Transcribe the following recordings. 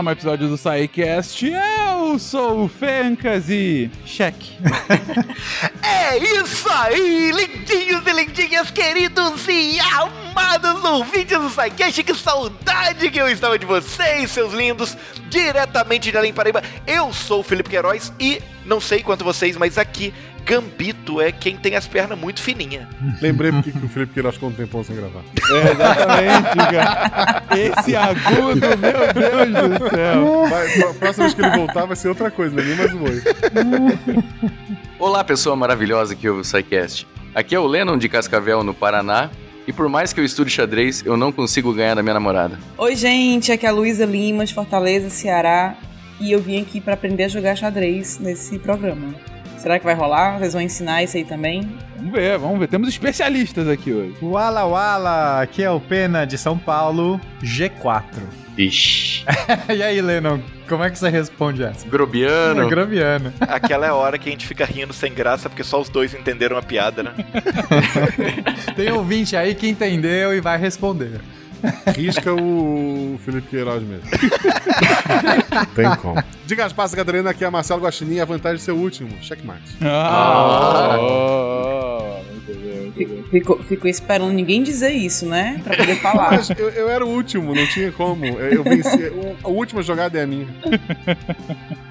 a mais um episódio do SciCast. Eu sou o Fencas e cheque. é isso aí, lindinhos e lindinhas, queridos e amados ouvintes do SciCast. Que saudade que eu estava de vocês, seus lindos, diretamente de Além Paraíba. Eu sou o Felipe Queiroz e não sei quanto vocês, mas aqui Gambito é quem tem as pernas muito fininhas. Lembrei porque que o Felipe Queiroz ficou um tempão sem gravar. É, exatamente, cara. Esse agudo, meu Deus do céu. Vai, a próxima vez que ele voltar vai ser outra coisa, nem mais um oi. Olá, pessoa maravilhosa que ouve o SciCast. Aqui é o Lennon de Cascavel, no Paraná. E por mais que eu estude xadrez, eu não consigo ganhar da minha namorada. Oi, gente. Aqui é a Luísa Lima, de Fortaleza, Ceará. E eu vim aqui para aprender a jogar xadrez nesse programa. Será que vai rolar? Vocês vão ensinar isso aí também? Vamos ver, vamos ver. Temos especialistas aqui hoje. Wala Wala, aqui é o Pena de São Paulo, G4. Ixi. e aí, Lennon, como é que você responde essa? Grobiano. É, grobiano. Aquela é a hora que a gente fica rindo sem graça porque só os dois entenderam a piada, né? Tem ouvinte aí que entendeu e vai responder. Risca o Felipe Queiroz mesmo. Tem como. Diga as passas, Catarina, aqui é Marcelo Guaxinim a vantagem de ser o último. Checkmate. Ah! Oh, Ficou, ficou esperando ninguém dizer isso, né? Pra poder falar. Mas eu, eu era o último, não tinha como. Eu venci. O, a última jogada é a minha.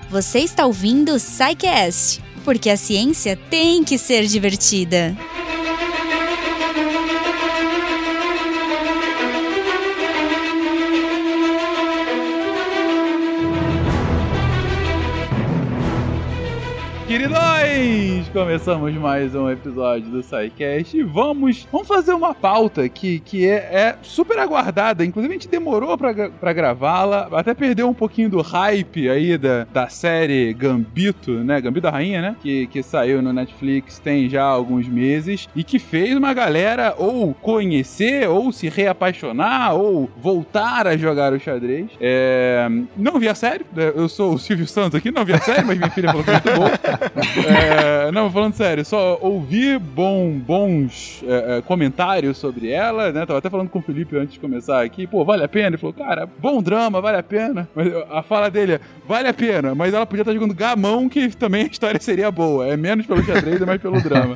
Você está ouvindo o Psycast, porque a ciência tem que ser divertida. Queridões, começamos mais um episódio do SciCast e vamos, vamos fazer uma pauta que, que é, é super aguardada. Inclusive, a gente demorou pra, pra gravá-la, até perdeu um pouquinho do hype aí da, da série Gambito, né? Gambito da Rainha, né? Que, que saiu no Netflix tem já alguns meses e que fez uma galera ou conhecer, ou se reapaixonar, ou voltar a jogar o xadrez. É, não vi a série, eu sou o Silvio Santos aqui, não vi a série, mas minha filha falou que é muito bom. É, não, falando sério, só ouvi bom, bons é, é, comentários sobre ela, né? Tava até falando com o Felipe antes de começar aqui, pô, vale a pena? Ele falou, cara, bom drama, vale a pena. Mas a fala dele é, vale a pena, mas ela podia estar jogando gamão, que também a história seria boa. É menos pelo xadrez, é mais pelo drama.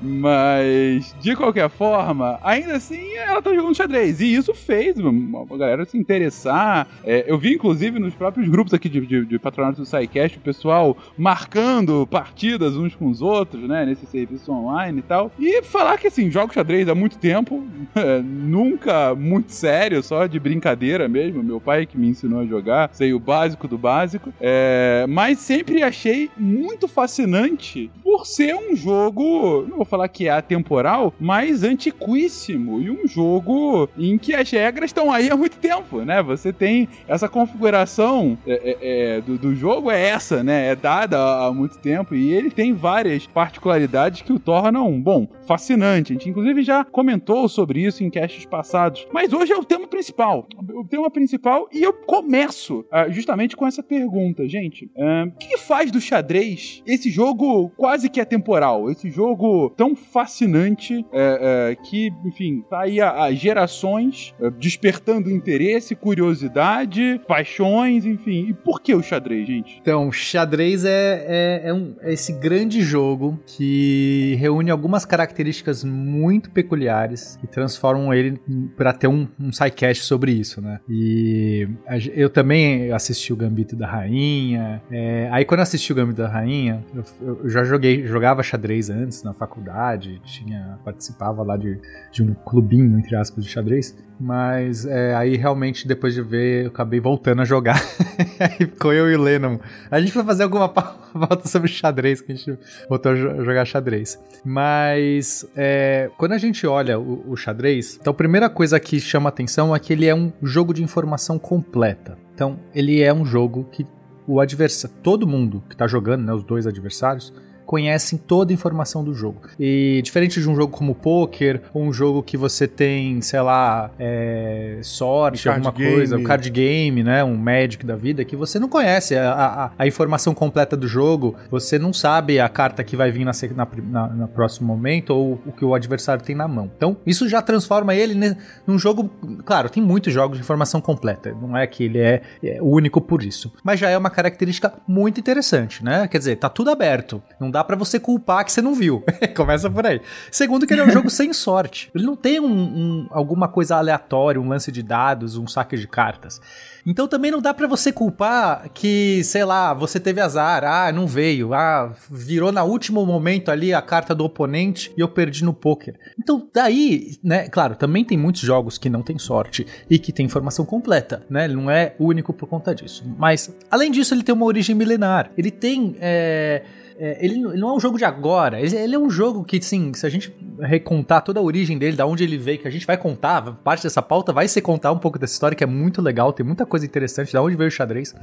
Mas, de qualquer forma, ainda assim, ela tá jogando xadrez. E isso fez uma galera se interessar. É, eu vi, inclusive, nos próprios grupos aqui de, de, de patronato do SciCast, o pessoal marcando partidas uns com os outros, né? Nesse serviço online e tal. E falar que, assim, jogo xadrez há muito tempo, é, nunca muito sério, só de brincadeira mesmo. Meu pai que me ensinou a jogar, sei o básico do básico. É, mas sempre achei muito fascinante por ser um jogo, não vou falar que é atemporal, mas antiquíssimo. E um jogo em que as regras estão aí há muito tempo, né? Você tem essa configuração é, é, é do, do jogo, é essa, né? É dada há muito tempo tempo e ele tem várias particularidades que o tornam, bom, fascinante. A gente inclusive já comentou sobre isso em castes passados. Mas hoje é o tema principal. O tema principal e eu começo uh, justamente com essa pergunta, gente. Uh, o que faz do xadrez esse jogo quase que atemporal? Esse jogo tão fascinante uh, que, enfim, tá aí há, gerações despertando interesse, curiosidade, paixões, enfim. E por que o xadrez, gente? Então, xadrez é, é, é um esse grande jogo que reúne algumas características muito peculiares e transformam ele para ter um, um sidecast sobre isso, né? E eu também assisti o Gambito da Rainha. É, aí quando assisti o Gambito da Rainha, eu, eu, já joguei, jogava xadrez antes na faculdade, tinha participava lá de, de um clubinho entre aspas de xadrez. Mas é, aí realmente, depois de ver, eu acabei voltando a jogar. aí ficou eu e o Lennon. A gente foi fazer alguma pauta sobre xadrez, que a gente voltou a jogar xadrez. Mas é, quando a gente olha o, o xadrez, então a primeira coisa que chama atenção é que ele é um jogo de informação completa. Então, ele é um jogo que o adversário, todo mundo que está jogando, né, os dois adversários, conhecem toda a informação do jogo. E diferente de um jogo como poker, ou um jogo que você tem, sei lá, é, sorte, alguma game. coisa, um card game, né? Um Magic da vida, que você não conhece a, a, a informação completa do jogo, você não sabe a carta que vai vir na, na, na- na próximo momento ou o que o adversário tem na mão. Então, isso já transforma ele ne- num jogo. Claro, tem muitos jogos de informação completa, não é que ele é, é único por isso, mas já é uma característica muito interessante, né? Quer dizer, tá tudo aberto, não dá pra você culpar que você não viu. Começa por aí. Segundo, que ele é um jogo sem sorte. Ele não tem um- um- alguma coisa aleatória, um lance de dados, um saque de cartas. Então também não dá pra você culpar que, sei lá, você teve azar, ah, não veio, ah, virou na último momento ali a carta do oponente e eu perdi no poker. Então daí, né, claro, também tem muitos jogos que não tem sorte e que tem informação completa, né? Ele não é único por conta disso. Mas além disso, ele tem uma origem milenar. Ele tem é, é, ele, não- ele não é um jogo de agora, ele, ele é um jogo que, sim, se a gente recontar toda a origem dele, da onde ele veio, que a gente vai contar, parte dessa pauta vai ser contar um pouco dessa história, que é muito legal, tem muita coisa interessante, da onde veio o xadrez.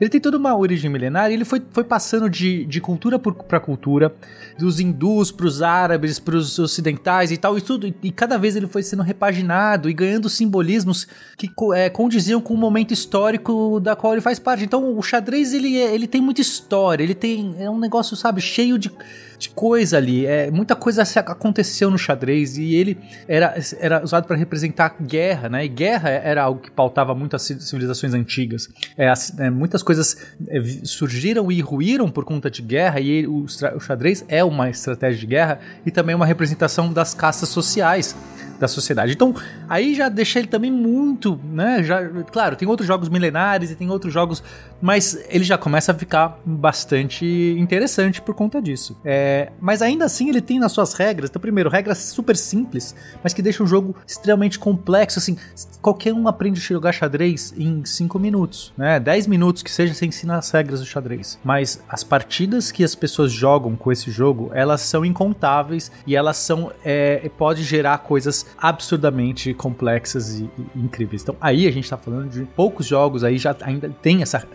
Ele tem toda uma origem milenar e ele foi, foi passando de, de cultura por, pra cultura, dos hindus pros árabes, pros ocidentais e tal, e tudo, e, e cada vez ele foi sendo repaginado e ganhando simbolismos que é, condiziam com o momento histórico da qual ele faz parte. Então o xadrez ele, é- ele tem muita história, ele tem é um negócio, sabe, cheio de, de coisa ali. É, muita coisa aconteceu no xadrez e ele era, era usado para representar guerra, né? E guerra era algo que pautava muito as ci- civilizações antigas. É, as- é, muitas coisas é, surgiram e ruíram por conta de guerra e ele- o, o xadrez é uma estratégia de guerra e também uma representação das castas sociais da sociedade. Então, aí já deixa ele também muito, né? Já, claro, tem outros jogos milenares e tem outros jogos, mas ele já começa a ficar bastante interessante por conta disso. É, mas ainda assim ele tem nas suas regras, então primeiro, regras super simples, mas que deixam o jogo extremamente complexo, assim, qualquer um aprende a jogar xadrez em 5 minutos, né? 10 minutos que seja você ensina as regras do xadrez. Mas as partidas que as pessoas jogam com esse jogo, elas são incontáveis e elas são é, pode gerar coisas absurdamente complexas e, e incríveis. Então aí a gente tá falando de poucos jogos aí já ainda tem essa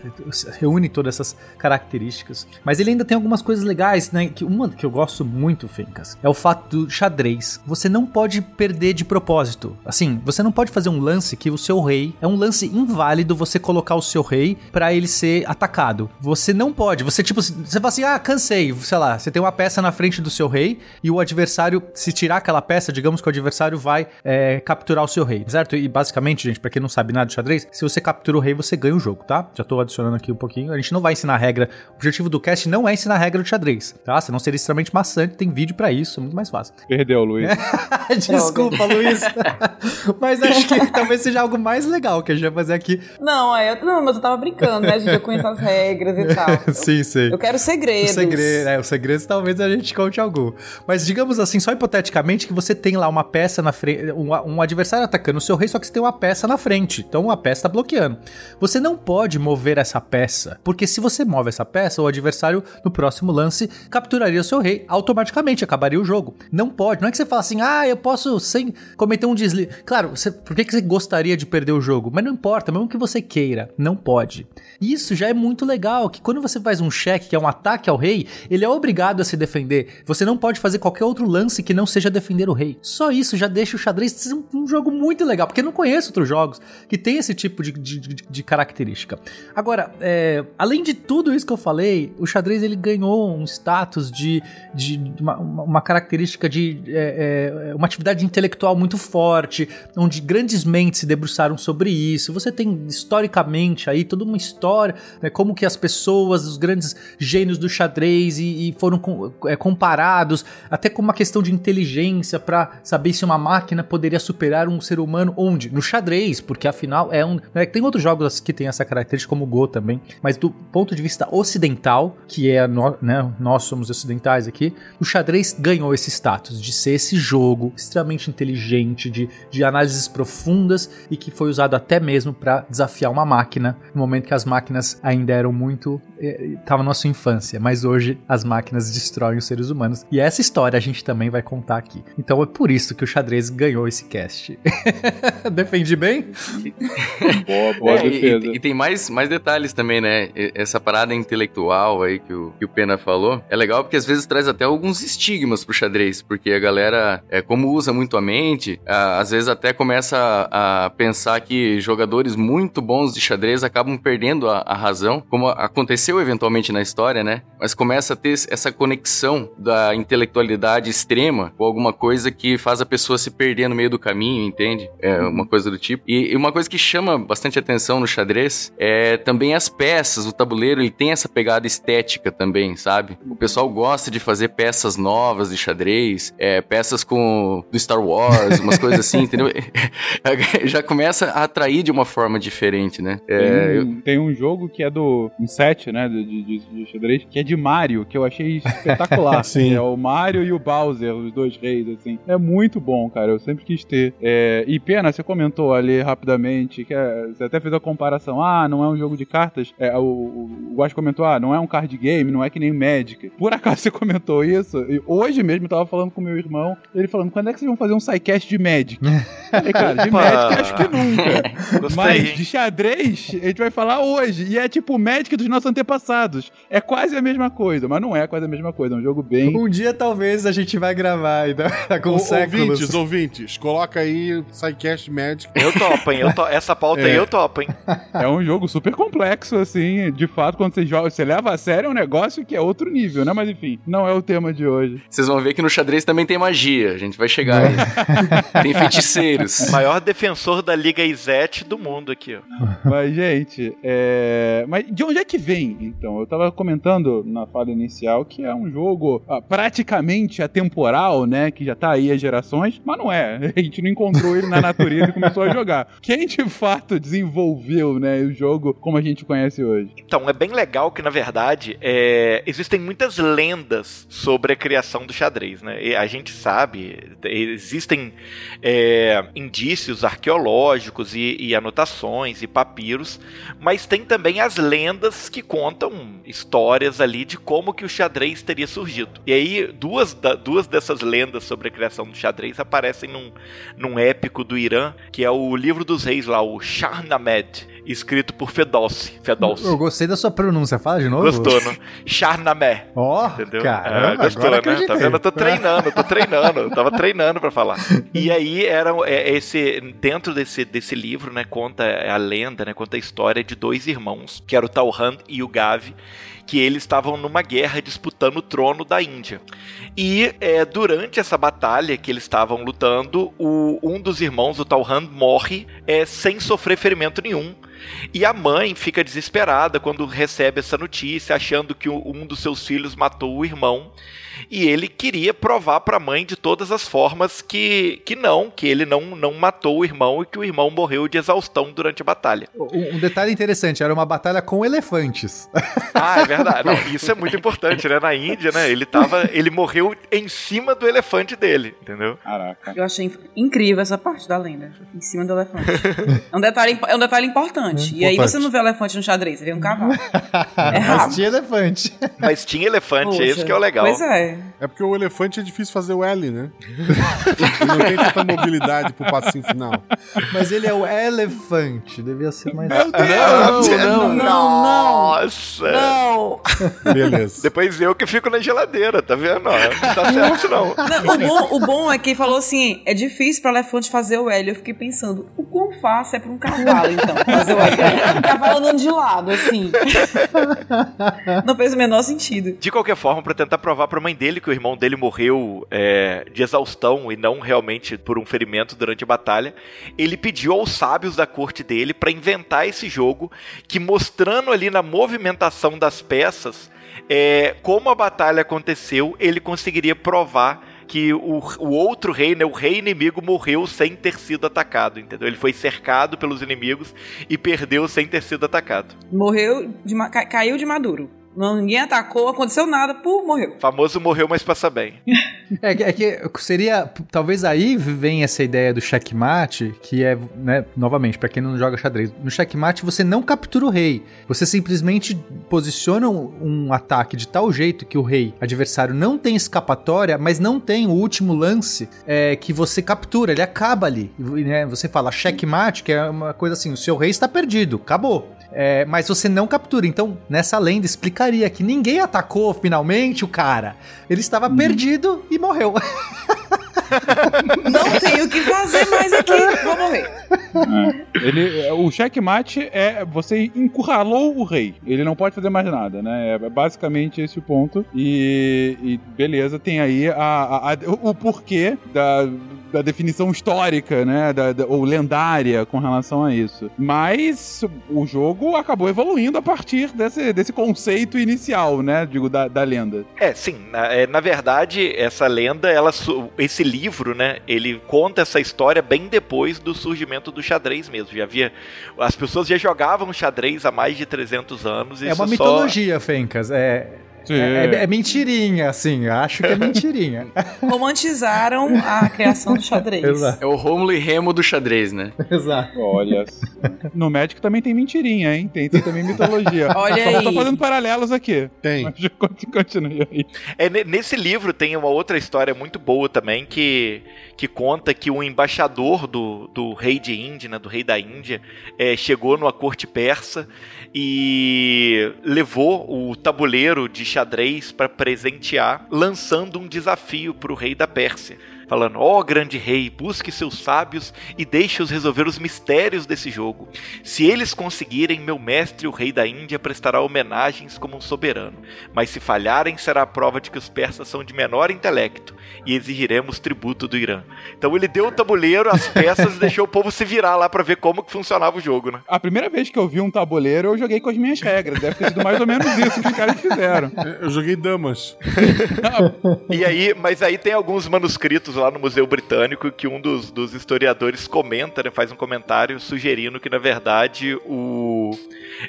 reúne todas essas características, mas ele ainda tem algumas coisas legais, né? Que uma que eu gosto muito, Fencas, é o fato do xadrez. Você não pode perder de propósito. Assim, você não pode fazer um lance que o seu rei é um lance inválido você colocar o seu rei pra ele ser atacado. Você não pode. Você tipo, você fala assim: "Ah, cansei". Sei lá, você tem uma peça na frente do seu rei e o adversário se tirar aquela peça, digamos que o adversário vai é, capturar o seu rei, certo? E basicamente, gente, pra quem não sabe nada de xadrez, se você captura o rei, você ganha o jogo, tá? Já tô adicionando aqui um pouquinho. A gente não vai ensinar regra. O objetivo do cast não é ensinar regra do xadrez, tá? Senão seria extremamente maçante, tem vídeo pra isso, é muito mais fácil. Perdeu, Luiz. Desculpa, Luiz. Mas acho que talvez seja algo mais legal que a gente vai fazer aqui. Não, é, eu, não, mas eu tava brincando, né? gente? Eu conheço as regras e tal. sim, sim. Eu quero O segredos. segredo, é, os segredos talvez a gente conte algum. Mas digamos assim, só hipoteticamente, que você tem lá uma peça na frente, um, um adversário atacando o seu rei, só que você tem uma peça na frente. Então a peça tá bloqueando. Você não pode mover essa peça, porque se você move essa peça, o adversário no próximo lance capturaria o seu rei automaticamente, acabaria o jogo. Não pode, não é que você fala assim, ah, eu posso sem cometer um deslize. Claro, você, por que, que você gostaria de perder o jogo? Mas não importa, mesmo que você queira, não pode. Isso já é muito legal, que quando você faz um cheque, que é um ataque ao rei, ele é obrigado a se defender. Você não pode fazer qualquer outro lance que não seja defender o rei. Só isso já deixa o xadrez um, um jogo muito legal, porque eu não conheço outros jogos que tem esse tipo de, de, de- de característica. Agora, é, além de tudo isso que eu falei, o xadrez ele ganhou um status de, de de uma, uma- característica de é, é, uma atividade intelectual muito forte, onde grandes mentes se debruçaram sobre isso. Você tem historicamente aí toda uma história, né, como que as pessoas, os grandes gênios do xadrez e, e foram com- é, comparados até com uma questão de inteligência para saber se uma máquina poderia superar um ser humano onde no xadrez, porque afinal é um né, tem outros jogos que tem essa característica como o Go também, mas do ponto de vista ocidental, que é no- né, nós somos ocidentais aqui, o xadrez ganhou esse status de ser esse jogo extremamente inteligente, de, de análises profundas e que foi usado até mesmo para desafiar uma máquina no momento que as máquinas ainda eram muito. Tava na nossa infância, mas hoje as máquinas destroem os seres humanos. E essa história a gente também vai contar aqui. Então é por isso que o xadrez ganhou esse cast. Defendi bem? Boa, boa É, e- defesa. e, e tem mais, mais detalhes também, né? Essa parada intelectual aí que o, que o Pena falou. É legal porque às vezes traz até alguns estigmas pro xadrez, porque a galera, é, como usa muito a mente, a, às vezes até começa a, a, pensar que jogadores muito bons de xadrez acabam perdendo a, a, razão, como aconteceu eventualmente na história, né? Mas começa a ter essa conexão da intelectualidade extrema com alguma coisa que faz a pessoa se perder no meio do caminho, entende? É uma coisa do tipo. E, e uma coisa que chama bastante atenção no xadrez é também as peças, o tabuleiro, ele tem essa pegada estética também, sabe? O pessoal gosta de fazer peças novas de xadrez, é, peças com do Star Wars, umas coisas assim, entendeu? Já começa a atrair de uma forma diferente, né? É, tem, um, eu... tem, um, jogo que é do um set, né, de, de, de, xadrez, que é de Mario, que eu achei espetacular. Sim. É o Mario e o Bowser, os dois reis, assim. É muito bom, cara. Eu sempre quis ter. É, e pena, você comentou ali rapidamente que é, você até fez a comparação. Ah, não é um jogo de cartas. É, o, o, o comentou, ah, não é um card game, não é que nem Magic. Por acaso você comentou isso? E hoje mesmo eu tava falando com meu irmão, ele falando, quando é que vocês vão fazer um sidecast de Magic? Falei, cara, de Magic acho que nunca. Gostei, Mas de xadrez, a gente vai falar hoje. E é tipo o Magic dos nossos antepassados. É quase a mesma coisa, mas não é quase a mesma coisa. É um jogo bem. Um dia talvez a gente vai gravar ainda com o, séculos. Ouvintes, ouvintes, coloca aí Sidecast Magic. Eu topo, hein? Eu to... Essa pauta é. aí eu topo, hein? É um jogo super complexo, assim. De fato, quando você joga, você leva a sério, é um negócio que é outro nível, né? Mas enfim, não é o tema de hoje. Vocês vão ver que no xadrez também tem magia. A gente vai chegar aí. tem feiticeiros. Maior defensor da Liga Izete do mundo aqui, ó. Mas, gente, é... Mas de onde é que vem, então? Eu tava comentando na fala inicial que é um jogo ah, praticamente atemporal, né? Que já tá aí há gerações, mas não é. A gente não encontrou ele na natureza e começou a jogar. Quem de fato desenvolveu, né, o jogo como a gente conhece hoje? Então, é bem legal que, na verdade, é... existem muitas lendas sobre a criação do xadrez, né? E a gente sabe, existem é, indícios arqueológicos e, e anotações e papiros, mas tem também as lendas que contam histórias ali de como que o xadrez teria surgido. E aí, duas, da, duas dessas lendas sobre a criação do xadrez aparecem num, num épico do Irã, que é o livro dos reis lá, o Shahnameh escrito por Fedossi. Fedossi. Eu gostei da sua pronúncia, fala de novo. Gostou, não? Charnamé. Ó, oh, entendeu? Caramba, é, gostou, né? Tá vendo? Eu tô treinando, eu tô treinando. Eu tava treinando pra falar. E aí, era é, esse, dentro desse, desse livro, né, conta a lenda, né, conta a história de dois irmãos, que era o Tauhan e o Gavi, que eles estavam numa guerra disputando o trono da Índia. E é, durante essa batalha que eles estavam lutando, o, um dos irmãos, o Tauhan, morre é, sem sofrer ferimento nenhum. E a mãe fica desesperada quando recebe essa notícia, achando que um dos seus filhos matou o irmão e ele queria provar para a mãe de todas as formas que, que não, que ele não, não matou o irmão e que o irmão morreu de exaustão durante a batalha. Um, um detalhe interessante, era uma batalha com elefantes. Ah, é verdade. Não, isso é muito importante, né? Na Índia, né? Ele tava, ele morreu em cima do elefante dele, entendeu? Caraca. Eu achei incrível essa parte da lenda, em cima do elefante. é um detalhe, é um detalhe importante. É e aí você não vê elefante no xadrez, você vê um cavalo. é Mas tinha elefante. Mas tinha elefante, Poxa, é isso que é o legal. Pois é. É porque o elefante é difícil fazer o L, né? ele não tem tanta mobilidade pro passinho final. Mas ele é o elefante, devia ser mais. Meu Deus! Não, não, não, Nossa! Não! Beleza. Depois eu que fico na geladeira, tá vendo? Não tá certo, não. não o, bom, o bom é que ele falou assim: é difícil pro elefante fazer o L. Eu fiquei pensando, o quão fácil é pra um cavalo, então, fazer o L? Um cavalo andando de lado, assim. Não fez o menor sentido. De qualquer forma, pra tentar provar pra mãe dele que o irmão dele morreu é, de exaustão e não realmente por um ferimento durante a batalha, ele pediu aos sábios da corte dele para inventar esse jogo que mostrando ali na movimentação das peças é, como a batalha aconteceu, ele conseguiria provar que o, o outro rei, né, o rei inimigo, morreu sem ter sido atacado, entendeu? Ele foi cercado pelos inimigos e perdeu sem ter sido atacado. Morreu, de, caiu de maduro. Não, ninguém atacou, aconteceu nada, pô, morreu. Famoso morreu, mas passa bem. É, que- é que seria. Talvez aí vem essa ideia do checkmate, que é, né, novamente, pra quem não joga xadrez. No checkmate você não captura o rei. Você simplesmente posiciona um, um ataque de tal jeito que o rei adversário não tem escapatória, mas não tem o último lance é, que você captura. Ele acaba ali. E, né, você fala checkmate, que é uma coisa assim: o seu rei está perdido, acabou. É, mas você não captura. Então, nessa lenda que ninguém atacou finalmente o cara. Ele estava perdido e morreu. Não tenho o que fazer mais aqui, vou morrer. Ele, o checkmate é você encurralou o rei. Ele não pode fazer mais nada, né? É basicamente esse o ponto. E, e beleza, tem aí a, a- a- o, porquê da, da definição histórica, né? Da, da- ou lendária com relação a isso. Mas o jogo acabou evoluindo a partir desse, desse conceito inicial, né? Digo, da, da lenda. É, sim. Na, é, na verdade, essa lenda, ela, esse livro, né? Ele conta essa história bem depois do surgimento do xadrez mesmo. Já havia, as pessoas já jogavam xadrez há mais de 300 anos. é uma só- mitologia, Fencas. É. é, é- é mentirinha, assim. Acho que é mentirinha. Romantizaram a criação do xadrez. Exato. É o Rômulo e Remo do xadrez, né? Exato. Olha. só. no Magic também tem mentirinha, hein? Tem, tem também mitologia. Olha Só aí. tô fazendo paralelos aqui. Tem. Mas continue- aí. É, ne- nesse livro tem uma outra história muito boa também que, que conta que o embaixador do, do rei de Índia, né, do rei da Índia, é, chegou numa corte persa e levou o tabuleiro de xadrez para presentear, lançando um desafio para o rei da Pérsia. Falando, ó grande rei, busque seus sábios e deixe-os resolver os mistérios desse jogo. Se eles conseguirem, meu mestre, o rei da Índia, prestará homenagens como um soberano. Mas se falharem, será a prova de que os persas são de menor intelecto e exigiremos tributo do Irã. Então ele deu o tabuleiro, as peças e deixou o povo se virar lá pra ver como que funcionava o jogo, né? A primeira vez que eu vi um tabuleiro, eu joguei com as minhas regras. Deve ter sido mais ou menos isso que os caras fizeram. Eu joguei damas. E aí, mas aí tem alguns manuscritos lá no Museu Britânico que um dos, dos historiadores comenta, né, faz um comentário sugerindo que na verdade o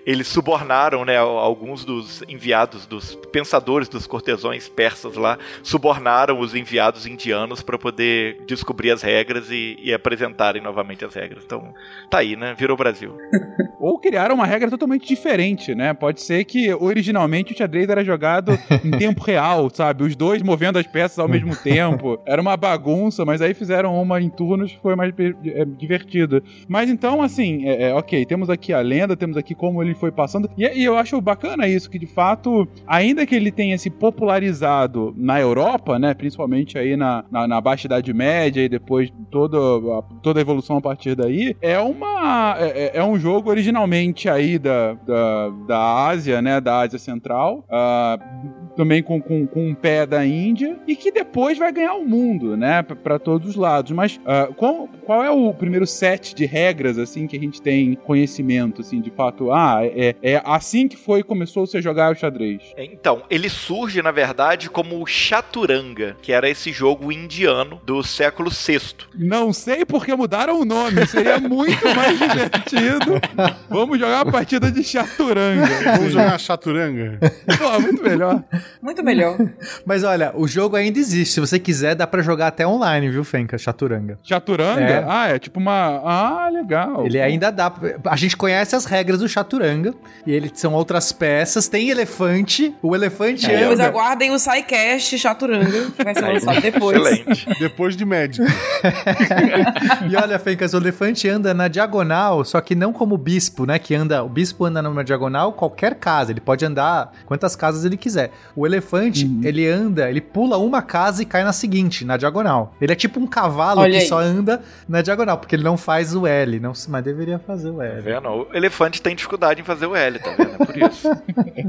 eles subornaram, né, alguns dos enviados dos pensadores dos cortesões persas lá, subornaram os enviados indianos para poder descobrir as regras e, e apresentarem novamente as regras. Então, tá aí, né? Virou Brasil. Ou criaram uma regra totalmente diferente, né? Pode ser que originalmente o xadrez era jogado em tempo real, sabe? Os dois movendo as peças ao mesmo tempo. Era uma bagunça, mas aí fizeram uma em turnos que foi mais é, divertido. Mas então, assim, é, é, ok, temos aqui a lenda, temos aqui como ele foi passando. E, e eu acho bacana isso, que de fato, ainda que ele tenha se popularizado na Europa, né? Principalmente aí na, na, na Baixa Idade Média e depois toda a, toda a evolução a partir daí, é uma. É, é- é um jogo originalmente aí da, da, da Ásia, né? Da Ásia Central. ah, também com, com, com um pé da Índia, e que depois vai ganhar o mundo, né? pra- Pra todos os lados. Mas ah, qual, qual é o primeiro set de regras, assim, que a gente tem conhecimento, assim, de fato? Ah, é, é assim que foi começou-se a jogar o xadrez. Então, ele surge, na verdade, como o Chaturanga, que era esse jogo indiano do século VI. Não sei porque mudaram o nome, seria muito mais divertido. Vamos jogar a partida de chaturanga. Vamos jogar chaturanga? Pô, muito melhor. Muito melhor. Mas olha, o jogo ainda existe. Se você quiser, dá pra jogar até online, viu, Fencas? Chaturanga. Chaturanga? É. Ah, é tipo uma. Ah, legal. Ele ainda dá. A gente conhece as regras do Chaturanga. E ele são outras peças. Tem elefante. O elefante Depois anda. aguardem o SciCast Chaturanga, que vai ser lançado depois. Excelente. Depois de médico. E olha, Fencas, o elefante anda na diagonal, só que não como o bispo, né? Que anda. O bispo anda numa diagonal, qualquer casa. Ele pode andar quantas casas ele quiser. O elefante, ele anda, ele pula uma casa e cai na seguinte, na diagonal. Ele é tipo um cavalo Olha que aí. só anda na diagonal, porque ele não faz o L. Não, mas deveria fazer o Tá L. vendo? O elefante tem dificuldade em fazer o L, tá vendo? É por isso.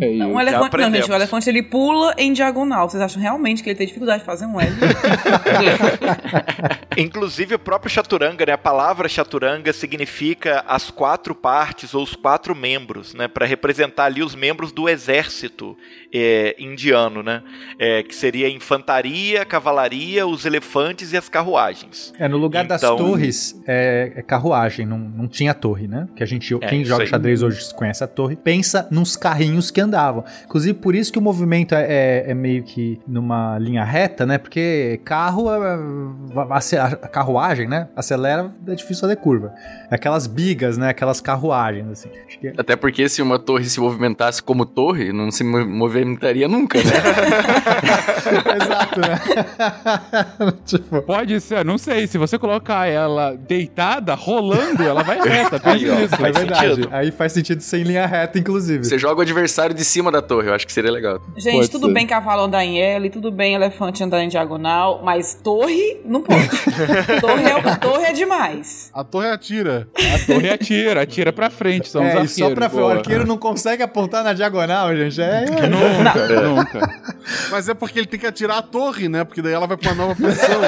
É. Não, um elefante, não, gente. O elefante ele pula em diagonal. Vocês acham realmente que ele tem dificuldade de fazer um L? Inclusive, o próprio chaturanga, né? A palavra chaturanga significa as quatro partes ou os quatro membros, né? Para representar ali os membros do exército é, indiano, né? É, que seria a infantaria, a cavalaria, os elefantes e as carruagens. É, no lugar das Então- torres, é, é carruagem, não, não tinha torre, né? Que a gente, É, quem joga aí. xadrez hoje conhece a torre, pensa nos carrinhos que andavam. Inclusive, por isso que o movimento é, é- é meio que numa linha reta, né? Porque carro, a, a carruagem, né? Acelera, é difícil fazer curva. Aquelas bigas, né? Aquelas carruagens, assim. Acho que Até porque se uma torre se movimentasse como torre, não se mo- movimentaria nunca, né? Exato, né? tipo, Pode ser, não sei. Se você colocar ela deitada, rolando, ela vai reta. Aí, ó, nisso. é faz verdade. sentido. Aí faz sentido ser em linha reta, inclusive. Você joga o adversário de cima da torre, eu acho que seria legal. Gente, Pode tudo ser. bem cavalo andar em L, tudo bem elefante andar em diagonal, mas torre não pode. torre, é, torre é demais. A torre atira. A torre atira, atira pra frente. São os É, e arqueiros. só pra ver, o arqueiro não consegue apontar na diagonal, gente. É, Nunca, nunca. Mas é porque ele tem que atirar a torre, né? Porque daí ela vai pra uma nova posição.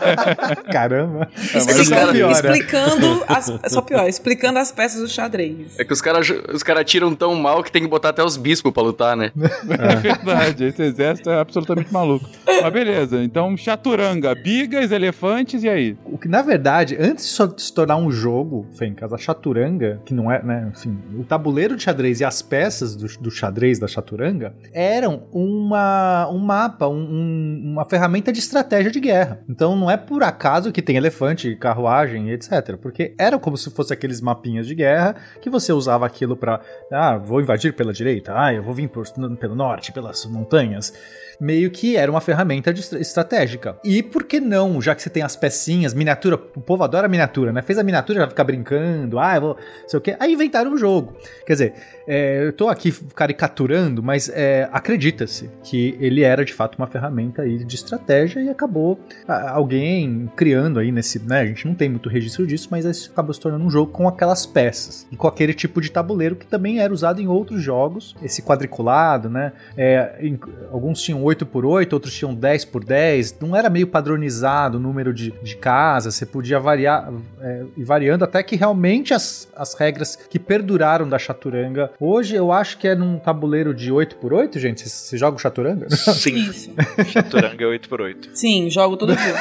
caramba. Isso Explicando, só piora. explicando as, é só pior, explicando as peças do xadrez. É que os caras os cara tiram tão mal que tem que botar até os bispos pra lutar, né? É verdade, esse exército é absolutamente maluco. Mas beleza, então chaturanga, bigas, elefantes, e aí? O que, na verdade, antes de só se tornar um jogo, Fencas, a chaturanga, que não é, né, enfim, o tabuleiro de xadrez e as peças do, do xadrez da chaturanga eram uma, um mapa, um- um- uma ferramenta de estratégia de guerra. Então não é por acaso que tem elefante, carruagem etc. Porque era como se fosse aqueles mapinhas de guerra que você usava aquilo pra, ah, vou invadir pela direita, ah, eu vou vir por- pelo norte, pelas montanhas meio que era uma ferramenta de estra- estratégica. E por que não, já que você tem as pecinhas, miniatura, o povo adora miniatura, né? Fez a miniatura, já fica brincando, ah, eu vou, sei o quê. Aí inventaram um jogo. Quer dizer, é, eu tô aqui caricaturando, mas é, acredita-se que ele era de fato uma ferramenta aí de estratégia e acabou alguém criando aí nesse, né? A gente não tem muito registro disso, mas isso acabou se tornando um jogo com aquelas peças e com aquele tipo de tabuleiro que também era usado em outros jogos, esse quadriculado, né? É, em- alguns tinham 8 por 8 outros tinham 10 por 10 Não era meio padronizado o número de, de casas, você podia variar é, e variando até que realmente as, as regras que perduraram da chaturanga. Hoje eu acho que é num tabuleiro de 8 por 8 gente. Você, você joga o chaturanga? Sim, Isso. chaturanga é 8x8. Sim, jogo todo dia.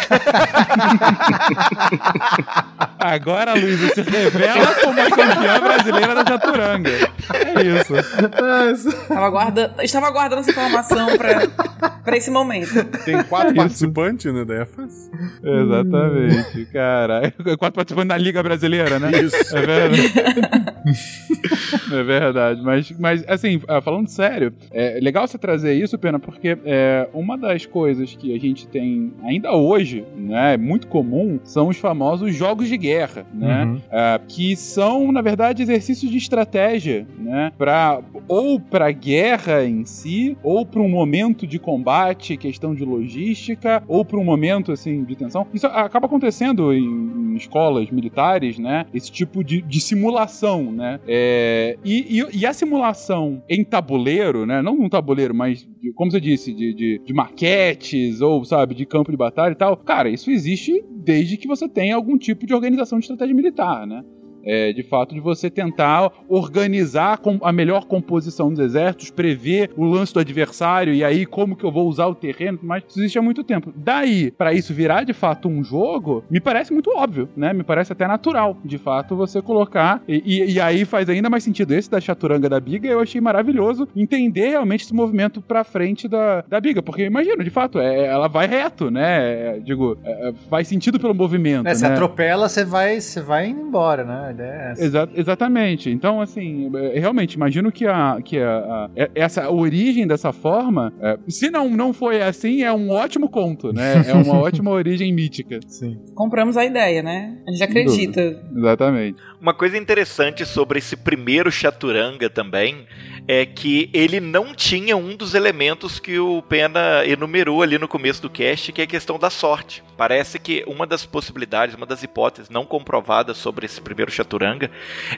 Agora, Luiz, você revela como a campeã brasileira da chaturanga. É isso. Estava aguardando, estava aguardando essa informação pra, pra esse momento. Tem quatro participantes, né? É fácil. Exatamente, caralho. Quatro participantes da Liga Brasileira, né? Isso. É verdade. é verdade. Mas, mas assim, ah, falando sério, é legal você trazer isso, Pena, porque é, uma das coisas que a gente tem ainda hoje, né, muito comum, são os famosos jogos de guerra, né? Uhum. Ah, que são, na verdade, exercícios de estratégia, né? Pra, ou para guerra em si, ou para um momento de combate, questão de logística, ou para um momento assim de tensão. Isso acaba acontecendo em, em escolas militares, né? Esse tipo de, de simulação, né? É, e, e- e a simulação em tabuleiro, né? Não um tabuleiro, mas de- como você disse, de, de, de maquetes ou sabe de campo de batalha e tal. Cara, isso existe desde que você tenha algum tipo de organização de estratégia militar, né? É, de fato, de você tentar organizar a melhor composição dos exércitos, prever o lance do adversário e aí como que eu vou usar o terreno, mas isso existe há muito tempo. Daí, pra isso virar de fato um jogo, me parece muito óbvio, né? Me parece até natural, de fato, você colocar. E, e- e aí faz ainda mais sentido esse da chaturanga da biga. Eu achei maravilhoso entender realmente esse movimento pra frente da, da biga, porque imagina, de fato, é, ela vai reto, né? É, digo, é, faz sentido pelo movimento. É, se né? atropela, você vai, você vai indo embora, né? A ideia é essa. Exa- exatamente. Então, assim, é, realmente, imagino que, a, que a, a- é- essa origem dessa forma, é, se não, não foi assim, é um ótimo conto, né? É uma ótima origem mítica. Sim. Compramos a ideia, né? A gente acredita. Exatamente. Uma coisa interessante sobre esse primeiro Chaturanga também é que ele não tinha um dos elementos que o Pena enumerou ali no começo do cast, que é a questão da sorte. Parece que uma das possibilidades, uma das hipóteses não comprovadas sobre esse primeiro Chaturanga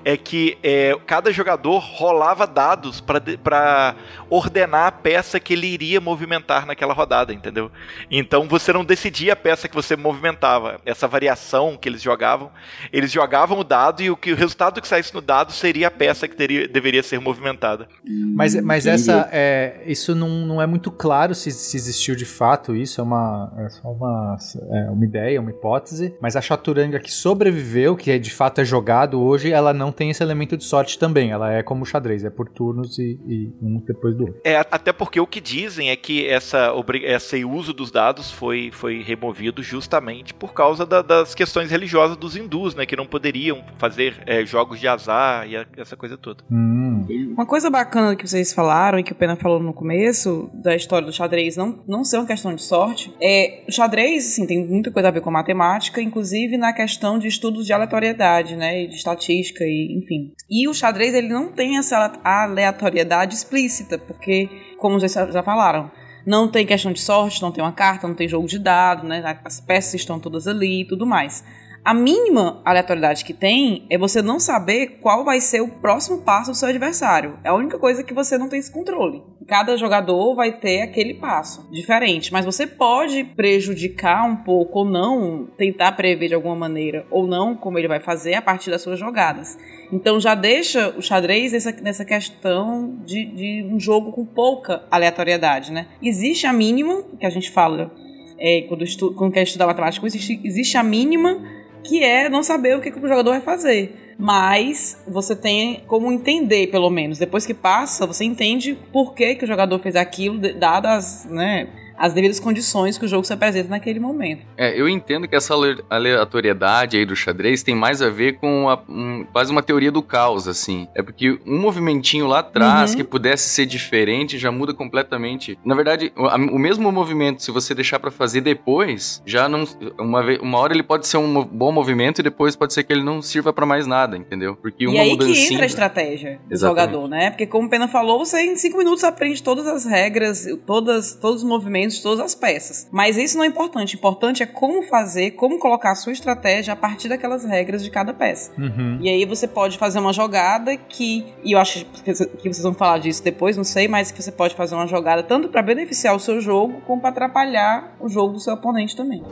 é que é, cada jogador rolava dados para ordenar a peça que ele iria movimentar naquela rodada, entendeu? Então você não decidia a peça que você movimentava. Essa variação que eles jogavam, eles jogavam o dado e o, que, o resultado que saísse no dado seria a peça que teria, deveria ser movimentada. Mas, mas essa é, isso não, não é muito claro se, se existiu de fato isso, é uma, é só uma, é uma ideia, uma hipótese. Mas a chaturanga que sobreviveu, que é, de fato é jogado hoje, ela não tem esse elemento de sorte também. Ela é como o xadrez, é por turnos e, e um depois do outro. É, até porque o que dizem é que essa, esse uso dos dados foi, foi removido justamente por causa da, das questões religiosas dos hindus, né? Que não poderiam fazer é, jogos de azar e a, essa coisa toda. Hum. Uma coisa bacana que vocês falaram e que o Pena falou no começo da história do xadrez não, não ser uma questão de sorte, é o xadrez, assim, tem muita coisa a ver com matemática, inclusive na questão de estudos de aleatoriedade, né, e de estatística e enfim. E o xadrez ele não tem essa aleatoriedade explícita, porque como vocês já falaram, não tem questão de sorte, não tem uma carta, não tem jogo de dado, né? As peças estão todas ali e tudo mais. A mínima aleatoriedade que tem é você não saber qual vai ser o próximo passo do seu adversário. É a única coisa que você não tem esse controle. Cada jogador vai ter aquele passo diferente, mas você pode prejudicar um pouco ou não, tentar prever de alguma maneira ou não como ele vai fazer a partir das suas jogadas. Então já deixa o xadrez nessa, nessa questão de, de um jogo com pouca aleatoriedade, né? Existe a mínima, que a gente fala é, quando, quando quer estudar matemática, existe, existe a mínima que é não saber o que, que o jogador vai fazer. Mas você tem como entender, pelo menos. Depois que passa, você entende por que, que o jogador fez aquilo, dadas, né? As devidas condições que o jogo se apresenta naquele momento. É, eu entendo que essa aleatoriedade aí do xadrez tem mais a ver com a, um, quase uma teoria do caos, assim. É porque um movimentinho lá atrás uhum. que pudesse ser diferente já muda completamente. Na verdade, o, a, o mesmo movimento, se você deixar para fazer depois, já não. Uma, uma hora ele pode ser um bom movimento e depois pode ser que ele não sirva para mais nada, entendeu? Porque uma e aí que entra a estratégia do Exatamente. jogador, né? Porque como o Pena falou, você em cinco minutos aprende todas as regras, todas, todos os movimentos de todas as peças. Mas isso não é importante. O importante é como fazer, como colocar a sua estratégia a partir daquelas regras de cada peça. Uhum. E aí você pode fazer uma jogada que, e eu acho que vocês vão falar disso depois, não sei, mas que você pode fazer uma jogada tanto para beneficiar o seu jogo, como para atrapalhar o jogo do seu oponente também.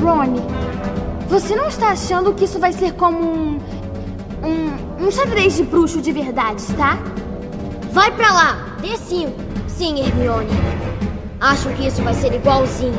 Ronnie, você não está achando que isso vai ser como um. um. um xadrez de bruxo de verdade, tá? Vai pra lá! D5! Sim, Hermione. Acho que isso vai ser igualzinho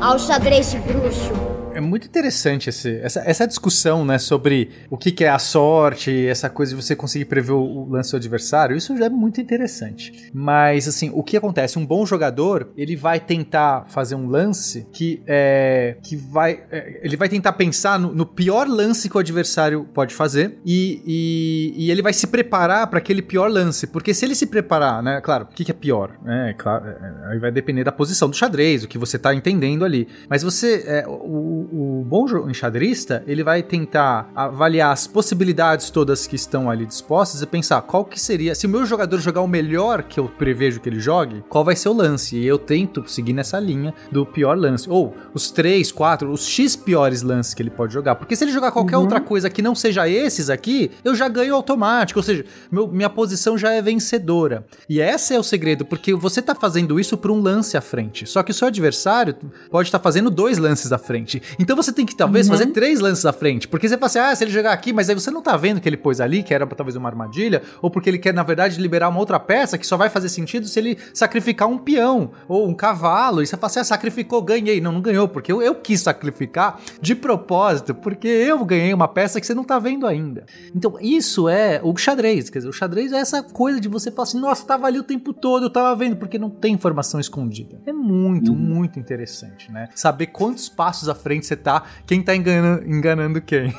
ao xadrez de bruxo é muito interessante esse, essa, essa discussão, né, sobre o que, que, é a sorte, essa coisa de você conseguir prever o, lance do adversário, isso já é muito interessante. Mas, assim, o que acontece? Um bom jogador, ele vai tentar fazer um lance que é, que vai, é, ele vai tentar pensar no, no, pior lance que o adversário pode fazer e, e, e ele vai se preparar para aquele pior lance, porque se ele se preparar, né, claro, o que, que é pior? É, claro, é, aí vai depender da posição do xadrez, o que você tá entendendo ali. Mas você, é, o, o, bom enxadrista, ele vai tentar avaliar as possibilidades todas que estão ali dispostas e pensar qual que seria, se o meu jogador jogar o melhor que eu prevejo que ele jogue, qual vai ser o lance? E eu tento seguir nessa linha do pior lance. Ou os três, quatro, os X piores lances que ele pode jogar. Porque se ele jogar qualquer uhum. outra coisa que não seja esses aqui, eu já ganho automático. Ou seja, meu, minha posição já é vencedora. E esse é o segredo, porque você tá fazendo isso para um lance à frente. Só que o seu adversário pode estar tá fazendo dois lances à frente. Então você tem que talvez uhum. fazer três lances à frente. Porque você fala assim, ah, se ele jogar aqui, mas aí você não tá vendo que ele pôs ali, que era talvez uma armadilha, ou porque ele quer, na verdade, liberar uma outra peça que só vai fazer sentido se ele sacrificar um peão ou um cavalo. E você fala assim, ah, sacrificou, ganhei. Não, não ganhou, porque eu, eu quis sacrificar de propósito, porque eu ganhei uma peça que você não tá vendo ainda. Então, isso é o xadrez. Quer dizer, o xadrez é essa coisa de você falar assim, nossa, tava ali o tempo todo, eu tava vendo, porque não tem informação escondida. É muito, uhum. muito interessante, né? Saber quantos passos à frente você tá, quem tá enganando, enganando quem.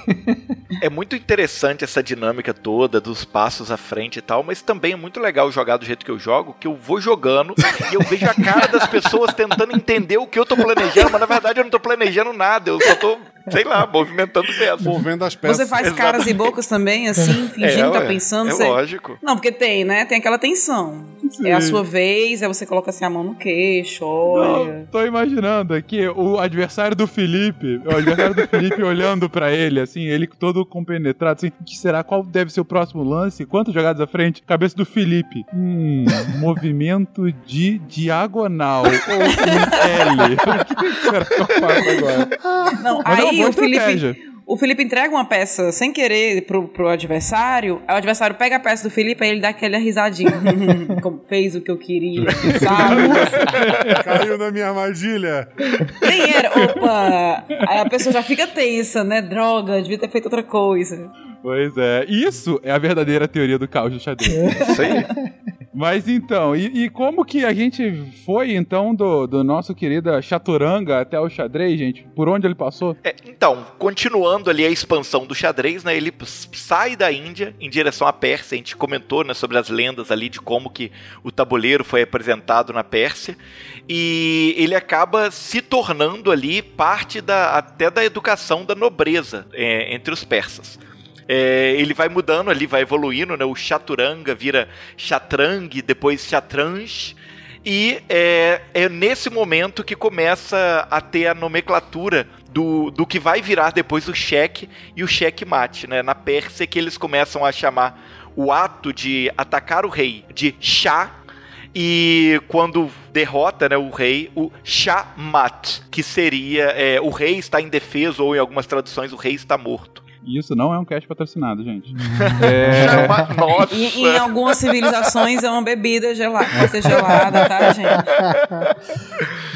é muito interessante essa dinâmica toda dos passos à frente e tal, mas também é muito legal jogar do jeito que eu jogo, que eu vou jogando e eu vejo a cara das pessoas tentando entender o que eu tô planejando, mas na verdade eu não tô planejando nada, eu só tô sei lá, movimentando peças. Movendo as peças. Você faz Exato. caras e bocas também, assim, fingindo é, que tá pensando? É você... lógico. Não, porque tem, né? Tem aquela tensão. Sim. É a sua vez, aí você coloca assim a mão no queixo, olha. Não, tô imaginando aqui o adversário do Felipe, o adversário do Felipe olhando para ele, assim, ele todo compenetrado, assim, que será, qual deve ser o próximo lance? Quantas jogadas à frente? Cabeça do Felipe. Hum, movimento de diagonal. Ou um L. o que será que eu faço agora? Não, aí o Felipe, o Felipe entrega uma peça sem querer pro, pro adversário, aí o adversário pega a peça do Felipe e ele dá aquela risadinha. Como fez o que eu queria, sabe? Caiu na minha armadilha. Nem era, opa! Aí a pessoa já fica tensa, né? Droga, devia ter feito outra coisa. Pois é. Isso é a verdadeira teoria do caos do xadrez. Isso aí. Mas então, e, e como que a gente foi então do, do nosso querido Chaturanga até o xadrez, gente? Por onde ele passou? É, então, continuando ali a expansão do xadrez, né? Ele sai da Índia em direção à Pérsia. A gente comentou né, sobre as lendas ali de como que o tabuleiro foi apresentado na Pérsia. E ele acaba se tornando ali parte da, até da educação da nobreza é, entre os persas. É, ele vai mudando ali, vai evoluindo, né? O Chaturanga vira Chatrang, depois Chatranj. E é, é nesse momento que começa a ter a nomenclatura do, do que vai virar depois o cheque e o cheque-mate. Né? Na Pérsia que eles começam a chamar o ato de atacar o rei de chá e quando derrota né, o rei, o Shamat, que seria é, o rei está indefeso ou em algumas traduções o rei está morto. E Isso não é um cast patrocinado, gente. É, Chama- Nossa! E em algumas civilizações é uma bebida gelada, pode ser gelada, tá, gente?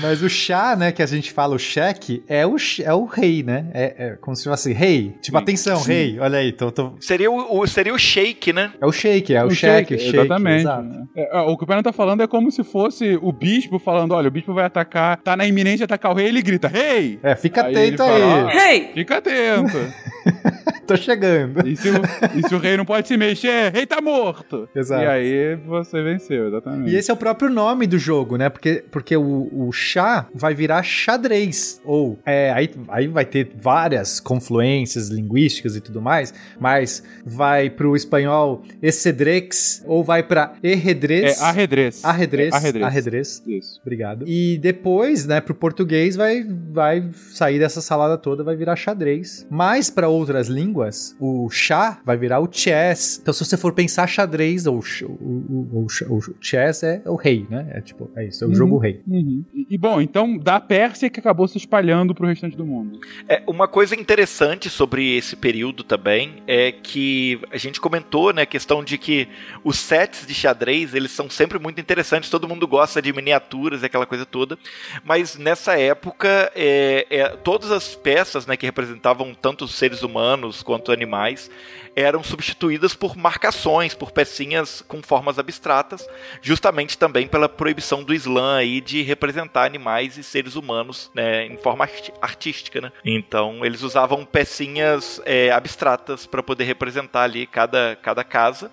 Mas o chá, né, que a gente fala, o cheque, é o, é o rei, né? É, é como se fosse rei. Tipo, Sim. atenção, Sim. rei. Olha aí, tô, tô- Seria o, o- seria o shake, né? é o shake, é o, o cheque, shake, shake, exatamente. né? É, o que o Pena tá falando é como se fosse o bispo falando: olha, o bispo vai atacar, tá na iminente de atacar o rei, ele grita: Rei! É, fica Aí atento aí. fala, "Ah, Hey! Fica atento. Tô chegando. E se, o, e se o rei não pode se mexer, rei tá morto. Exato. E aí você venceu, exatamente. E esse é o próprio nome do jogo, né? Porque, porque o, o chá vai virar xadrez. Ou, é, aí, aí vai ter várias confluências linguísticas e tudo mais, mas vai pro espanhol excedrex, ou vai pra É erredrez. arredrez. Arredrez. É arredrez. Arredrez. Isso. Obrigado. E depois, né, pro português vai, vai sair dessa salada toda, vai virar xadrez. Mas para outras línguas, o chá vai virar o chess. Então, se você for pensar xadrez ou o, o, o chess é o rei, né? É tipo, é isso, é o Uhum. jogo rei. Uhum. E, e, bom, então da Pérsia que acabou se espalhando pro restante do mundo. É, uma coisa interessante sobre esse período também é que a gente comentou, né, a questão de que os sets de xadrez, eles são sempre muito interessantes, todo mundo gosta de miniaturas e aquela coisa toda, mas nessa época, é, é, todas as peças, né, que representavam tanto os seres humanos quanto animais, eram substituídas por marcações, por pecinhas com formas abstratas, justamente também pela proibição do Islã aí de representar animais e seres humanos né, em forma artística, né? Então eles usavam pecinhas é, abstratas para poder representar ali cada, cada casa.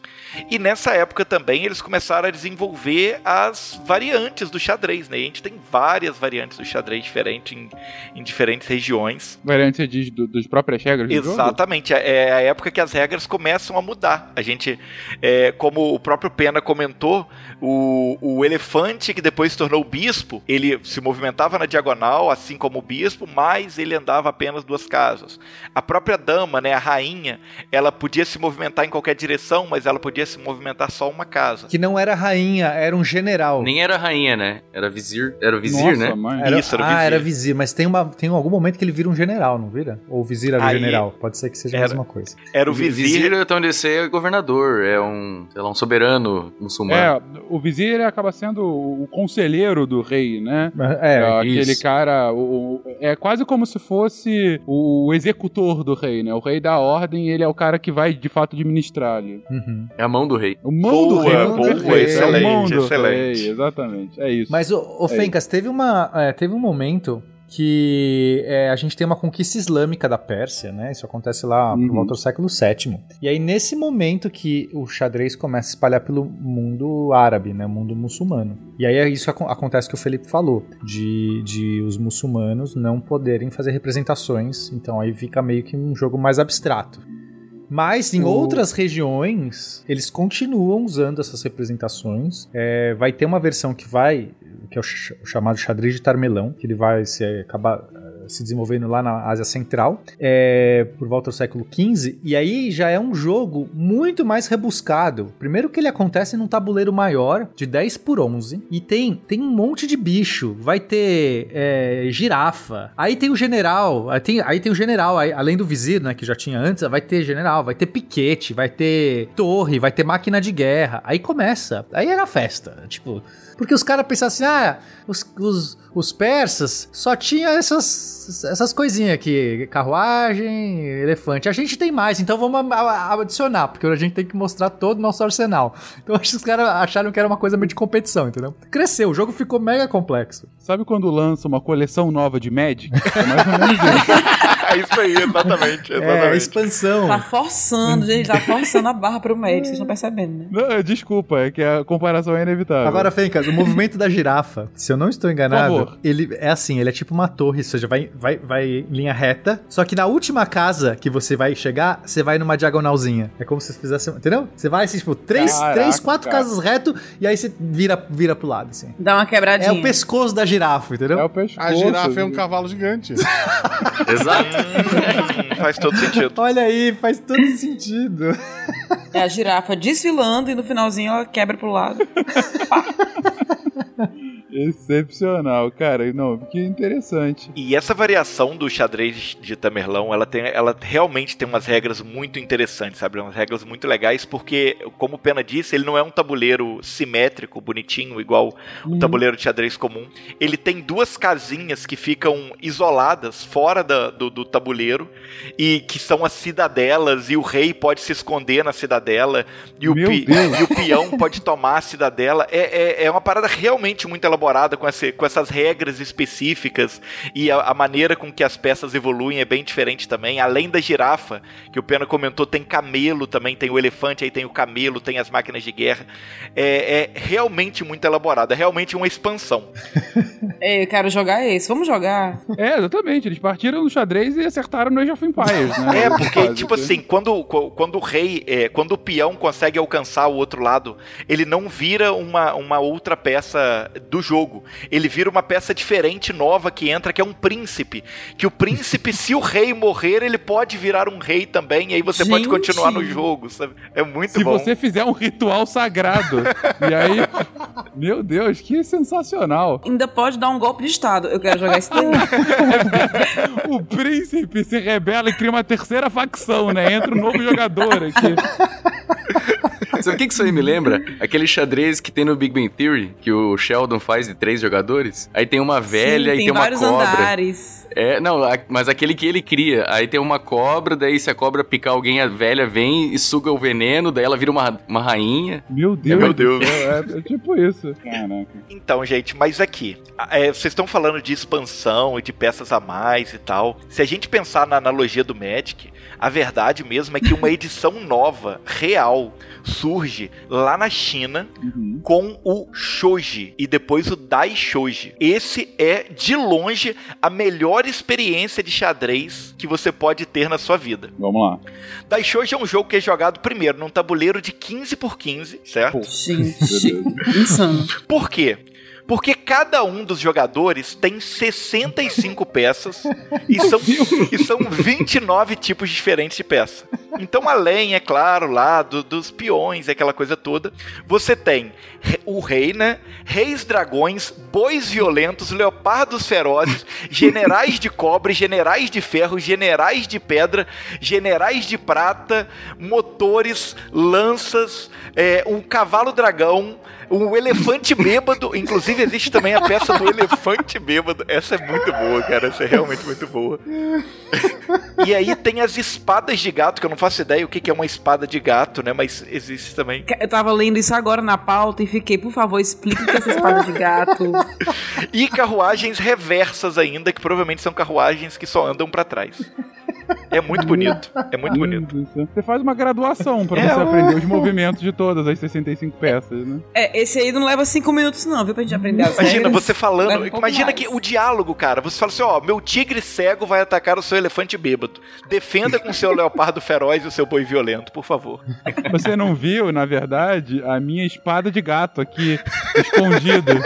E nessa época também eles começaram a desenvolver as variantes do xadrez, né? E a gente tem várias variantes do xadrez diferentes em, em diferentes regiões. Variante você diz do, dos próprias regras? Exatamente, é a época que as regras começam a mudar. A gente, é, como o próprio Pena comentou, o, o elefante que depois se tornou bispo, ele se movimentava na diagonal, assim como o bispo, mas ele andava apenas duas casas. A própria dama, né, a rainha, ela podia se movimentar em qualquer direção, mas ela podia se movimentar só uma casa. Que não era rainha, era um general. Nem era rainha, né? Era vizir. Era o vizir, Nossa, né? mãe. Era, Isso, era ah, vizir. era vizir, mas tem, uma, tem algum momento que ele vira um general, não vira? Ou o vizir era Aí- general? Pode ser que seja a Era. mesma coisa. Era o vizir, vizir. onde eu sei, é governador. É um, sei lá, um soberano muçulmano. É, o vizir acaba sendo o conselheiro do rei, né? É, É, aquele isso. cara. o- o- é quase como se fosse o executor do rei, né? O rei dá a ordem e ele é o cara que vai de fato administrar ali. uhum. É a mão do rei. O mão do Boa, rei. boa, perfeito, excelente, é o mão do excelente. rei, exatamente. É isso. Mas, o, o É Fencas, teve, uma, é, teve um momento que é, a gente tem uma conquista islâmica da Pérsia, né? Isso acontece lá por Uhum. volta do século VII. E aí, nesse momento que o xadrez começa a espalhar pelo mundo árabe, né? Mundo muçulmano. E aí, é isso acon- acontece que o Felipe falou, de, de os muçulmanos não poderem fazer representações. Então, aí fica meio que um jogo mais abstrato. Mas em O- outras regiões, eles continuam usando essas representações. É, vai ter uma versão que vai, que é o, ch- o chamado xadrez de Tarmelão, que ele vai se acabar se desenvolvendo lá na Ásia Central, é, por volta do século XV, e aí já é um jogo muito mais rebuscado. Primeiro que ele acontece num tabuleiro maior, de 10 por 11, e tem, tem um monte de bicho, vai ter é, girafa, aí tem o general, aí tem, aí tem o general, aí, além do vizir, né, que já tinha antes, vai ter general, vai ter piquete, vai ter torre, vai ter máquina de guerra, aí começa, aí era festa, tipo... Porque os caras pensavam assim, ah, os, os, os persas só tinham essas, essas coisinhas aqui, carruagem, elefante. A gente tem mais, então vamos adicionar, porque a gente tem que mostrar todo o nosso arsenal. Então acho que os caras acharam que era uma coisa meio de competição, entendeu? Cresceu, o jogo ficou mega complexo. Sabe quando lança uma coleção nova de Magic? É mais ou menos isso. É isso aí, exatamente. É, exatamente. expansão. Tá forçando, gente, tá forçando a barra pro médico, vocês estão percebendo, né? Não, desculpa, é que a comparação é inevitável. Agora, Fencas, o movimento da girafa, se eu não estou enganado, ele é assim, ele é tipo uma torre, ou seja, vai, vai, vai em linha reta, só que na última casa que você vai chegar, você vai numa diagonalzinha. É como se você fizesse, entendeu? Você vai assim, tipo, três, Caraca, três quatro cara. casas reto, e aí você vira, vira pro lado, assim. Dá uma quebradinha. É o pescoço da girafa, entendeu? É o pescoço. A girafa é um cavalo gigante. Exato. Hum, faz todo sentido. Olha aí, faz todo sentido. É a girafa desfilando e no finalzinho ela quebra pro lado. Excepcional, cara. Não, que interessante. E essa variação do xadrez de Tamerlão, ela, tem, ela realmente tem umas regras muito interessantes, sabe? Umas regras muito legais, porque, como o Pena disse, ele não é um tabuleiro simétrico, bonitinho, igual o tabuleiro de xadrez comum. Ele tem duas casinhas que ficam isoladas fora da- do, do tabuleiro e que são as cidadelas, e o rei pode se esconder na cidadela, e o, pi- e o peão pode tomar a cidadela. É, é, é uma parada realmente muito elaborada com, esse, com essas regras específicas e a, a maneira com que as peças evoluem é bem diferente também. Além da girafa, que o Pena comentou, tem camelo também, tem o elefante, aí tem o camelo, tem as máquinas de guerra. É, é realmente muito elaborado, é realmente uma expansão. Ei, eu quero jogar esse. Vamos jogar? É, exatamente. Eles partiram no xadrez e acertaram no Age of Empires, né? É, porque, tipo assim, quando, quando o rei, é, quando o peão consegue alcançar o outro lado, ele não vira uma, uma outra peça do jogo. Ele vira uma peça diferente, nova, que entra, que é um príncipe. Que o príncipe, se o rei morrer, ele pode virar um rei também, e aí você pode Gente! continuar no jogo, sabe? É muito Se bom. você fizer um ritual sagrado. e aí. Meu Deus, que sensacional. Ainda pode dar um golpe de estado. Eu quero jogar esse. O príncipe se rebela e cria uma terceira facção, né? Entra um novo jogador aqui. Sabe o que que isso aí me lembra? Aquele xadrez que tem no Big Bang Theory, que o Sheldon faz de três jogadores. Aí tem uma velha Sim, e tem tem uma vários cobra. andares. É, não, a- mas aquele que ele cria. Aí tem uma cobra, daí se a cobra picar alguém, a velha vem e suga o veneno, daí ela vira uma, uma rainha. Meu Deus. Meu do Deus. É, é tipo isso. Caraca. Então, gente, mas aqui, é, vocês estão falando de expansão e de peças a mais e tal. Se a gente pensar na analogia do Magic, a verdade mesmo é que uma edição nova, real, surge lá na China Uhum. com o Shoji e depois o Dai Shoji. Esse é, de longe, a melhor experiência de xadrez que você pode ter na sua vida. Vamos lá. Dai Shoji é um jogo que é jogado primeiro num tabuleiro de 15 por 15, certo? Beleza. insano. Por quê? Porque cada um dos jogadores tem 65 peças e são, e são 29 tipos diferentes de peça. Então, além, é claro, lá do- dos peões, aquela coisa toda, você tem o rei, né? Reis dragões, bois violentos, leopardos ferozes, generais de cobre, generais de ferro, generais de pedra, generais de prata, motores, lanças, é, um cavalo dragão, um elefante bêbado. Inclusive, existe também a peça do elefante bêbado. Essa é muito boa, cara. Essa é realmente muito boa. E aí tem as espadas de gato, que eu não faço ideia o que é uma espada de gato, né? Mas existe também. Eu tava lendo isso agora na pauta e fiquei, por favor, explique o que é essa espada de gato. E carruagens reversas ainda, que provavelmente são carruagens que só andam pra trás. É muito bonito. É muito bonito. Você faz uma graduação pra É, você aprender os movimentos de todas as 65 peças, né? É, esse aí não leva cinco minutos, não, viu? Pra gente aprender as Imagina regras. você falando, um imagina mais. que o diálogo, cara, você fala assim, ó, meu tigre cego vai atacar o seu elefante bêbado. Defenda com seu leopardo feroz e o seu boi violento, por favor. Você não viu, na verdade, a minha espada de gato aqui escondida.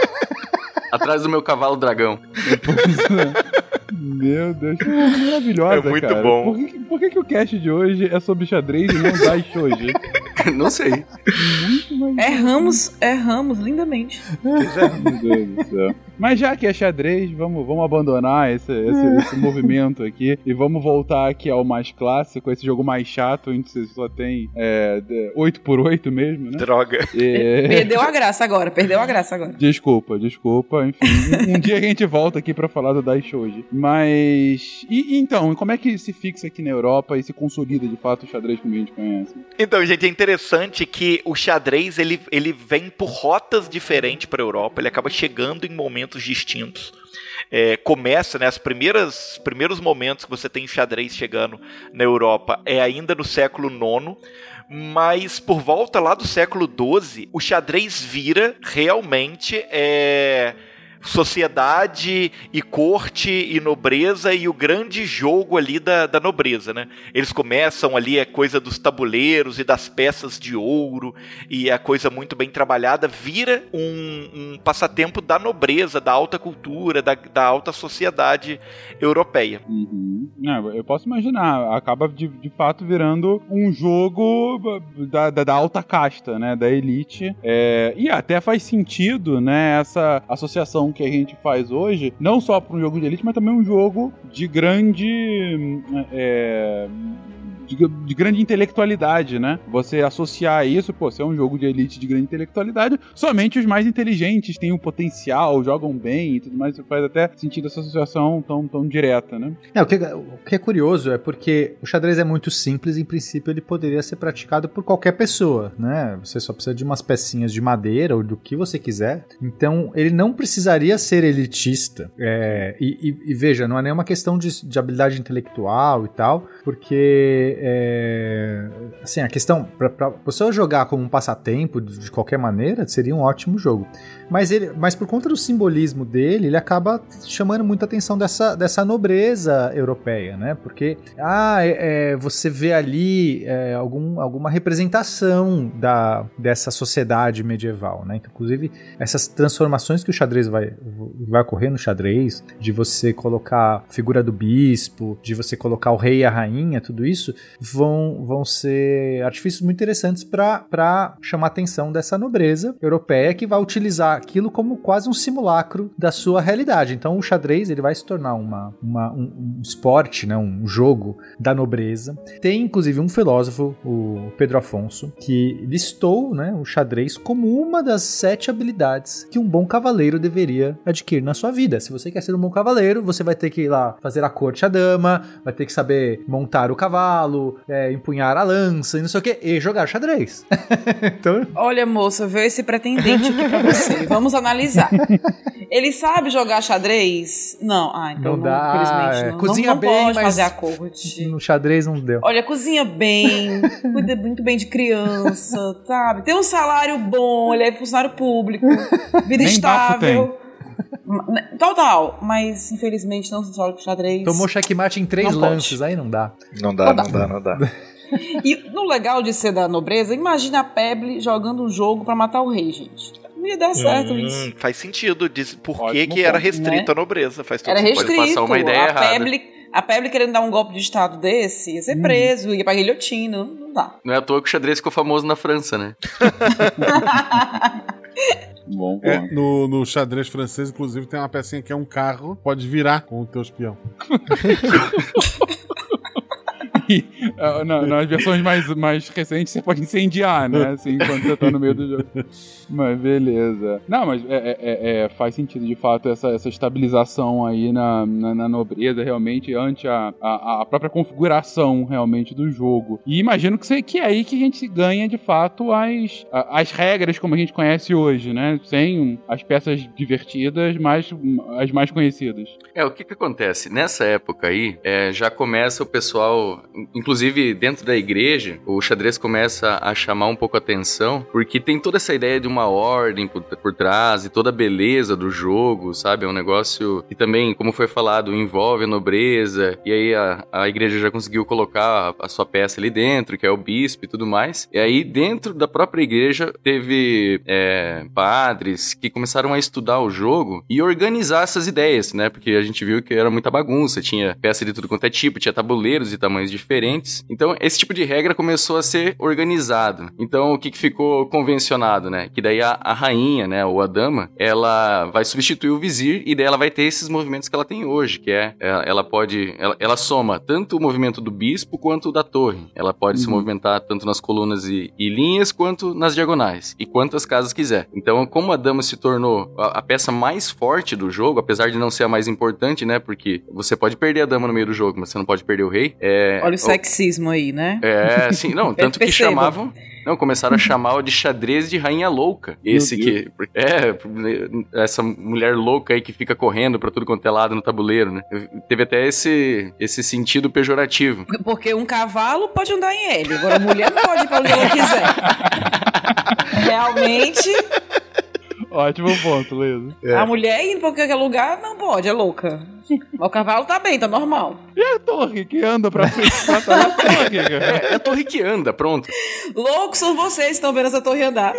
Atrás do meu cavalo dragão. Meu Deus, que coisa maravilhosa, É muito cara. bom. Por, que, por que, que o cast de hoje é sobre xadrez e não Daishoji? Não sei. Erramos, erramos lindamente. Meu Deus do céu. Mas já que é xadrez, vamos, vamos abandonar esse, esse, esse movimento aqui e vamos voltar aqui ao mais clássico, esse jogo mais chato, onde você só tem é, de- 8x8 mesmo, né? Droga. E- Perdeu a graça agora, perdeu a graça agora. Desculpa, desculpa, enfim. Um, um dia a gente volta aqui pra falar do Daishoji. Mas. E, e então, como é que se fixa aqui na Europa e se consolida de fato o xadrez como a gente conhece? Então, gente, é interessante que o xadrez ele, ele vem por rotas diferentes para a Europa, ele acaba chegando em momentos distintos. É, começa, né, as primeiras primeiros momentos que você tem xadrez chegando na Europa é ainda no século IX, mas por volta lá do século XII, o xadrez vira realmente é, sociedade e corte e nobreza e o grande jogo ali da, da nobreza, né? Eles começam ali a coisa dos tabuleiros e das peças de ouro e a coisa muito bem trabalhada vira um, um passatempo da nobreza, da alta cultura, da, da alta sociedade europeia. Uhum. Não, eu posso imaginar, acaba de, de fato virando um jogo da, da, da alta casta, né? Da elite. É, e até faz sentido, né? Essa associação que a gente faz hoje, não só para um jogo de elite, mas também um jogo de grande. é, de, de grande intelectualidade, né? Você associar isso, pô, se é um jogo de elite de grande intelectualidade, somente os mais inteligentes têm o potencial, jogam bem e tudo mais. Faz até sentido essa associação tão, tão direta, né? É, o, que, o que é curioso é porque o xadrez é muito simples, em princípio ele poderia ser praticado por qualquer pessoa, né? Você só precisa de umas pecinhas de madeira ou do que você quiser. Então ele não precisaria ser elitista. É, e, e- e veja, não é nenhuma questão de, de habilidade intelectual e tal, porque é, assim, a questão, para você jogar como um passatempo de, de qualquer maneira, seria um ótimo jogo. Mas, ele, mas por conta do simbolismo dele, ele acaba chamando muita atenção dessa, dessa nobreza europeia, né? Porque ah, é, é, você vê ali é, algum, alguma representação da, dessa sociedade medieval, né? Então, inclusive, essas transformações que o xadrez vai, vai ocorrer no xadrez, de você colocar a figura do bispo, de você colocar o rei e a rainha, tudo isso, vão, vão ser artifícios muito interessantes para chamar a atenção dessa nobreza europeia que vai utilizar aquilo como quase um simulacro da sua realidade. Então o xadrez ele vai se tornar uma, uma- um, um esporte, né, um jogo da nobreza. Tem inclusive um filósofo, o Pedro Afonso, que listou né, o xadrez como uma das sete habilidades que um bom cavaleiro deveria adquirir na sua vida. Se você quer ser um bom cavaleiro, você vai ter que ir lá fazer a corte à dama, vai ter que saber montar o cavalo, é, empunhar a lança e não sei o que, e jogar xadrez. então, Olha, moça, veio esse pretendente aqui pra você. Vamos analisar. Ele sabe jogar xadrez? Não. Ah, então Não não, dá, infelizmente é. não. Cozinha não, não bem, pode mas- fazer a corte. no xadrez não deu. Olha, cozinha bem, cuida muito bem de criança, sabe? Tem um salário bom, ele é funcionário público, vida Nem bafo estável. Total, mas infelizmente não se joga com xadrez. Tomou checkmate em três Não pode. lances, aí não dá. Não dá, não dá, não dá. E no legal de ser da nobreza, imagina a Pebble jogando um jogo pra matar o rei, gente. Não ia dar certo isso. Hum, faz sentido. Diz por que, Ótimo que era ponto, restrito né? à nobreza. Faz todo Era sentido. pode restrito. passar uma ideia a errada. Pebble, a Pebble querendo dar um golpe de estado desse, ia ser Hum. preso, ia pra guilhotina. Não, não dá. Não é à toa que o xadrez ficou famoso na França, né? Bom, É, no, no xadrez francês, inclusive, tem uma pecinha que é um carro, pode virar com o teu espião. E, ah, na- nas versões mais, mais recentes você pode incendiar, né? Assim, quando você tá no meio do jogo. Mas beleza. Não, mas é, é- é- é, faz sentido de fato essa, essa estabilização aí na, na, na nobreza, realmente, ante a, a, a própria configuração realmente do jogo. E imagino que, você, que é aí que a gente ganha de fato as, as regras como a gente conhece hoje, né? Sem as peças divertidas, mas as mais conhecidas. É, o que que acontece? Nessa época aí, é, já começa o pessoal inclusive dentro da igreja, o xadrez começa a chamar um pouco a atenção, porque tem toda essa ideia de uma ordem por, por trás e toda a beleza do jogo, sabe? É um negócio que também, como foi falado, envolve a nobreza, e aí a, a igreja já conseguiu colocar a, a sua peça ali dentro, que é o bispo e tudo mais. E aí, dentro da própria igreja, teve é, padres que começaram a estudar o jogo e organizar essas ideias, né? Porque a gente viu que era muita bagunça, tinha peça de tudo quanto é tipo, tinha tabuleiros de tamanhos diferentes. Então, esse tipo de regra começou a ser organizado. Então, o que, que ficou convencionado, né? Que daí a, a rainha, né, ou a dama, ela vai substituir o vizir e daí ela vai ter esses movimentos que ela tem hoje, que é, ela, ela pode, ela, ela, soma tanto o movimento do bispo quanto o da torre. Ela pode uhum. se movimentar tanto nas colunas e, e, linhas quanto nas diagonais e quantas casas quiser. Então, como a dama se tornou a, a peça mais forte do jogo, apesar de não ser a mais importante, né? Porque você pode perder a dama no meio do jogo, mas você não pode perder o rei. É, Olha sexismo aí, né? É, sim, não, tanto que chamavam. Não, começaram a chamar de xadrez de rainha louca. Esse que. É, essa mulher louca aí que fica correndo pra tudo quanto é lado no tabuleiro, né? Teve até esse, esse sentido pejorativo. Porque um cavalo pode andar em L, agora a mulher não pode ir pra onde ela quiser. Realmente. Ótimo ponto, Luiz. É. A mulher indo pra qualquer lugar não pode, é louca. O cavalo tá bem, tá normal. E a torre que anda pra frente? Trás? a torre, é, é a torre que anda, pronto. Loucos são vocês que estão vendo essa torre andar.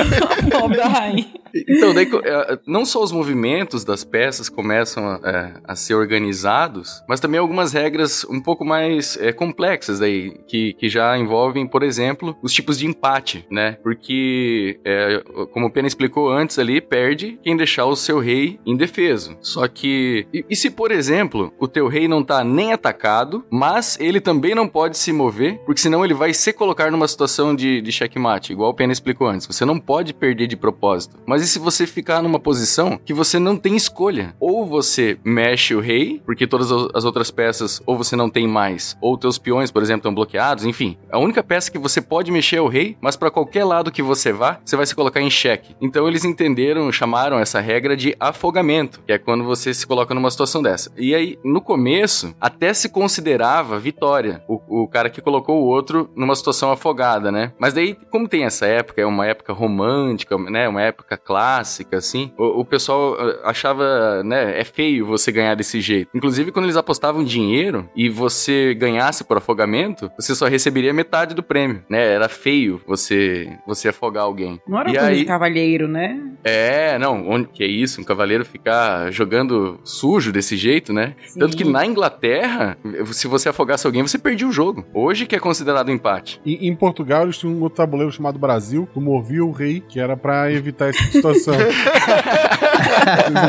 Pobre da rainha. Então, daí, é, não só os movimentos das peças começam a, é, a ser organizados, mas também algumas regras um pouco mais é, complexas daí, que, que já envolvem, por exemplo, os tipos de empate, né? Porque, é, como o Pena explicou antes ali, perde quem deixar o seu rei indefeso. Só que... E, e se, por exemplo, o teu rei não tá nem atacado, mas ele também não pode se mover, porque senão ele vai se colocar numa situação de, de checkmate, igual o Pena explicou antes. Você não pode perder de propósito. Mas e se você ficar numa posição que você não tem escolha? Ou você mexe o rei, porque todas as outras peças ou você não tem mais, ou teus peões, por exemplo, estão bloqueados, enfim. A única peça que você pode mexer é o rei, mas para qualquer lado que você vá, você vai se colocar em xeque. Então eles entenderam, chamaram essa regra de afogamento, que é quando você se coloca numa situação dessa. E aí, no começo, até se considerava vitória o, o cara que colocou o outro numa situação afogada, né? Mas daí, como tem essa época, é uma época romântica, né? Uma época clássica, assim, o, o pessoal eh, achava, né? É feio você ganhar desse jeito. Inclusive, quando eles apostavam dinheiro e você ganhasse por afogamento, você só receberia metade do prêmio, né? Era feio você você afogar alguém. Não era e aí, de cavalheiro, né? É, não. Onde que é isso? Um cavaleiro ficar jogando sujo desse jeito, né? Sim. Tanto que na Inglaterra, se você afogasse alguém, você perdia o jogo. Hoje que é considerado empate. E, em Portugal, eles tinham um tabuleiro chamado Brasil, que movia o rei, que era para evitar essa situação.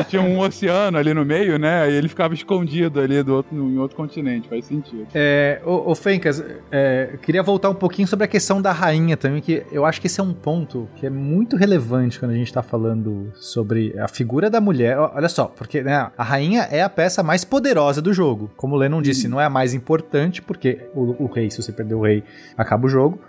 Tinha um oceano ali no meio, né? E ele ficava escondido ali do outro, em outro continente, faz sentido. É, ô, ô Fencas, é, eu queria voltar um pouquinho sobre a questão da rainha também, que eu acho que esse é um ponto que é muito relevante quando a gente tá falando sobre a figura da mulher. Olha só, porque né, a rainha é a peça mais poderosa do jogo. Como o Lennon disse, não é a mais importante, porque o, o rei, se você perder o rei, acaba o jogo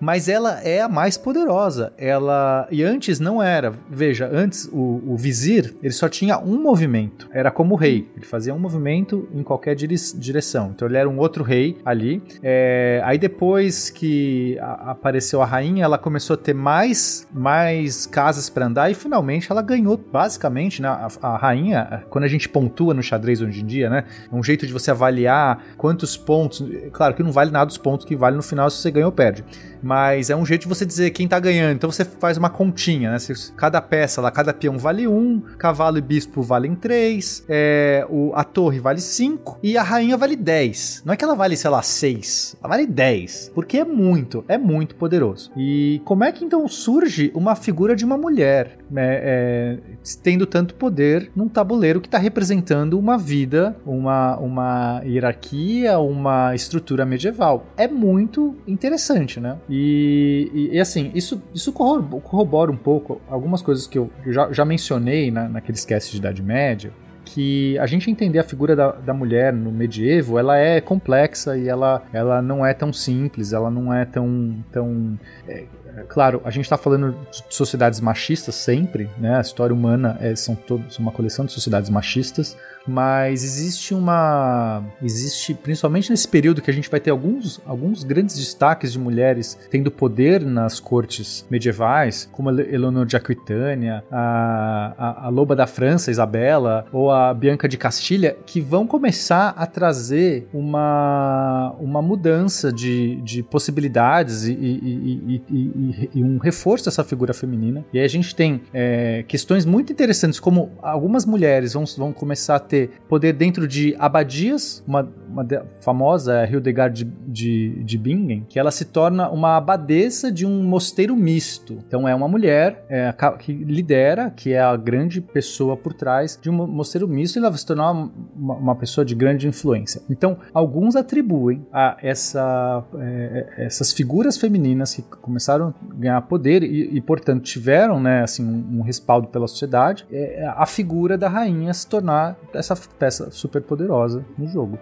mas ela é a mais poderosa. Ela e antes não era. Veja, antes o, o vizir ele só tinha um movimento. Era como o rei. Ele fazia um movimento em qualquer direção. Então ele era um outro rei ali. É, aí depois que a, apareceu a rainha, ela começou a ter mais mais casas para andar e finalmente ela ganhou basicamente, né? A, a rainha, quando a gente pontua no xadrez hoje em dia, né? É um jeito de você avaliar quantos pontos. Claro que não vale nada os pontos que vale no final se você ganha ou perde mas é um jeito de você dizer quem tá ganhando. Então você faz uma continha, né? Cada peça lá, cada peão vale um, cavalo e bispo valem três, é, o, a torre vale cinco e a rainha vale dez. Não é que ela vale, sei lá, seis, ela vale dez, porque é muito, é muito poderoso. E como é que então surge uma figura de uma mulher, né, é, tendo tanto poder num tabuleiro que está representando uma vida, uma, uma hierarquia, uma estrutura medieval? É muito interessante, né? E, e, e, assim, isso, isso corrobora um pouco algumas coisas que eu, já, já, mencionei na, naquele cast de Idade Média, que a gente entender a figura da, da mulher no medievo, ela é complexa e ela, ela não é tão simples, ela não é tão, tão é, é, claro, a gente está falando de sociedades machistas sempre, né? A história humana é, são, todos, são uma coleção de sociedades machistas, mas existe uma. Existe, principalmente nesse período que a gente vai ter alguns, alguns grandes destaques de mulheres tendo poder nas cortes medievais, como Eleonor de Aquitânia, a, a, a Loba da França, Isabela, ou a Bianca de Castilha, que vão começar a trazer uma, uma mudança de, de possibilidades e, e, e, e um reforço dessa figura feminina. E aí a gente tem é, questões muito interessantes, como algumas mulheres vão, vão começar a ter ter poder dentro de abadias, uma, uma famosa é Hildegard de, de, de, Bingen, que ela se torna uma abadesa de um mosteiro misto. Então é uma mulher é, que lidera, que é a grande pessoa por trás de um mosteiro misto e ela vai se tornar uma, uma pessoa de grande influência. Então alguns atribuem a essa, é, é essas figuras femininas que começaram a ganhar poder e, e portanto tiveram né, assim, um, um respaldo pela sociedade, é, a figura da rainha se tornar essa peça super poderosa no jogo.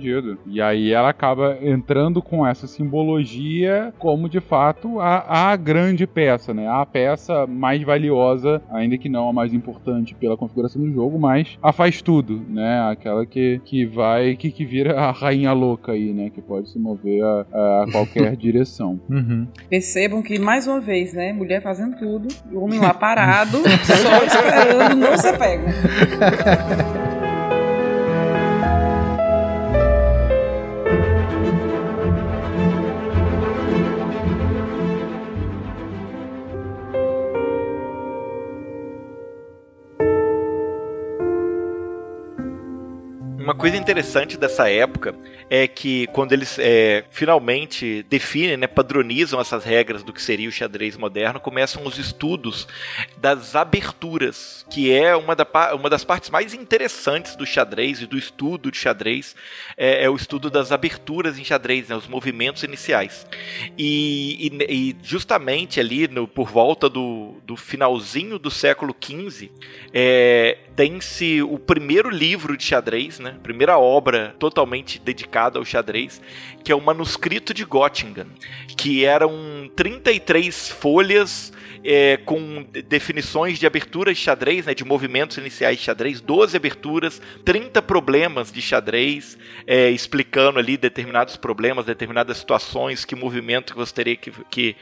Entendido. E aí ela acaba entrando com essa simbologia como de fato a, a grande peça, né? A peça mais valiosa, ainda que não a mais importante pela configuração do jogo, mas a faz tudo, né? Aquela que, que vai, que, que vira a rainha louca aí, né? Que pode se mover a, a qualquer direção. Uhum. Percebam que, mais uma vez, né? Mulher fazendo tudo, o homem lá parado, só esperando, não se pega. Uma coisa interessante dessa época é que quando eles é, finalmente definem, né, padronizam essas regras do que seria o xadrez moderno, começam os estudos das aberturas, que é uma, da, uma das partes mais interessantes do xadrez e do estudo de xadrez, é, é o estudo das aberturas em xadrez, né, os movimentos iniciais. E, e, e justamente ali, no, por volta do, do finalzinho do século XV, é, tem-se o primeiro livro de xadrez, né? Primeira obra totalmente dedicada ao xadrez, que é o manuscrito de Göttingen, que eram 33 folhas é, com definições de aberturas de xadrez, né, de movimentos iniciais de xadrez, 12 aberturas, 30 problemas de xadrez, é, explicando ali determinados problemas, determinadas situações, que movimento que você teria que, que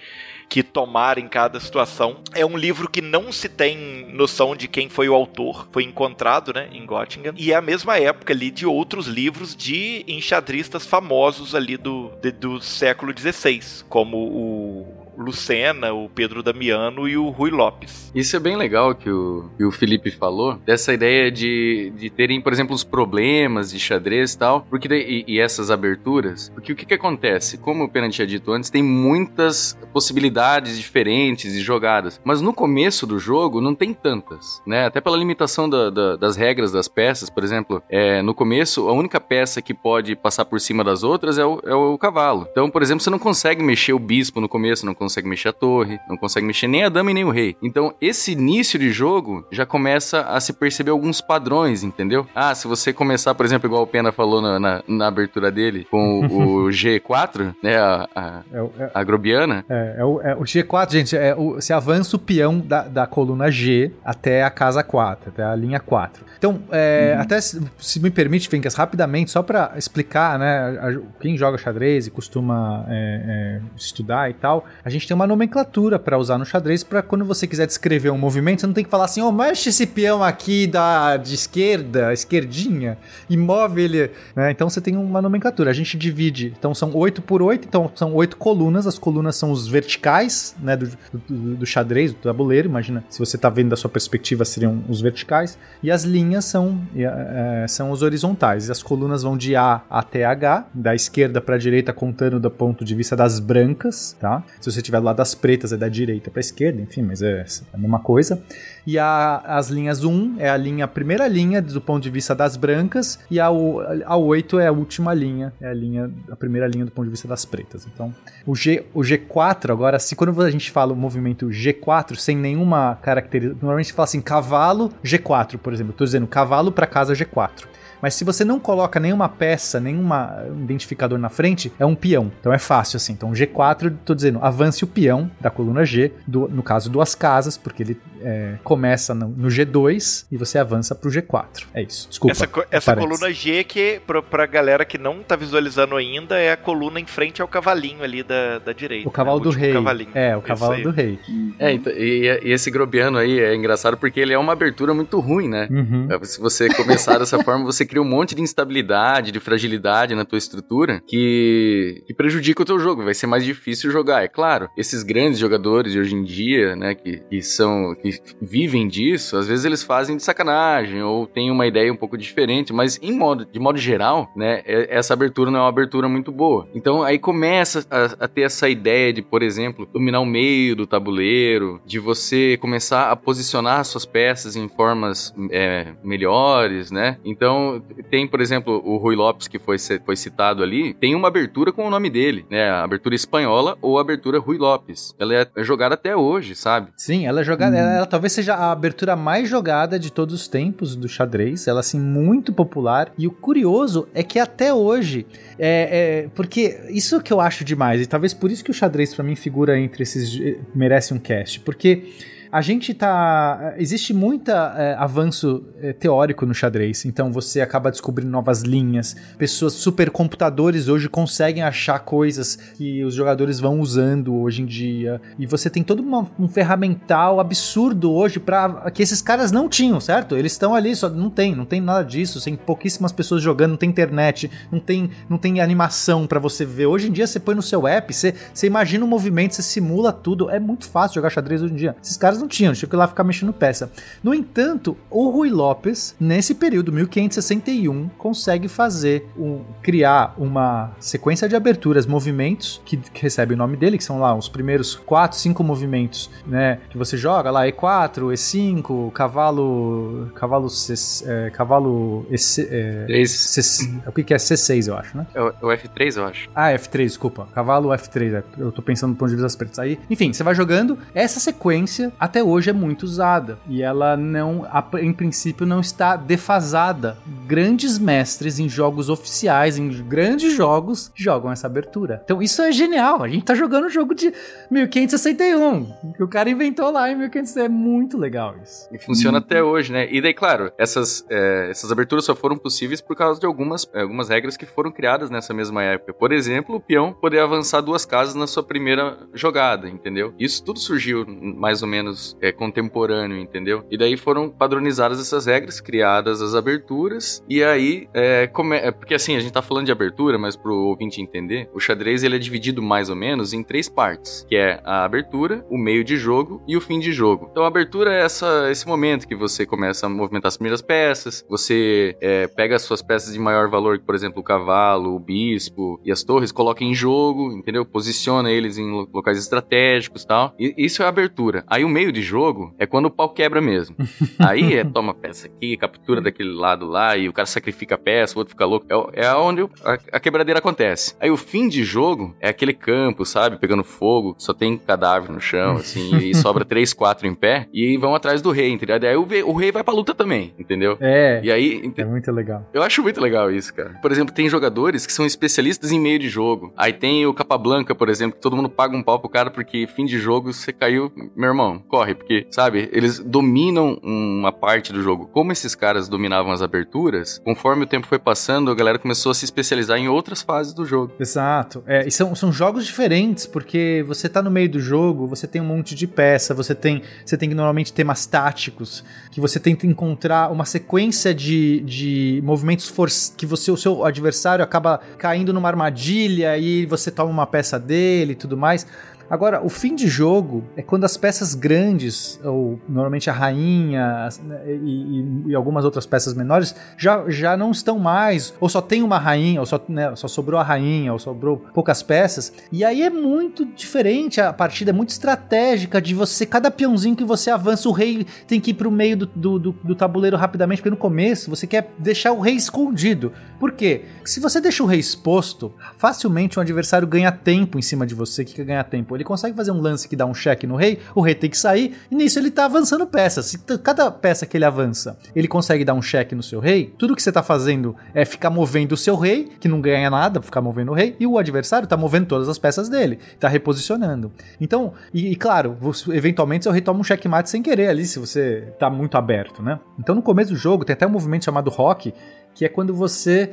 que tomar em cada situação. É um livro que não se tem noção de quem foi o autor, foi encontrado né, em Göttingen, e é a mesma época ali de outros livros de enxadristas famosos ali do, de, do século XVI, como o Lucena, o Pedro Damiano e o Rui Lopes. Isso é bem legal que o, que o Felipe falou, dessa ideia de, de terem, por exemplo, os problemas de xadrez e tal, porque e, e essas aberturas, porque o que, que acontece? Como o Pena tinha dito antes, tem muitas possibilidades diferentes de jogadas, mas no começo do jogo não tem tantas, né? Até pela limitação da, da, das regras das peças, por exemplo, é, no começo a única peça que pode passar por cima das outras é o, é o cavalo. Então, por exemplo, você não consegue mexer o bispo no começo, não consegue consegue mexer a torre, não consegue mexer nem a dama e nem o rei. Então, esse início de jogo já começa a se perceber alguns padrões, entendeu? Ah, se você começar, por exemplo, igual o Pena falou na, na, na abertura dele, com o, o G4, né, a, a, é, é, a Grobiana. É, é, o, é, o, G4, gente, é o, você avança o peão da, da coluna G até a casa 4, até a linha 4. Então, é, uhum. até se, se, me permite, Fencas, rapidamente, só para explicar, né, a, quem joga xadrez e costuma é, estudar e tal, a gente gente tem uma nomenclatura para usar no xadrez para quando você quiser descrever um movimento, você não tem que falar assim, oh, mexe esse peão aqui da de esquerda, esquerdinha, e move ele. Né? Então você tem uma nomenclatura. A gente divide, então são 8 por 8, então são oito colunas. As colunas são os verticais né, do, do, do xadrez, do tabuleiro. Imagina, se você está vendo da sua perspectiva, seriam os verticais. E as linhas são, é, são os horizontais. E as colunas vão de A até H, da esquerda para a direita, contando do ponto de vista das brancas. Tá? Se você estiver do lado das pretas, é da direita para esquerda, enfim, mas é, é a mesma coisa. E a, as linhas 1 é a linha, a primeira linha do ponto de vista das brancas, e a, a 8 é a última linha, é a linha, a primeira linha do ponto de vista das pretas. Então, o, G, o G4, agora, se quando a gente fala o movimento G4, sem nenhuma característica, normalmente fala assim, cavalo G4, por exemplo. Tô dizendo cavalo para casa G4. Mas se você não coloca nenhuma peça, nenhuma identificador na frente, é um peão. Então é fácil assim. Então G4, tô dizendo, avance o peão da coluna G, do- no caso duas casas, porque ele é, começa no, no G2 e você avança pro G4. É isso. Desculpa. Essa, co- essa coluna G que, pra, pra galera que não tá visualizando ainda, é a coluna em frente ao cavalinho ali da, da direita. O cavalo né? do último rei. Cavalinho. É, o cavalo do rei. É, então, e, e esse grobiano aí é engraçado porque ele é uma abertura muito ruim, né? Uhum. É, Se você começar dessa forma, você cria um monte de instabilidade, de fragilidade na tua estrutura que, que prejudica o teu jogo. Vai ser mais difícil jogar. É claro, esses grandes jogadores de hoje em dia, né, que, que são que vivem disso, às vezes eles fazem de sacanagem ou têm uma ideia um pouco diferente, mas em modo, de modo geral, né, é- essa abertura não é uma abertura muito boa. Então aí começa a, a ter essa ideia de, por exemplo, dominar o meio do tabuleiro, de você começar a posicionar suas peças em formas é, melhores, né? Então tem, por exemplo, o Rui Lopes que foi, foi citado ali, tem uma abertura com o nome dele, né? A abertura espanhola ou a abertura Rui Lopes. Ela é jogada até hoje, sabe? Sim, ela é jogada. Ela, ela talvez seja a abertura mais jogada de todos os tempos do xadrez. Ela, assim, muito popular. E o curioso é que até hoje. É, é- porque isso que eu acho demais, e talvez por isso que o xadrez pra mim figura entre esses. eh, merece um cast. Porque. A gente tá. Existe muita é, avanço é, teórico no xadrez, então você acaba descobrindo novas linhas. Pessoas, supercomputadores hoje conseguem achar coisas que os jogadores vão usando hoje em dia. E você tem todo uma- um ferramental absurdo hoje para que esses caras não tinham, certo? Eles estão ali, só não tem, não tem nada disso, tem pouquíssimas pessoas jogando, não tem internet, não tem, não tem animação para você ver. Hoje em dia você põe no seu app, você, você imagina o movimento, você simula tudo. É muito fácil jogar xadrez hoje em dia. Esses caras não tinham, tinha que ir lá ficar mexendo peça. No entanto, o Rui Lopes, nesse período 1561, consegue fazer um, criar uma sequência de aberturas, movimentos que, que recebem o nome dele, que são lá os primeiros 4, 5 movimentos, né, que você joga lá E4, E5, cavalo, cavalo, C, é, cavalo EC, é. C, o que que é C6, eu acho, né? É o, é o F3, eu acho. Ah, F3, desculpa. Cavalo F3, é. eu tô pensando do ponto de vista das pretas. Aí, enfim, você vai jogando. Essa sequência até hoje é muito usada. E ela não, em princípio, não está defasada. Grandes mestres em jogos oficiais, em grandes jogos, jogam essa abertura. Então isso é genial. A gente tá jogando um jogo de 1561. Que o cara inventou lá em 1500. É muito legal isso. E funciona até hoje, né? E daí, claro, essas, é, essas aberturas só foram possíveis por causa de algumas, algumas regras que foram criadas nessa mesma época. Por exemplo, o peão poder avançar duas casas na sua primeira jogada, entendeu? Isso tudo surgiu mais ou menos é, contemporâneo, entendeu? E daí foram padronizadas essas regras, criadas as aberturas, e aí, é, é, porque assim, a gente tá falando de abertura, mas pro ouvinte entender, o xadrez ele é dividido mais ou menos em três partes, que é a abertura, o meio de jogo e o fim de jogo. Então a abertura é essa, esse momento que você começa a movimentar as primeiras peças, você é, pega as suas peças de maior valor, por exemplo, o cavalo, o bispo e as torres, coloca em jogo, entendeu? Posiciona eles em lo- locais estratégicos tal. E isso é a abertura. Aí o meio de jogo é quando o pau quebra mesmo. Aí é toma peça aqui, captura daquele lado lá e o cara sacrifica a peça, o outro fica louco. É, é onde a, a quebradeira acontece. Aí o fim de jogo é aquele campo, sabe? Pegando fogo, só tem cadáver no chão, assim, e sobra três, quatro em pé e vão atrás do rei, entendeu? Aí o, o rei vai pra luta também, entendeu? É. E aí, ente- É muito legal. eu acho muito legal isso, cara. Por exemplo, tem jogadores que são especialistas em meio de jogo. Aí tem o Capablanca, por exemplo, que todo mundo paga um pau pro cara porque fim de jogo você caiu, meu irmão, corre, porque, sabe, eles dominam uma parte do jogo. Como esses caras dominavam as aberturas, conforme o tempo foi passando, a galera começou a se especializar em outras fases do jogo. Exato. É, e são, são jogos diferentes, porque você tá no meio do jogo, você tem um monte de peça, você tem, você tem normalmente temas táticos, que você tenta encontrar uma sequência de, de movimentos que você, o seu adversário acaba caindo numa armadilha e você toma uma peça dele e tudo mais. Agora, o fim de jogo é quando as peças grandes, ou normalmente a rainha né, e, e- e algumas outras peças menores, já, já não estão mais, ou só tem uma rainha, ou só, né, só sobrou a rainha, ou sobrou poucas peças. E aí é muito diferente, a partida é muito estratégica de você, cada peãozinho que você avança, o rei tem que ir pro meio do, do, do- do tabuleiro rapidamente, porque no começo você quer deixar o rei escondido. Por quê? Se você deixa o rei exposto, facilmente o adversário ganha tempo em cima de você. O que que é ganhar tempo? Ele consegue fazer um lance que dá um cheque no rei, o rei tem que sair, e nisso ele tá avançando peças. Se cada peça que ele avança, ele consegue dar um cheque no seu rei, tudo que você tá fazendo é ficar movendo o seu rei, que não ganha nada, ficar movendo o rei, e o adversário tá movendo todas as peças dele, tá reposicionando. Então, e, e claro, você- eventualmente seu rei toma um checkmate sem querer ali, se você tá muito aberto, né? Então no começo do jogo tem até um movimento chamado rock, que é quando você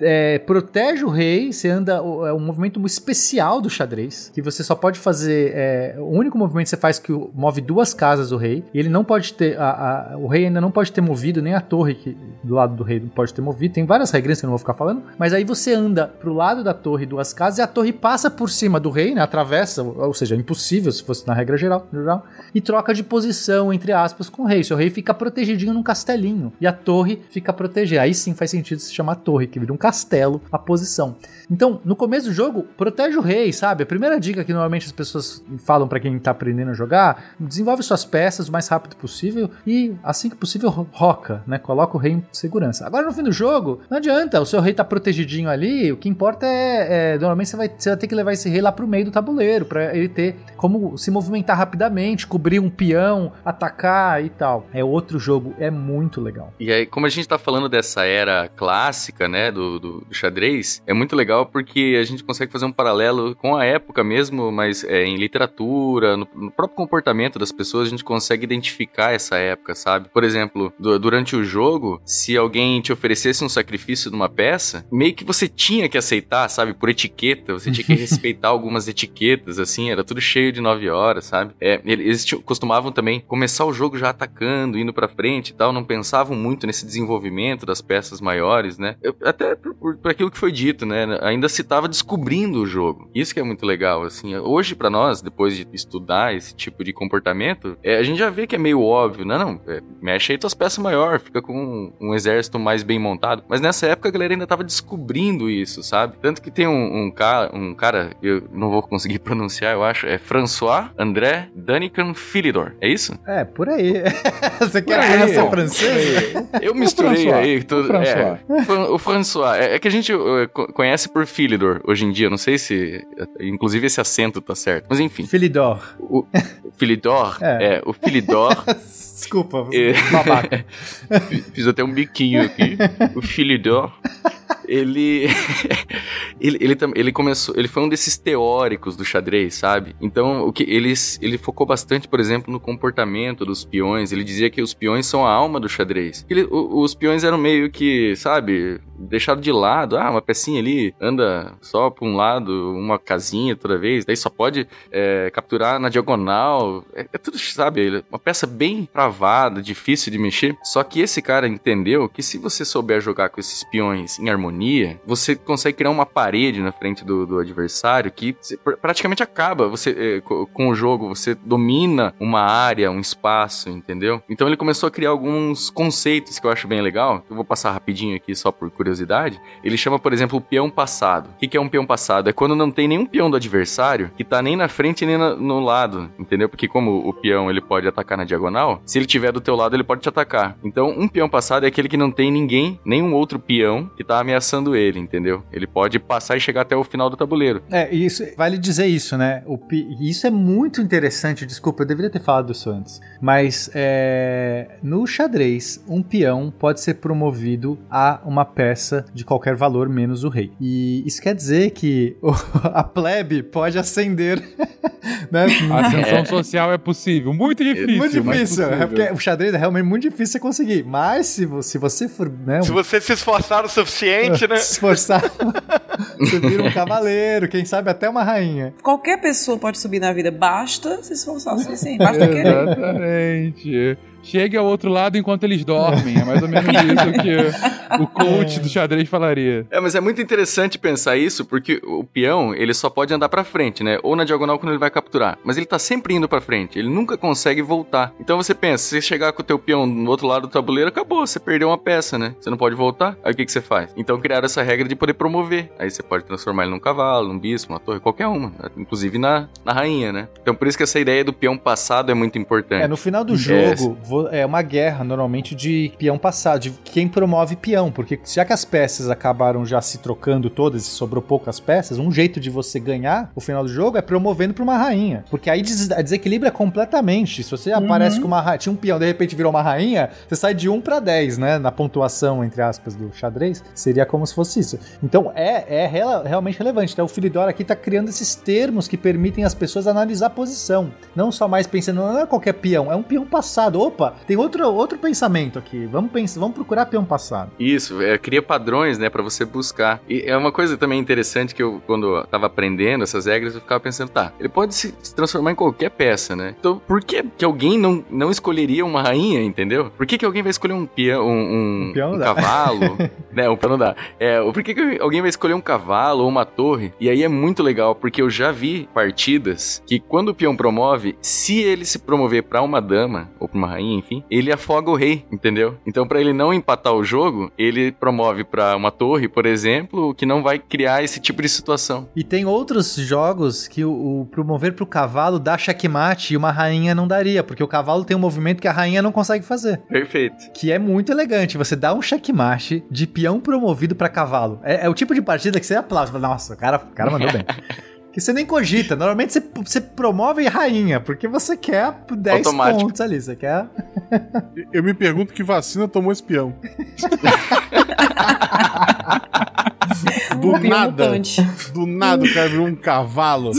é, protege o rei, você anda. É um movimento especial do xadrez, que você só pode fazer. é, o único movimento que você faz que move duas casas o rei, e ele não pode ter. a- a- o rei ainda não pode ter movido, nem a torre que do lado do rei não pode ter movido. Tem várias regras que eu não vou ficar falando, mas aí você anda pro lado da torre duas casas e a torre passa por cima do rei, né? Atravessa, ou seja, é impossível se fosse na regra geral, geral e troca de posição, entre aspas, com o rei. Seu rei fica protegidinho num castelinho e a torre fica protegida. Aí sim faz sentido se chamar torre, que vira um castelo a posição. Então, no começo do jogo, protege o rei, sabe? A primeira dica que normalmente as pessoas falam pra quem tá aprendendo a jogar, desenvolve suas peças o mais rápido possível e, assim que possível, ro- roca, né? Coloca o rei em segurança. Agora, no fim do jogo, não adianta, o seu rei tá protegidinho ali, o que importa é, é, normalmente você vai, você vai ter que levar esse rei lá pro meio do tabuleiro, pra ele ter como se movimentar rapidamente, cobrir um peão, atacar e tal. É outro jogo, é muito legal. E aí, como a gente tá falando dessa era clássica, né, do, do, do xadrez, é muito legal porque a gente consegue fazer um paralelo com a época mesmo, mas é, em literatura, no, no próprio comportamento das pessoas, a gente consegue identificar essa época, sabe? Por exemplo, du- durante o jogo, se alguém te oferecesse um sacrifício numa peça, meio que você tinha que aceitar, sabe? Por etiqueta, você tinha que respeitar algumas etiquetas, assim, era tudo cheio de nove horas, sabe? É, eles costumavam também começar o jogo já atacando, indo pra frente e tal, não pensavam muito nesse desenvolvimento das peças maiores, né? Eu- até por, por- por aquilo que foi dito, né? Ainda se tava descobrindo o jogo. Isso que é muito legal, assim. Hoje, pra nós, depois de estudar esse tipo de comportamento, é, a gente já vê que é meio óbvio, não, não, é, mexe aí tuas peças maior, fica com um, um exército mais bem montado. Mas nessa época a galera ainda tava descobrindo isso, sabe? Tanto que tem um, um, ca- um cara, eu não vou conseguir pronunciar, eu acho, é François André Danican Philidor. É isso? É, por aí. Você quer aí, essa ó. francês? Eu misturei aí tudo. o François. É, o François. É, é que a gente co- conhece por Philidor hoje em dia. Não sei se. Inclusive esse acento tá certo. Mas enfim. Philidor. O, Philidor. É. É. o Philidor. Desculpa, É. babaca. Fiz até um biquinho aqui. O Philidor. Ele, ele, ele, ele começou, ele foi um desses teóricos do xadrez, sabe? Então, o que ele, ele focou bastante, por exemplo, no comportamento dos peões. Ele dizia que os peões são a alma do xadrez. Ele- os peões eram meio que, sabe, deixado de lado. Ah, uma pecinha ali anda só pra um lado, uma casinha toda vez. Daí só pode é, capturar na diagonal. É, é tudo, sabe, ele- uma peça bem travada, difícil de mexer. Só que esse cara entendeu que se você souber jogar com esses peões em harmonia, você consegue criar uma parede na frente do, do adversário que pr- praticamente acaba. Você é, co- com o jogo, você domina uma área, um espaço, entendeu? Então ele começou a criar alguns conceitos que eu acho bem legal. Eu vou passar rapidinho aqui só por curiosidade. Ele chama, por exemplo, o peão passado. O que é um peão passado? É quando não tem nenhum peão do adversário que tá nem na frente nem no lado, entendeu? Porque como o peão ele pode atacar na diagonal, se ele tiver do teu lado ele pode te atacar. Então um peão passado é aquele que não tem ninguém, nenhum outro peão que tá ameaçando ele, entendeu? Ele pode passar e chegar até o final do tabuleiro. É, isso, vale dizer isso, né? O, isso é muito interessante, desculpa, eu deveria ter falado isso antes. Mas é, no xadrez, um peão pode ser promovido a uma peça de qualquer valor menos o rei. E isso quer dizer que o- a plebe pode ascender. né? A ascensão social é possível. Muito difícil. muito difícil. É porque o xadrez é realmente muito difícil você conseguir. Mas se, vo- se você for né, Se você se esforçar o suficiente, né? se esforçar, você vira um cavaleiro, quem sabe até uma rainha. Qualquer pessoa pode subir na vida, basta se esforçar o suficiente, basta querer. Exatamente. Chegue ao outro lado enquanto eles dormem. É mais ou menos isso que o coach do xadrez falaria. É, mas é muito interessante pensar isso, porque o peão, ele só pode andar pra frente, né? Ou na diagonal quando ele vai capturar. Mas ele tá sempre indo pra frente, ele nunca consegue voltar. Então você pensa, se você chegar com o teu peão no outro lado do tabuleiro, acabou, você perdeu uma peça, né? Você não pode voltar. Aí o que, que você faz? Então criaram essa regra de poder promover. Aí você pode transformar ele num cavalo, num bispo, uma torre, qualquer uma. Inclusive na, na rainha, né? Então por isso que essa ideia do peão passado é muito importante. É, no final do jogo, vo- é uma guerra, normalmente, de peão passado, de quem promove peão, porque já que as peças acabaram já se trocando todas e sobrou poucas peças, um jeito de você ganhar o final do jogo é promovendo pra uma rainha. Porque aí des desequilibra completamente. Se você aparece com uma rainha, tinha um peão, de repente virou uma rainha, você sai de 1 pra 10, né? Na pontuação, entre aspas, do xadrez, seria como se fosse isso. Então é, é realmente relevante. Então o Filidor aqui tá criando esses termos que permitem as pessoas analisar a posição. Não só mais pensando, não é qualquer peão, é um peão passado. Opa, tem outro, outro pensamento aqui. Vamos pensar, vamos procurar peão passado. Isso, é, cria padrões, né, pra você buscar. E é uma coisa também interessante que eu, quando eu tava aprendendo essas regras, eu ficava pensando, tá, ele pode se, se transformar em qualquer peça, né? Então, por que, que alguém não, não escolheria uma rainha, entendeu? Por que, que alguém vai escolher um peão, um, um, Um peão um cavalo? né, um peão não dá. É, por que, que alguém vai escolher um cavalo ou uma torre? E aí é muito legal, porque eu já vi partidas que quando o peão promove, se ele se promover pra uma dama, ou pra uma rainha, enfim, ele afoga o rei, entendeu? Então, pra ele não empatar o jogo, ele promove pra uma torre, por exemplo, que não vai criar esse tipo de situação. E tem outros jogos que o, o promover pro cavalo dá checkmate e uma rainha não daria, porque o cavalo tem um movimento que a rainha não consegue fazer. Perfeito. Que é muito elegante. Você dá um checkmate de peão promovido pra cavalo. É, é o tipo de partida que você aplaude. Nossa, o cara, o cara mandou bem. Que você nem cogita. Normalmente você, você promove rainha, porque você quer 10 Automático. pontos ali. Você quer. Eu me pergunto que vacina tomou esse peão. Do Um nada. mutante. Do nada o cara virou um cavalo.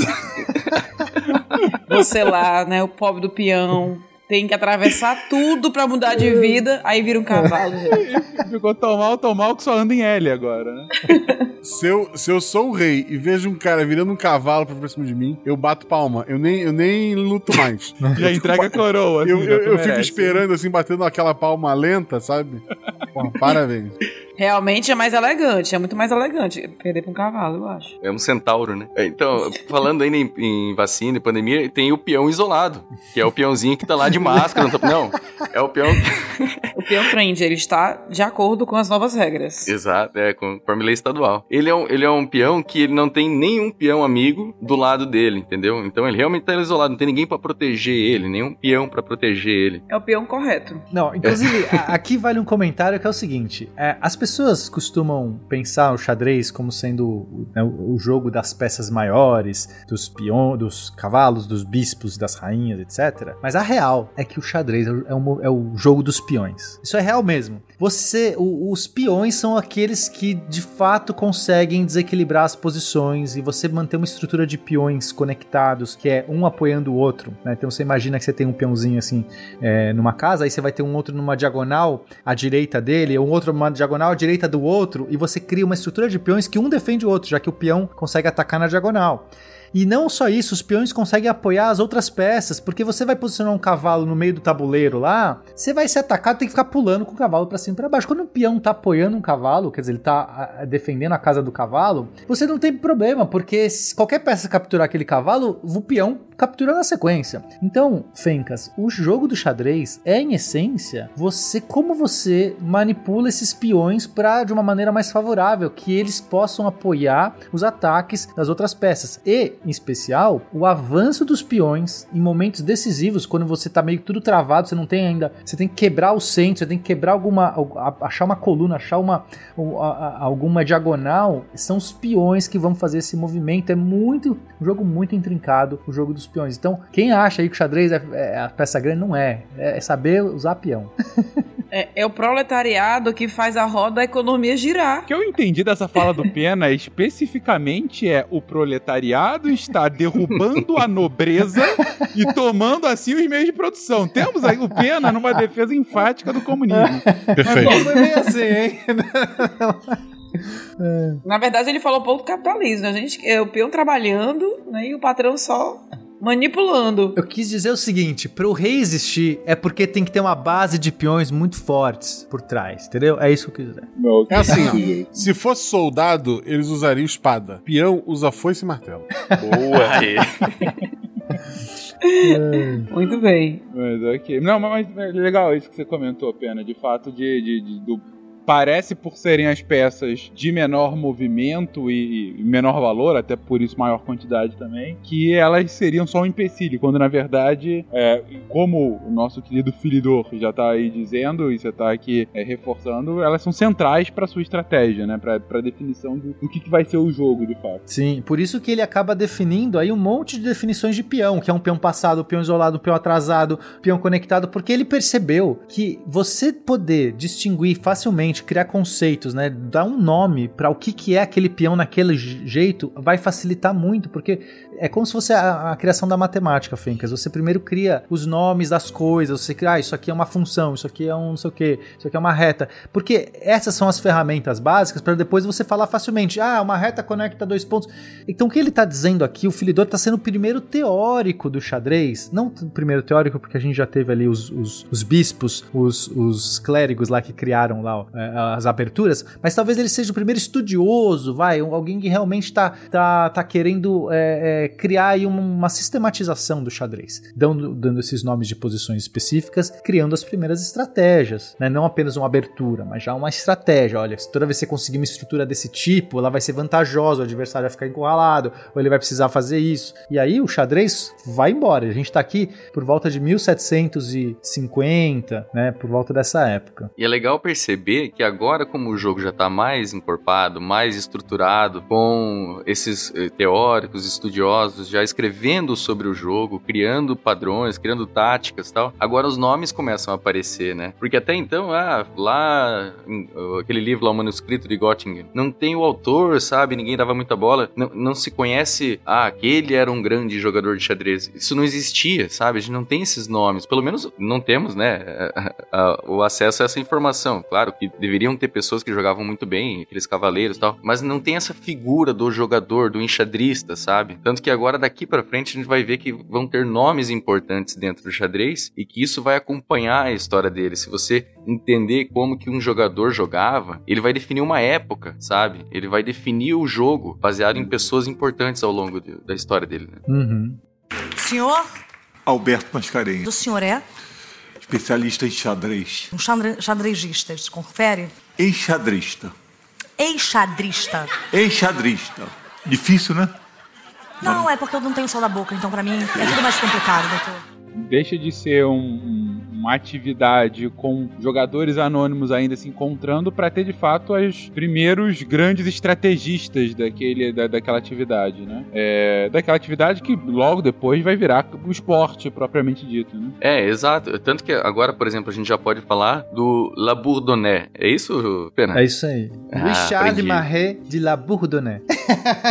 Você lá, né? O pobre do peão. Tem que atravessar tudo pra mudar de vida, aí vira um cavalo. Ficou tão mal, tão mal que só anda em L agora, né? Se eu, se eu sou o rei e vejo um cara virando um cavalo pra cima de mim, eu bato palma. Eu nem, eu nem luto mais. Já entrega a coroa. assim, Eu, eu, eu fico merece. esperando, assim, batendo aquela palma lenta, sabe? Pô, parabéns. Realmente é mais elegante, é muito mais elegante perder pra um cavalo, eu acho. É um centauro, né? É, Então, falando ainda em, em vacina e pandemia, tem o peão isolado, que é o peãozinho que tá lá de máscara. Não, tá- não, é o peão. O peão trend, ele está de acordo com as novas regras. Exato, é, conforme lei estadual. Ele é, um, ele é um peão que ele não tem nenhum peão amigo do lado dele, entendeu? Então ele realmente tá isolado, não tem ninguém pra proteger ele, nenhum peão pra proteger ele. É o peão correto. Não, inclusive, a- aqui vale um comentário que é o seguinte: é, as pessoas costumam pensar o xadrez como sendo né, o, jogo das peças maiores, dos peão, dos cavalos, dos bispos, das rainhas, etc. Mas a real é que o xadrez é o, é o é o jogo dos peões. Isso é real mesmo. Você, o- os peões são aqueles que de fato conseguem desequilibrar as posições e você manter uma estrutura de peões conectados, que é um apoiando o outro. né? Então você imagina que você tem um peãozinho assim é, numa casa, aí você vai ter um outro numa diagonal à direita dele, um outro numa diagonal à direita do outro, e você cria uma estrutura de peões que um defende o outro, já que o peão consegue atacar na diagonal. E não só isso, os peões conseguem apoiar as outras peças, porque você vai posicionar um cavalo no meio do tabuleiro lá, você vai ser atacado, tem que ficar pulando com o cavalo pra cima e pra baixo. Quando um peão tá apoiando um cavalo, quer dizer, ele tá ah, defendendo a casa do cavalo, você não tem problema, porque qualquer peça capturar aquele cavalo, o peão captura na sequência. Então, Fencas, o jogo do xadrez é, em essência, você como você manipula esses peões para de uma maneira mais favorável, que eles possam apoiar os ataques das outras peças. E, em especial, o avanço dos peões em momentos decisivos, quando você tá meio que tudo travado, você não tem ainda, você tem que quebrar o centro, você tem que quebrar alguma, achar uma coluna, achar uma alguma diagonal, são os peões que vão fazer esse movimento. É muito um jogo muito intrincado, o jogo dos peões. Então, quem acha aí que o xadrez é, é a peça grande, não é. É, é saber usar peão. É, é o proletariado que faz a roda da economia girar. O que eu entendi dessa fala do Pena especificamente é o proletariado está derrubando a nobreza e tomando assim os meios de produção. Temos aí o Pena numa defesa enfática do comunismo. Perfeito. foi bem assim, hein? Na verdade, ele falou um pouco do capitalismo. A gente, é o peão trabalhando né, e o patrão só manipulando. Eu quis dizer o seguinte, para o rei existir é porque tem que ter uma base de peões muito fortes por trás, entendeu? É isso que eu quis dizer. Não, É assim. Se fosse soldado, eles usariam espada. Peão usa foice e martelo. Boa! Muito bem. Mas ok. Não, mas mas legal isso que você comentou, Pena. De fato, de, de- de- do. Parece por serem as peças de menor movimento e, menor valor, até por isso maior quantidade também, que elas seriam só um empecilho, quando na verdade, é, como o nosso querido Filidor já tá aí dizendo, e você tá aqui é, reforçando, elas são centrais para sua estratégia, né? Pra definição do, do que, que vai ser o jogo, de fato. Sim, por isso que ele acaba definindo aí um monte de definições de peão, que é um peão passado, um peão isolado, um peão atrasado, peão conectado, porque ele percebeu que você poder distinguir facilmente, criar conceitos, né, dar um nome para o que, que é aquele peão naquele je- jeito, vai facilitar muito, porque é como se fosse a, a criação da matemática, Fencas. Você primeiro cria os nomes das coisas, você cria, ah, isso aqui é uma função, isso aqui é um não sei o que, isso aqui é uma reta. Porque essas são as ferramentas básicas para depois você falar facilmente, ah, uma reta conecta dois pontos. Então o que ele está dizendo aqui, o Filidor está sendo o primeiro teórico do xadrez, não o primeiro teórico porque a gente já teve ali os, os, os bispos, os, os clérigos lá que criaram lá ó, é, as aberturas, mas talvez ele seja o primeiro estudioso, vai, alguém que realmente está tá, tá querendo é, é, criar uma sistematização do xadrez, dando, dando esses nomes de posições específicas, criando as primeiras estratégias, né? não apenas uma abertura, mas já uma estratégia. Olha, se toda vez que você conseguir uma estrutura desse tipo, ela vai ser vantajosa, o adversário vai ficar encurralado, ou ele vai precisar fazer isso. E aí o xadrez vai embora. A gente está aqui por volta de 1750, né? Por volta dessa época. E é legal perceber que agora, como o jogo já tá mais encorpado, mais estruturado, com esses eh, teóricos, estudiosos já escrevendo sobre o jogo, criando padrões, criando táticas tal, agora os nomes começam a aparecer, né? Porque até então, ah, lá, aquele livro lá, o manuscrito de Göttingen, não tem o autor, sabe? Ninguém dava muita bola, não, não se conhece, ah, aquele era um grande jogador de xadrez. Isso não existia, sabe? A gente não tem esses nomes, pelo menos não temos, né? o acesso a essa informação. Claro que deveriam ter pessoas que jogavam muito bem, aqueles cavaleiros e tal, mas não tem essa figura do jogador, do enxadrista, sabe? Tanto que agora daqui pra frente a gente vai ver que vão ter nomes importantes dentro do xadrez e que isso vai acompanhar a história dele. Se você entender como que um jogador jogava, ele vai definir uma época, sabe? Ele vai definir o jogo baseado em pessoas importantes ao longo de- da história dele. Né? Uhum. Senhor, Alberto Mascarenhas, do senhor é especialista em xadrez. um xadre- xadrezista, se confere? Enxadrista. Ex-xadrista. Enxadrista. Difícil, né? Não, é porque eu não tenho sal da boca, então pra mim é tudo mais complicado, doutor. deixa de ser um- um- uma atividade com jogadores anônimos ainda se encontrando para ter de fato os primeiros grandes estrategistas daquele, da, daquela atividade, né? É, daquela atividade que logo depois vai virar o esporte propriamente dito, né? É, exato. Tanto que agora, por exemplo, a gente já pode falar do La Bourdonnais. É isso, Pena? É isso aí. Ah, Richard aprendi. Marais de La Bourdonnais.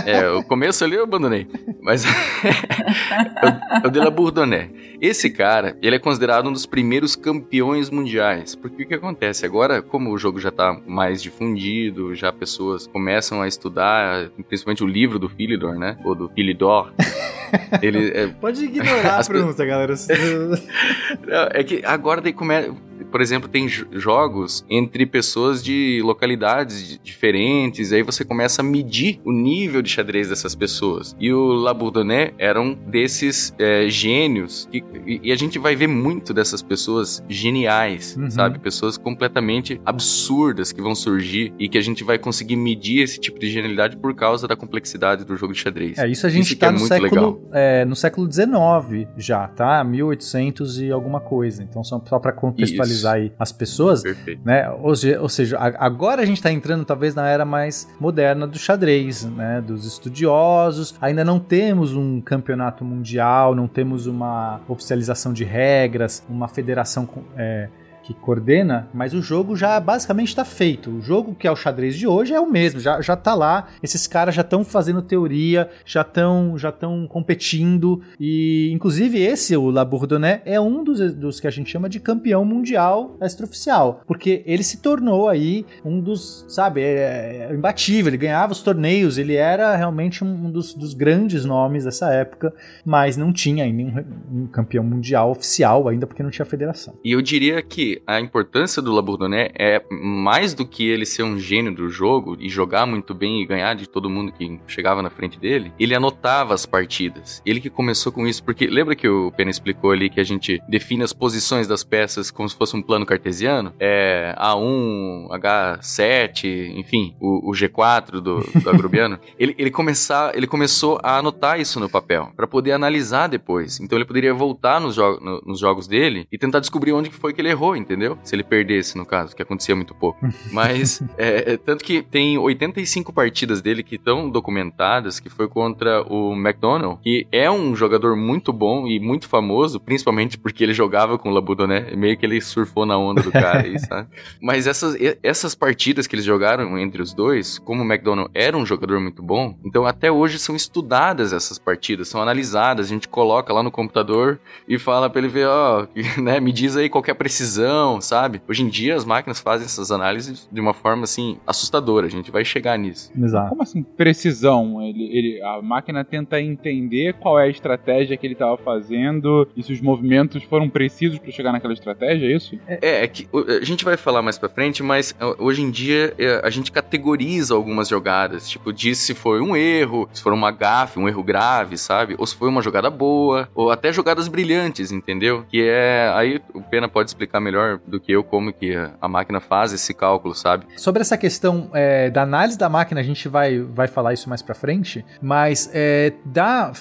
É, o começo ali eu abandonei. Mas. é o de La Bourdonnais. Esse cara, ele é considerado um dos primeiros campeões mundiais. Porque o que acontece? Agora, como o jogo já tá mais difundido, já pessoas começam a estudar, principalmente o livro do Philidor, né? Ou do Philidor. ele. É, Pode ignorar a As pe- pronúncia, galera. Não, É que agora daí começa. Por exemplo, tem jo- jogos entre pessoas de localidades di- diferentes, aí você começa a medir o nível de xadrez dessas pessoas. E o Labourdonnais era um desses é, gênios, que- e, a gente vai ver muito dessas pessoas geniais, Uhum. sabe? Pessoas completamente absurdas que vão surgir e que a gente vai conseguir medir esse tipo de genialidade por causa da complexidade do jogo de xadrez. É, isso a gente que tá é no muito legal. século, é, no século XIX já, tá? 1800 e alguma coisa. Então, só, só para contextualizar Isso. aí as pessoas, Perfeito. né? Ou, ou seja, agora a gente tá entrando talvez na era mais moderna do xadrez, né? Dos estudiosos. Ainda não temos um campeonato mundial, não temos uma oficialização de regras, uma federação com- é, que coordena, mas o jogo já basicamente está feito. O jogo que é o xadrez de hoje é o mesmo, já, já tá lá. Esses caras já estão fazendo teoria, já estão já tão competindo. E, inclusive, esse, o Labourdonnais, é um dos, dos que a gente chama de campeão mundial extraoficial. Porque ele se tornou aí um dos, sabe, é, é imbatível. Ele ganhava os torneios, ele era realmente um dos, dos grandes nomes dessa época, mas não tinha ainda um, um campeão mundial oficial ainda, porque não tinha federação. E eu diria que a importância do Labourdonnais é mais do que ele ser um gênio do jogo e jogar muito bem e ganhar de todo mundo que chegava na frente dele, ele anotava as partidas. Ele que começou com isso, porque lembra que o Pena explicou ali que a gente define as posições das peças como se fosse um plano cartesiano? É A1, H7, enfim, o, o G4 do, do Agrubiano. ele, ele, começar, ele começou a anotar isso no papel, para poder analisar depois. Então ele poderia voltar nos, jo no, nos jogos dele e tentar descobrir onde foi que ele errou, entendeu? Se ele perdesse, no caso, que acontecia muito pouco. Mas, é, é, tanto que tem 85 partidas dele que estão documentadas, que foi contra o McDonald, que é um jogador muito bom e muito famoso, principalmente porque ele jogava com o Labourdonnais, meio que ele surfou na onda do cara aí, sabe? Mas essas, essas partidas que eles jogaram entre os dois, como o McDonald era um jogador muito bom, então até hoje são estudadas essas partidas, são analisadas, a gente coloca lá no computador e fala pra ele ver, ó, né, me diz aí qualquer precisão, sabe? Hoje em dia as máquinas fazem essas análises de uma forma, assim, assustadora, a gente vai chegar nisso. Exato. Como assim, precisão? Ele, ele, a máquina tenta entender qual é a estratégia que ele estava fazendo e se os movimentos foram precisos para chegar naquela estratégia, é isso? É, é que a gente vai falar mais pra frente, mas hoje em dia é, a gente categoriza algumas jogadas, tipo, diz se foi um erro, se foi uma gafe, um erro grave, sabe? Ou se foi uma jogada boa, ou até jogadas brilhantes, entendeu? Que é. Aí o Pena pode explicar melhor do que eu como que a máquina faz esse cálculo, sabe? Sobre essa questão é, da análise da máquina, a gente vai, vai falar isso mais pra frente, mas é, dá,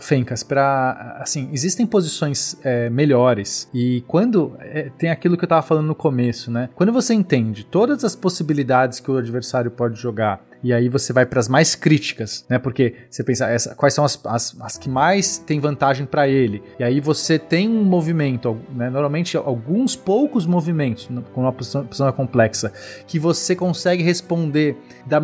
Fencas, pra. Assim, existem posições é, melhores, e quando. É, tem aquilo que eu tava falando no começo, né? Quando você entende todas as possibilidades que o adversário pode jogar e aí você vai para as mais críticas, né? Porque você pensa, essa, quais são as, as, as que mais tem vantagem para ele? E aí você tem um movimento, né? normalmente alguns poucos movimentos com uma posição, posição complexa, que você consegue responder da,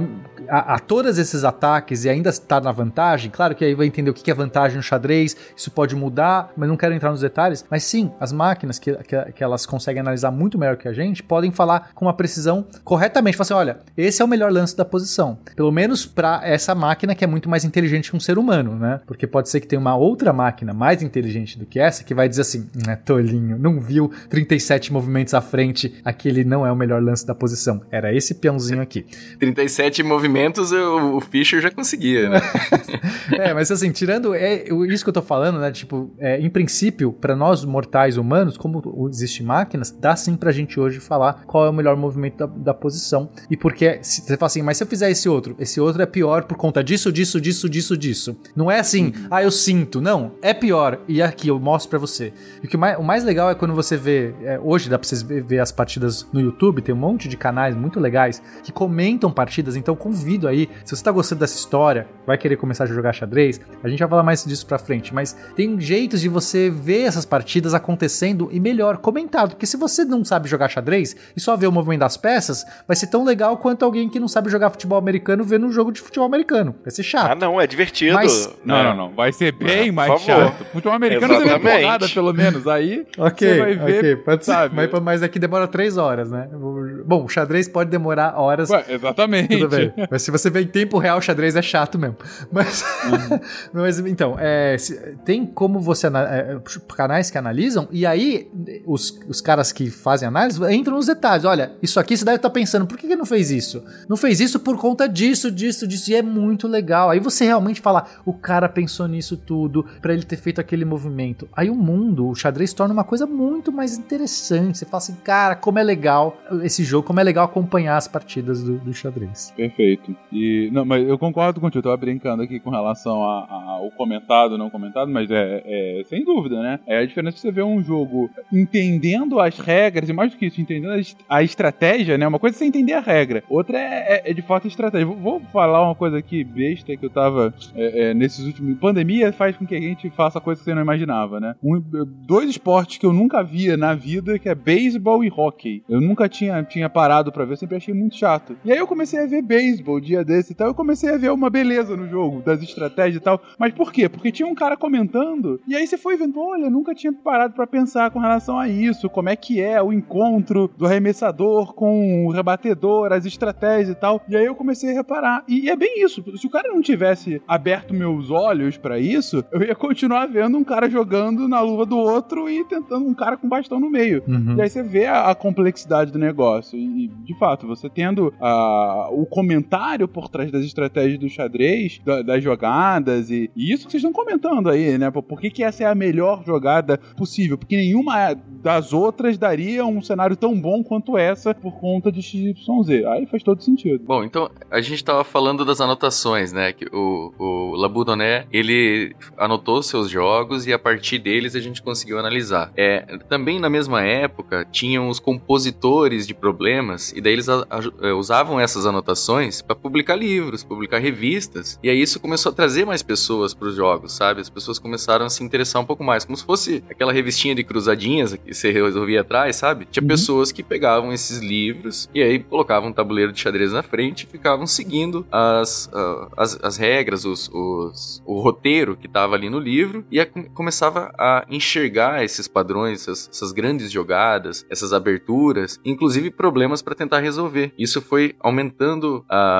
a, a, todos esses ataques e ainda estar na vantagem. Claro que aí vai entender o que é vantagem no xadrez, isso pode mudar, mas não quero entrar nos detalhes. Mas sim, as máquinas que, que, que elas conseguem analisar muito melhor que a gente podem falar com uma precisão corretamente. Falar assim, olha, esse é o melhor lance da posição pelo menos para essa máquina que é muito mais inteligente que um ser humano, né? Porque pode ser que tenha uma outra máquina mais inteligente do que essa que vai dizer assim: é tolinho, não viu 37 movimentos à frente, aquele não é o melhor lance da posição. Era esse peãozinho aqui. 37 movimentos eu, o Fischer já conseguia, né? é, mas assim, tirando é, isso que eu tô falando, né? Tipo, é, em princípio, para nós mortais humanos, como existem máquinas, dá sim pra gente hoje falar qual é o melhor movimento da, da posição. E porque, se você fala assim, mas se eu fizer esse outro. Esse outro é pior por conta disso, disso, disso, disso, disso. Não é assim, uhum. ah, eu sinto. Não, é pior. E aqui eu mostro para você. E o, que mais, o mais legal é quando você vê. É, hoje dá pra vocês ver, ver, as partidas no YouTube, tem um monte de canais muito legais que comentam partidas. Então convido aí, se você tá gostando dessa história, vai querer começar a jogar xadrez, a gente vai falar mais disso pra frente. Mas tem jeitos de você ver essas partidas acontecendo e melhor, comentado. Porque se você não sabe jogar xadrez e só vê o movimento das peças, vai ser tão legal quanto alguém que não sabe jogar futebol americano vendo um jogo de futebol americano. Vai ser chato. Ah, não, é divertido. Mas... Não, é. não, não. Vai ser bem é, mais chato. Futebol americano você vê porrada, pelo menos. Aí okay, você vai ver, okay. Pode sabe? Mas, mas aqui demora três horas, né? Bom, o xadrez pode demorar horas. Ué, exatamente. Tudo bem. Mas se você vê em tempo real, o xadrez é chato mesmo. Mas, uhum. mas então, é, tem como você... É, canais que analisam, e aí os, os caras que fazem análise entram nos detalhes. Olha, isso aqui você deve estar pensando, por que, que não fez isso? Não fez isso por conta disso, disso, disso, e é muito legal. Aí você realmente fala, o cara pensou nisso tudo para ele ter feito aquele movimento. Aí o mundo, o xadrez torna uma coisa muito mais interessante. Você fala assim, cara, como é legal esse jogo, como é legal acompanhar as partidas do, do xadrez. Perfeito. Perfeito. E, não, mas eu concordo contigo, eu tava brincando aqui com relação ao comentado, não comentado, mas é, é sem dúvida, né? É a diferença que você vê um jogo entendendo as regras, e mais do que isso, entendendo a, est- a estratégia, né? Uma coisa é você entender a regra, outra é, é- é de fato a estratégia. Vou, vou falar uma coisa aqui besta que eu tava é, é, nesses últimos. Pandemia faz com que a gente faça coisas que você não imaginava, né? Um- dois esportes que eu nunca via na vida, que é beisebol e hockey. Eu nunca tinha, tinha parado pra ver, sempre achei muito chato. E aí eu comecei a ver beisebol dia desse e tal, eu comecei a ver uma beleza no jogo, das estratégias e tal. Mas por quê? Porque tinha um cara comentando, e aí você foi vendo, olha, eu nunca tinha parado pra pensar com relação a isso, como é que é o encontro do arremessador com o rebatedor, as estratégias e tal. E aí eu comecei a reparar. E, é bem isso. Se o cara não tivesse aberto meus olhos pra isso, eu ia continuar vendo um cara jogando na luva do outro e tentando um cara com bastão no meio. Uhum. E aí você vê a, a complexidade do negócio. E, de fato, você tendo a- o comentário por trás das estratégias do xadrez, da- das jogadas, e, e isso que vocês estão comentando aí, né? Por que, que essa é a melhor jogada possível? Porque nenhuma das outras daria um cenário tão bom quanto essa por conta de XYZ. Aí faz todo sentido. Bom, então a gente tava falando das anotações, né? Que o, o ele anotou seus jogos e a partir deles a gente conseguiu analisar. É, também na mesma época tinham os compositores de problemas e daí eles a- a- usavam essas anotações para publicar livros, publicar revistas. E aí isso começou a trazer mais pessoas para os jogos, sabe? As pessoas começaram a se interessar um pouco mais, como se fosse aquela revistinha de cruzadinhas que você resolvia atrás, sabe? Tinha pessoas que pegavam esses livros e aí colocavam um tabuleiro de xadrez na frente e ficavam seguindo as, ah, as, as regras, os, os- o roteiro que estava ali no livro e a- começava a enxergar esses padrões, essas, essas grandes jogadas, essas aberturas, inclusive problemas para tentar resolver. Isso foi aumentando a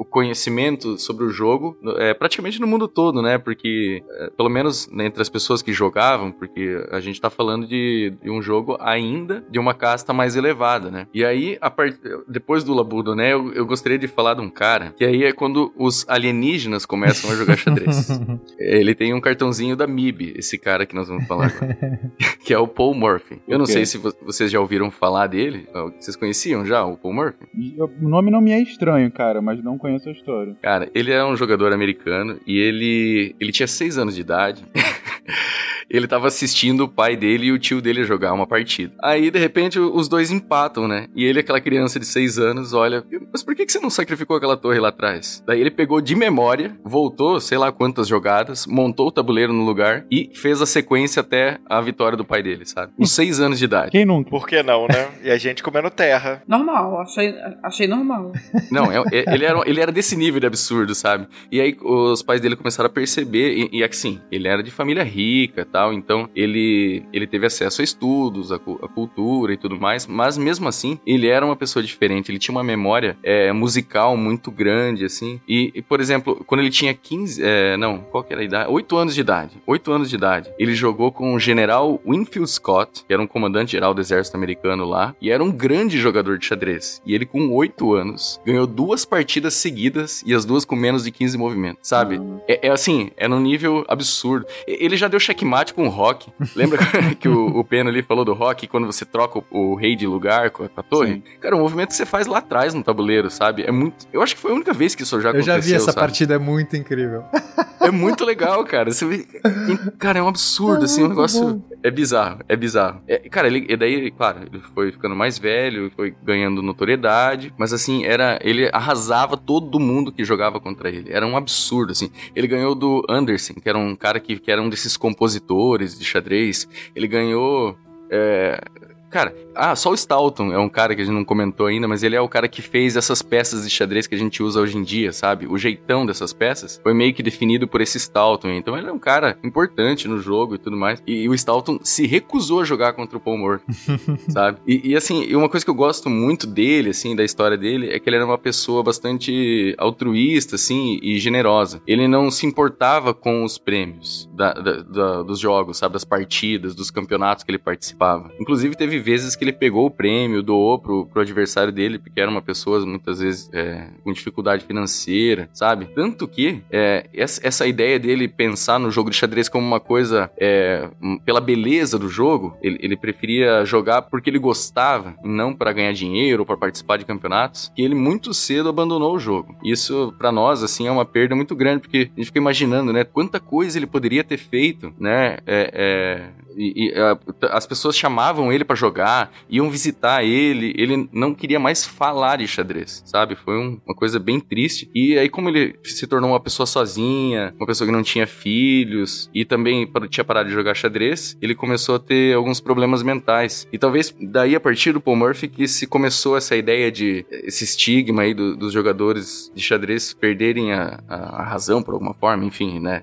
o conhecimento sobre o jogo é, praticamente no mundo todo, né? Porque, é, pelo menos né, entre as pessoas que jogavam, porque a gente tá falando de, de um jogo ainda de uma casta mais elevada, né? E aí, a part... depois do Labudo, né? Eu, eu gostaria de falar de um cara, que aí é quando os alienígenas começam a jogar xadrez. Ele tem um cartãozinho da MIB, esse cara que nós vamos falar agora, que é o Paul Murphy. Eu não sei se vo- vocês já ouviram falar dele. Vocês conheciam já o Paul Murphy? O nome não me é estranho, cara, mas não conheço a história. Cara, ele é um jogador americano e ele, ele tinha seis anos de idade. ele tava assistindo o pai dele e o tio dele jogar uma partida. Aí, de repente, os dois empatam, né? E ele, aquela criança de seis anos, olha, mas por que, que você não sacrificou aquela torre lá atrás? Daí ele pegou de memória, voltou, sei lá quantas jogadas, montou o tabuleiro no lugar e fez a sequência até a vitória do pai dele, sabe? Com seis anos de idade. Quem nunca? Por que não, né? E a gente comendo terra. Normal, achei, achei normal. Não, é- é- ele, era, ele era desse nível de absurdo, sabe? E aí os pais dele começaram a perceber, e, e assim, ele era de família rica tal, então ele, ele teve acesso a estudos, a, a cultura e tudo mais, mas mesmo assim, ele era uma pessoa diferente, ele tinha uma memória é, musical muito grande, assim, e, e, por exemplo, quando ele tinha 15, é, não, qual que era a idade? 8 anos de idade, 8 anos de idade, ele jogou com o general Winfield Scott, que era um comandante-geral do exército americano lá, e era um grande jogador de xadrez, e ele com 8 anos, ganhou duas partidas seguidas, e as duas com menos de 15 movimentos, sabe? É, é assim, é num nível absurdo. Ele já deu checkmate com o Rock. Lembra que o, o Pena ali falou do Rock quando você troca o, o rei de lugar com a, com a torre? Cara, o movimento que você faz lá atrás no tabuleiro, sabe? É muito. Eu acho que foi a única vez que isso já Eu aconteceu. já vi essa sabe? partida, é muito incrível. É muito legal, cara. Você vê... Cara, é um absurdo, assim, um negócio. É bizarro, é bizarro. É, cara, ele, e daí, claro, ele foi ficando mais velho, foi ganhando notoriedade, mas assim, era. Ele arrasava todo mundo que jogava contra ele. Era um absurdo, assim. Ele ganhou do Anderson, que era um cara que, que era um desses compositores de xadrez. Ele ganhou. é, Cara, ah, só o Stalton é um cara que a gente não comentou ainda, mas ele é o cara que fez essas peças de xadrez que a gente usa hoje em dia, sabe? O jeitão dessas peças foi meio que definido por esse Stalton. Então ele é um cara importante no jogo e tudo mais. E, o Stalton se recusou a jogar contra o Paul Moore, sabe? E, e, assim, e uma coisa que eu gosto muito dele, assim, da história dele, é que ele era uma pessoa bastante altruísta, assim, e generosa. Ele não se importava com os prêmios da- da- da- dos jogos, sabe? Das partidas, dos campeonatos que ele participava. Inclusive, teve vezes que ele pegou o prêmio, doou pro, pro adversário dele, porque era uma pessoa muitas vezes é, com dificuldade financeira, sabe? Tanto que é, essa, essa ideia dele pensar no jogo de xadrez como uma coisa é, um, pela beleza do jogo, ele, ele preferia jogar porque ele gostava, não para ganhar dinheiro ou para participar de campeonatos, que ele muito cedo abandonou o jogo. Isso para nós assim é uma perda muito grande, porque a gente fica imaginando, né, quanta coisa ele poderia ter feito, né, é, é, e, e, as pessoas chamavam ele para jogar, iam visitar ele, ele não queria mais falar de xadrez, sabe? Foi um, uma coisa bem triste. E aí, como ele se tornou uma pessoa sozinha, uma pessoa que não tinha filhos, e também tinha parado de jogar xadrez, ele começou a ter alguns problemas mentais. E talvez daí, a partir do Paul Murphy, que se começou essa ideia de esse estigma aí do, dos jogadores de xadrez perderem a, a, a, razão por alguma forma, enfim, né?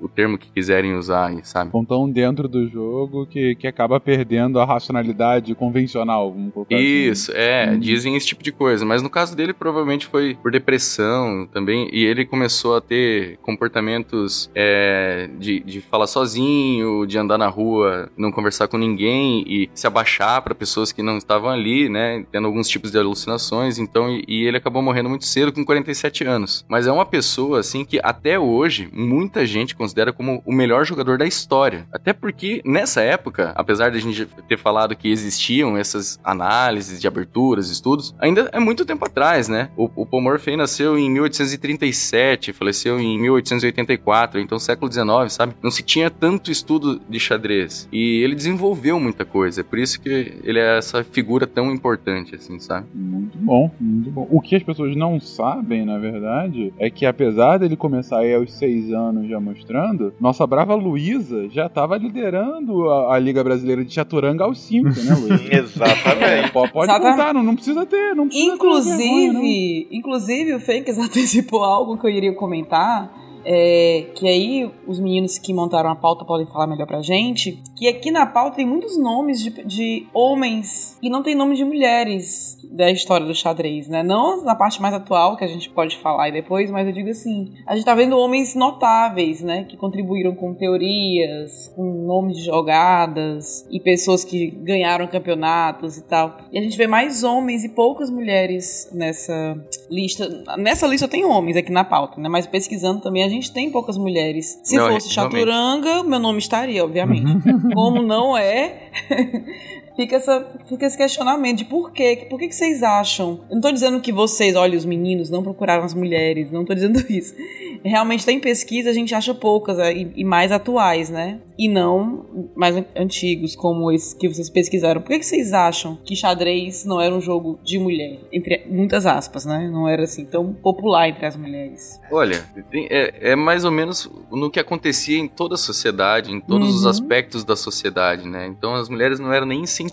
O, o termo que quiserem usar sabe? Então, dentro do jogo que, que acaba perdendo a racionalidade convencional, vamos colocar assim. Isso, assim. é, hum. dizem esse tipo de coisa. Mas no caso dele, provavelmente foi por depressão também. E ele começou a ter comportamentos é, de, de falar sozinho, de andar na rua, não conversar com ninguém e se abaixar para pessoas que não estavam ali, né? Tendo alguns tipos de alucinações. Então, e, e ele acabou morrendo muito cedo, com 47 anos. Mas é uma pessoa, assim, que até hoje muita gente considera como o melhor jogador da história. Até porque nessa época, apesar de a gente ter falado que existiam essas análises de aberturas, estudos, ainda é muito tempo atrás, né? O, o Paul Murphy nasceu em 1837, faleceu em 1884, então século XIX, sabe? Não se tinha tanto estudo de xadrez. E ele desenvolveu muita coisa, é por isso que ele é essa figura tão importante, assim, sabe? Muito bom, muito bom. O que as pessoas não sabem, na verdade, é que apesar dele começar aí aos seis anos já mostrando, nossa brava Luísa já estava liderando a, a, Liga Brasileira de Chaturanga aos cinco, né, Luísa? Exatamente. Pode, pode Exatamente. contar, não, não precisa ter, não precisa inclusive, ter vergonha, inclusive o Fakes antecipou algo que eu iria comentar. É, que aí os meninos que montaram a pauta podem falar melhor pra gente. Que aqui na pauta tem muitos nomes de, de homens e não tem nome de mulheres da história do xadrez, né? Não na parte mais atual, que a gente pode falar aí depois, mas eu digo assim: a gente tá vendo homens notáveis, né? Que contribuíram com teorias, com nomes de jogadas e pessoas que ganharam campeonatos e tal. E a gente vê mais homens e poucas mulheres nessa lista. Nessa lista tem homens aqui na pauta, né? Mas pesquisando também a gente gente tem poucas mulheres. Se Não, fosse Chaturanga, meu nome estaria, obviamente. Como não é, fica, essa, fica esse questionamento de por quê? Por que, que vocês acham? Eu não tô dizendo que vocês, olha, os meninos não procuraram as mulheres, não tô dizendo isso. Realmente tem pesquisa, a gente acha poucas é, e, e mais atuais, né? E não mais antigos, como esses que vocês pesquisaram. Por que, que vocês acham que xadrez não era um jogo de mulher? Entre muitas aspas, né? Não era assim tão popular entre as mulheres. Olha, tem, é, é mais ou menos no que acontecia em toda a sociedade, em todos uhum. os aspectos da sociedade, né? Então as mulheres não eram nem incentivadas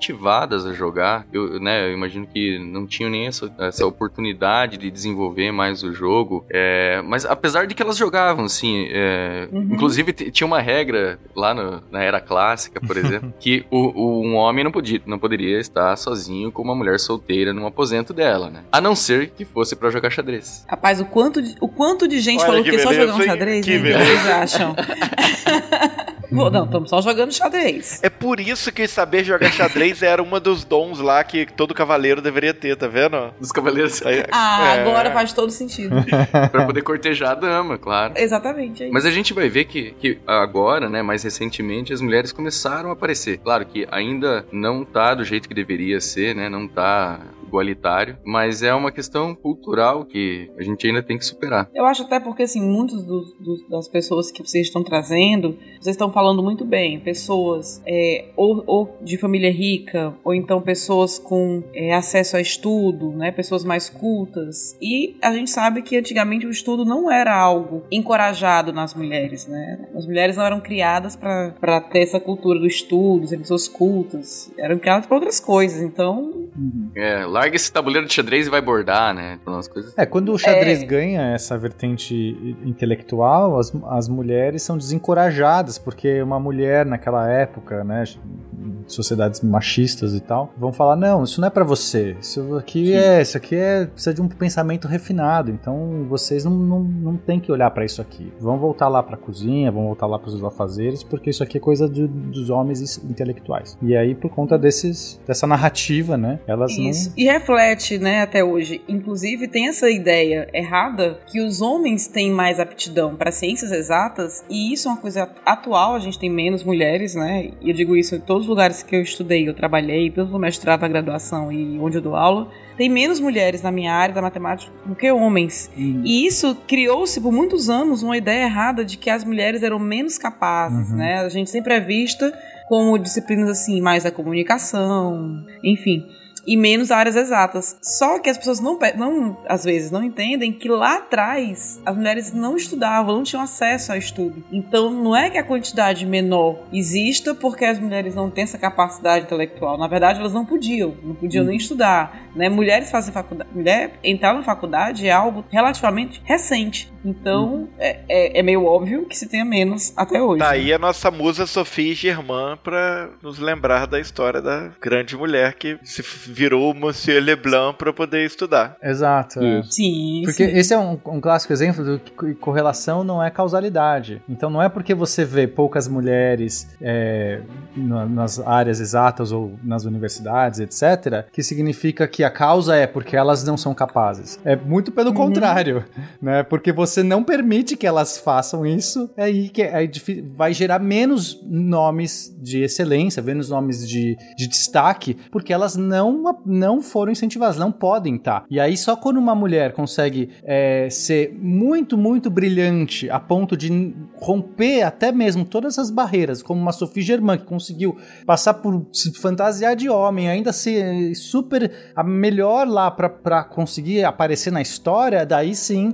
a jogar. Eu, né, eu imagino que não tinham nem essa, essa oportunidade de desenvolver mais o jogo. É, mas apesar de que elas jogavam, assim, é, uhum. inclusive tinha uma regra lá no, na era clássica, por exemplo, que o, o, um homem não, podia, não poderia estar sozinho com uma mulher solteira num aposento dela, né? A não ser que fosse para jogar xadrez. Rapaz, o quanto de, o quanto de gente Olha falou que, que só jogando xadrez, que né? vocês acham? não, estamos só jogando xadrez. É por isso que saber jogar xadrez era uma dos dons lá que todo cavaleiro deveria ter, tá vendo? Dos cavaleiros. ah, é... agora faz todo sentido. pra poder cortejar a dama, claro. Exatamente. É Mas a gente vai ver que, que agora, né, mais recentemente, as mulheres começaram a aparecer. Claro que ainda não tá do jeito que deveria ser, né? Não tá igualitário, mas é uma questão cultural que a gente ainda tem que superar. Eu acho até porque, assim, muitas das pessoas que vocês estão trazendo, vocês estão falando muito bem, pessoas é, ou, ou, de família rica, ou então pessoas com é, acesso a estudo, né, pessoas mais cultas, e a gente sabe que antigamente o estudo não era algo encorajado nas mulheres, né, as mulheres não eram criadas para ter essa cultura do estudo, ser pessoas cultas, eram criadas para outras coisas, então... É, lá larga esse tabuleiro de xadrez e vai bordar, né? Umas coisas. É, quando o xadrez É. ganha essa vertente intelectual, as, as mulheres são desencorajadas, porque uma mulher naquela época, né, sociedades machistas e tal, vão falar, não, isso não é pra você, isso aqui é, isso aqui é, precisa de um pensamento refinado, então vocês não, não, não tem que olhar pra isso aqui. Vão voltar lá pra cozinha, vão voltar lá pros afazeres, porque isso aqui é coisa de- dos homens intelectuais. E aí, por conta desses, dessa narrativa, né, elas Isso. não... E reflete, né, até hoje. Inclusive, tem essa ideia errada que os homens têm mais aptidão para ciências exatas, e isso é uma coisa atual, a gente tem menos mulheres, né? E eu digo isso em todos os lugares que eu estudei, eu trabalhei, no mestrado, na graduação e onde eu dou aula. Tem menos mulheres na minha área da matemática do que homens. E isso criou-se por muitos anos uma ideia errada de que as mulheres eram menos capazes, Uhum. né? A gente sempre é vista como disciplinas assim, mais da comunicação, enfim e menos áreas exatas. Só que as pessoas não, não, às vezes, não entendem que lá atrás as mulheres não estudavam, não tinham acesso ao estudo. Então não é que a quantidade menor exista porque as mulheres não têm essa capacidade intelectual. Na verdade, elas não podiam, não podiam nem estudar. Né? Mulheres fazem faculdade, mulher entrar na faculdade é algo relativamente recente. Então é, é- é meio óbvio que se tenha menos até hoje. Tá aí a nossa musa Sophie Germain pra nos lembrar da história da grande mulher que se virou o Monsieur Leblanc pra poder estudar. Exato. é. Sim, Porque sim. esse é um, um clássico exemplo do que co- correlação não é causalidade. Então não é porque você vê poucas mulheres é, na- nas áreas exatas ou nas universidades, etc., que significa que a causa é porque elas não são capazes. É muito pelo contrário, né? Porque você não permite que elas façam isso, é aí que é vai gerar menos nomes de excelência, menos nomes de, de destaque, porque elas não, não foram incentivadas, não podem estar. E aí, só quando uma mulher consegue é, ser muito, muito brilhante a ponto de romper até mesmo todas as barreiras, como uma Sophie Germain, que conseguiu passar por se fantasiar de homem, ainda ser super a melhor lá pra, pra conseguir aparecer na história, daí sim,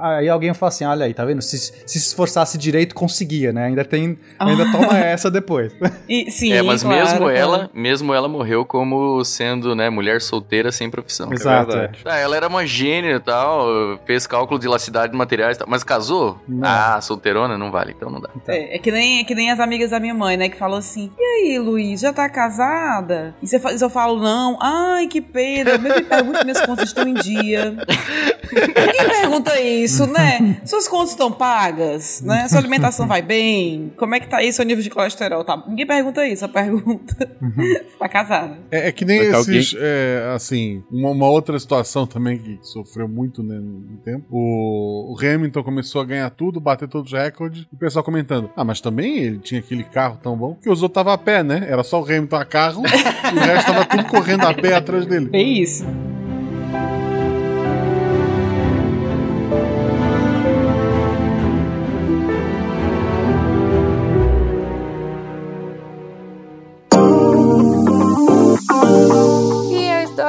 aí alguém fala assim: olha aí, tá vendo? Se, se esforçasse direito, conseguia, né? Ainda tem, ainda toma essa depois. E- sim, é, mas claro, mesmo claro. ela, mesmo ela morreu como sendo, né, mulher solteira sem profissão. Exato. é. Ah, ela era uma gênia e tal, fez cálculo de elasticidade de materiais e tal, mas casou? Não. Ah, solteirona não vale, então não dá. É, é que nem, é que nem as amigas da minha mãe, né? Que falam assim: E aí, Luiz, já tá casada? E você eu falo, não. Ai, que pena. Eu me pergunto se minhas contas estão em dia. Ninguém pergunta isso, né? Suas contas estão pagas, né? Sua alimentação vai bem? Como é que tá aí seu nível de colesterol? Tá? Ninguém pergunta isso, a pergunta tá casada. É, é que nem Vai esses, é, assim, uma, uma outra situação também que sofreu muito né, no tempo. O, o Hamilton começou a ganhar tudo, bater todos os recordes, e o pessoal comentando: Ah, mas também ele tinha aquele carro tão bom que os outros estavam a pé, né? Era só o Hamilton a carro e o resto tava tudo correndo a pé atrás dele. É isso.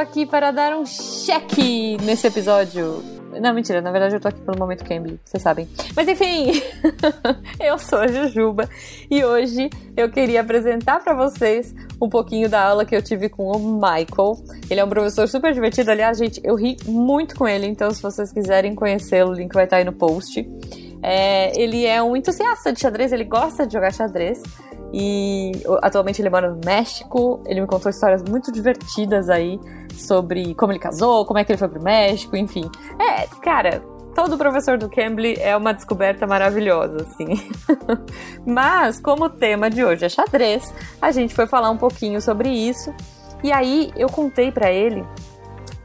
Aqui para dar um cheque nesse episódio. Não, mentira, na verdade eu tô aqui pelo momento Cambly, vocês sabem. Mas enfim, eu sou a Jujuba e hoje eu queria apresentar para vocês um pouquinho da aula que eu tive com o Michael. Ele é um professor super divertido, aliás, gente, eu ri muito com ele, então se vocês quiserem conhecê-lo, o link vai estar aí no post. É, ele é um entusiasta de xadrez, ele gosta de jogar xadrez. E atualmente ele mora no México. Ele me contou histórias muito divertidas aí sobre como ele casou, como é que ele foi pro México, enfim. É, cara, todo professor do Cambly é uma descoberta maravilhosa, assim. Mas, como o tema de hoje é xadrez, a gente foi falar um pouquinho sobre isso. E aí eu contei pra ele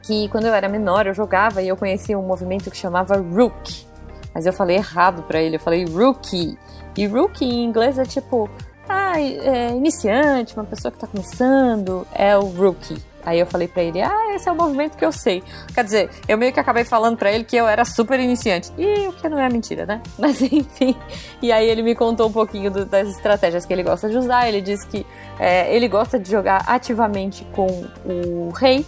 que quando eu era menor eu jogava e eu conhecia um movimento que chamava Rook. Mas eu falei errado pra ele, eu falei Rookie. E Rookie em inglês é tipo, ah, é iniciante, uma pessoa que tá começando, é o Rookie. Aí eu falei pra ele, ah, esse é o movimento que eu sei. Quer dizer, eu meio que acabei falando pra ele que eu era super iniciante. E o que não é mentira, né? Mas enfim. E aí ele me contou um pouquinho do- das estratégias que ele gosta de usar. Ele disse que é, ele gosta de jogar ativamente com o rei.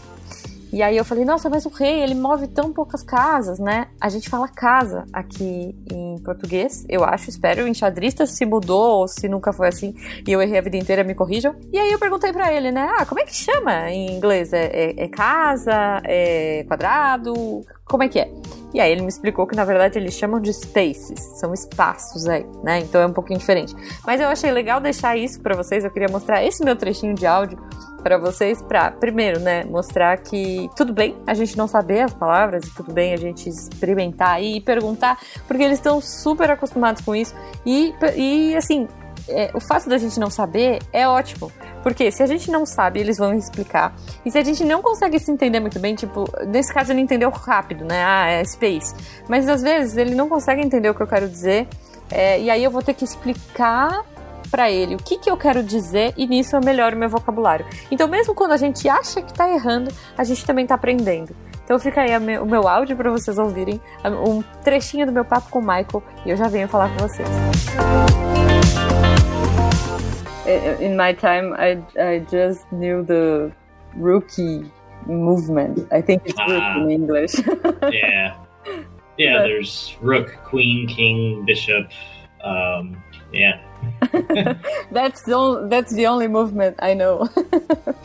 E aí eu falei, nossa, mas o rei, ele move tão poucas casas, né? A gente fala casa aqui em português, eu acho, espero. O enxadrista se mudou ou se nunca foi assim e eu errei a vida inteira, me corrijam. E aí eu perguntei pra ele, né? Ah, como é que chama em inglês? É, é- é casa? É quadrado? Como é que é? E aí ele me explicou que na verdade eles chamam de spaces, são espaços aí, né? Então é um pouquinho diferente. Mas eu achei legal deixar isso pra vocês, eu queria mostrar esse meu trechinho de áudio pra vocês pra primeiro, né, mostrar que tudo bem a gente não saber as palavras e tudo bem a gente experimentar e perguntar, porque eles estão super acostumados com isso e e assim, é, o fato da gente não saber é ótimo. Porque se a gente não sabe, eles vão explicar. E se a gente não consegue se entender muito bem, tipo, nesse caso ele entendeu rápido, né? Ah, é space. Mas às vezes ele não consegue entender o que eu quero dizer. é, e aí eu vou ter que explicar pra ele o que, que eu quero dizer e nisso eu melhoro meu vocabulário. Então, mesmo quando a gente acha que tá errando, a gente também tá aprendendo. Então fica aí o meu áudio pra vocês ouvirem, um trechinho do meu papo com o Michael e eu já venho falar com vocês. In my time, I, I just knew the rookie movement. I think it's rook Ah. in English. yeah. Yeah, But- there's rook, queen, king, bishop. Um, yeah. that's the only, that's the only movement I know.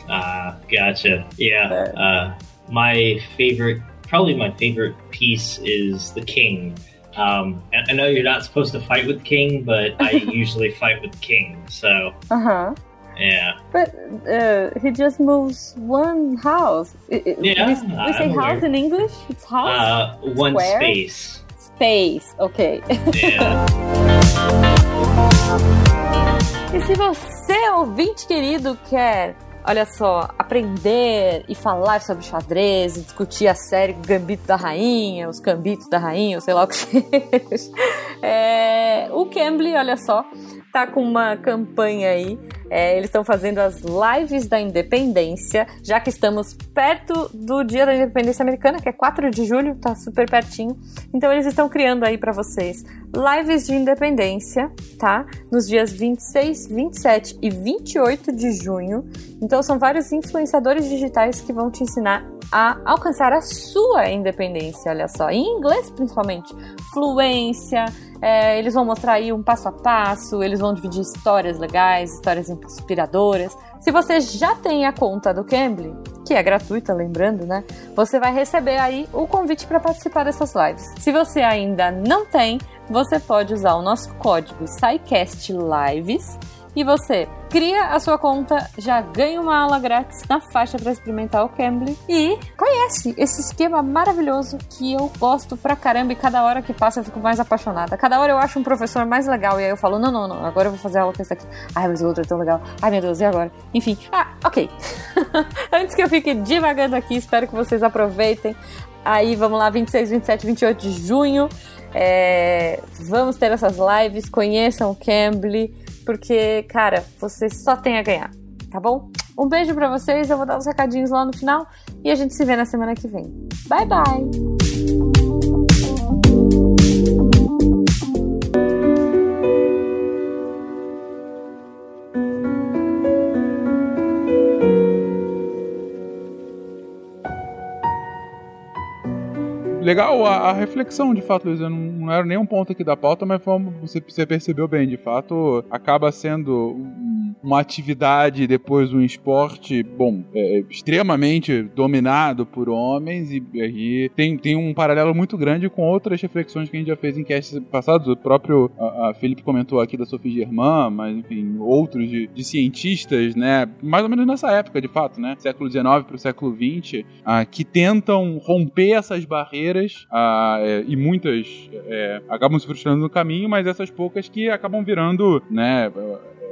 Ah, gotcha. Yeah. Uh, my favorite, probably my favorite piece is the king. Um, and I know you're not supposed to fight with king, but I usually fight with king. So, uh huh. yeah. But uh, he just moves one house. Yeah, we, we say I'm house aware. in English. It's house. Uh, one Square? space. Space. Ok. Yeah. E se você, ouvinte querido, quer, olha só, aprender e falar sobre xadrez, discutir a série Gambito da Rainha, os Gambitos da Rainha, sei lá o que seja, é, o Cambly, olha só, tá com uma campanha aí. é, eles estão fazendo as lives da independência, já que estamos perto do dia da independência americana, que é 4 de julho, tá super pertinho. Então eles estão criando aí pra vocês lives de independência, tá? Nos dias 26, 27 e 28 de junho. Então são vários influenciadores digitais que vão te ensinar a alcançar a sua independência, olha só, em inglês principalmente, fluência, é, eles vão mostrar aí um passo a passo, eles vão dividir histórias legais, histórias inspiradoras. Se você já tem a conta do Cambly, que é gratuita, lembrando, né? Você vai receber aí o convite para participar dessas lives. Se você ainda não tem, você pode usar o nosso código SciCast Lives e você cria a sua conta, já ganha uma aula grátis na faixa para experimentar o Cambly e conhece esse esquema maravilhoso que eu gosto pra caramba e cada hora que passa eu fico mais apaixonada. Cada hora eu acho um professor mais legal e aí eu falo, não, não, não, agora eu vou fazer aula com esse aqui. Ai, mas o outro é tão legal. Ai, meu Deus, e agora? Enfim, ah, ok. Antes que eu fique divagando aqui, espero que vocês aproveitem. Aí, vamos lá, 26, 27, 28 de junho. É, vamos ter essas lives, conheçam o Cambly, porque, cara, você só tem a ganhar, tá bom? Um beijo pra vocês, eu vou dar os recadinhos lá no final e a gente se vê na semana que vem. Bye, bye! Legal a, a reflexão, de fato, Luiz. Não, não era nem um ponto aqui da pauta, mas foi você, você percebeu bem. De fato, acaba sendo um- uma atividade, depois um esporte, bom, é, extremamente dominado por homens. E aí tem, tem um paralelo muito grande com outras reflexões que a gente já fez em casts passados. O próprio a, a Felipe comentou aqui da Sophie Germain, mas enfim, outros de, de cientistas, né? Mais ou menos nessa época, de fato, né? Século XIX para o século XX, ah, que tentam romper essas barreiras é, e muitas é, acabam se frustrando no caminho, mas essas poucas que acabam virando, né?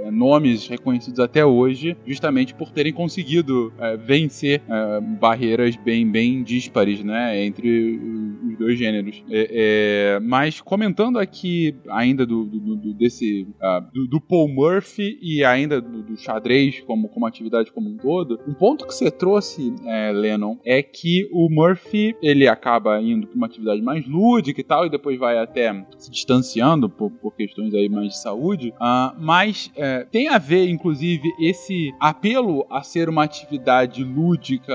É, nomes reconhecidos até hoje, justamente por terem conseguido é, vencer é, barreiras bem, bem díspares, né, entre os dois gêneros. É, é, mas comentando aqui ainda do, do, do desse uh, do, do, Paul Murphy e ainda do, do, xadrez como, como atividade como um todo, um ponto que você trouxe, Lennon, é que o Murphy ele acaba indo para uma atividade mais lúdica e tal, e depois vai até se distanciando por, por questões aí mais de saúde, uh, mas é, tem a ver, inclusive, esse apelo a ser uma atividade lúdica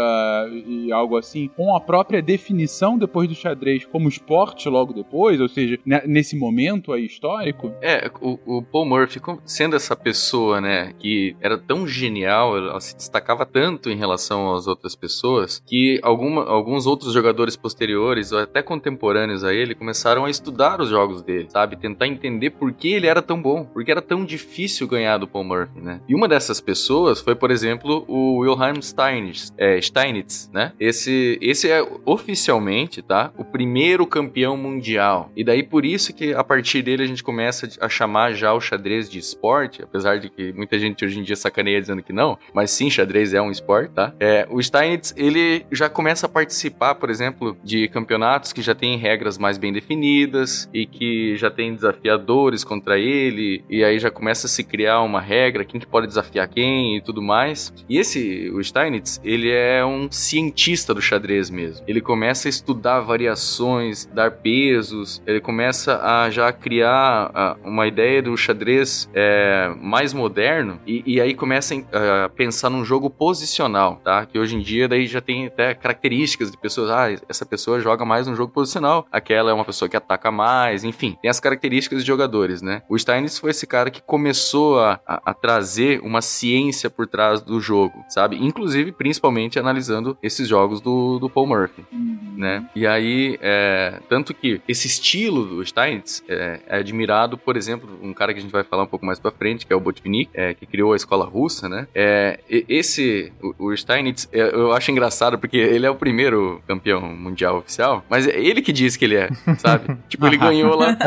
e algo assim, com a própria definição depois do xadrez como esporte logo depois, ou seja, nesse momento aí histórico? É, o, o Paul Murphy, sendo essa pessoa, né, que era tão genial, ela se destacava tanto em relação às outras pessoas, que alguma, alguns outros jogadores posteriores, ou até contemporâneos a ele, começaram a estudar os jogos dele, sabe? Tentar entender por que ele era tão bom, porque era tão difícil ganhar do Paul Murphy, né? E uma dessas pessoas foi, por exemplo, o Wilhelm Steinitz, é, Steinitz né? Esse, esse é oficialmente, tá? O primeiro campeão mundial. E daí por isso que a partir dele a gente começa a chamar já o xadrez de esporte, apesar de que muita gente hoje em dia sacaneia dizendo que não, mas sim, xadrez é um esporte, tá? É, o Steinitz, ele já começa a participar, por exemplo, de campeonatos que já têm regras mais bem definidas e que já tem desafiadores contra ele, e aí já começa a se criar uma regra, quem que pode desafiar quem e tudo mais. E esse, o Steinitz, ele é um cientista do xadrez mesmo. Ele começa a estudar variações, dar pesos, ele começa a já criar a, uma ideia do xadrez é, mais moderno e, e, aí começa a pensar num jogo posicional, tá? Que hoje em dia daí já tem até características de pessoas, ah, essa pessoa joga mais um jogo posicional, aquela é uma pessoa que ataca mais, enfim, tem as características de jogadores, né? O Steins foi esse cara que começou a, a, a trazer uma ciência por trás do jogo, sabe? Inclusive, principalmente analisando esses jogos do, do Paul Murphy, uhum. né? E aí, é, tanto que esse estilo do Steinitz é, é, admirado, por exemplo, um cara que a gente vai falar um pouco mais pra frente, que é o Botvinnik, é, que criou a escola russa, né? É, esse, o, o Steinitz, é, eu acho engraçado porque ele é o primeiro campeão mundial oficial, mas é ele que diz que ele é, sabe? tipo, ele ganhou lá,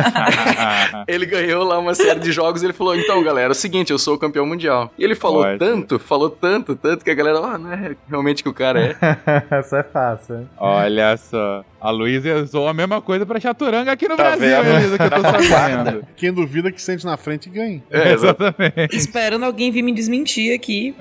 ele ganhou lá uma série de jogos e ele falou, então, galera, o seguinte, eu sou o campeão mundial. E ele falou tanto, falou tanto, tanto que a galera, ah, não é realmente que o cara é. Essa é fácil. Hein? Olha só. A Luísa usou a mesma coisa pra Chaturanga aqui no tá Brasil, Elisa, que eu tô sabendo. Quem duvida que sente na frente ganha. É, exatamente. Esperando alguém vir me desmentir aqui.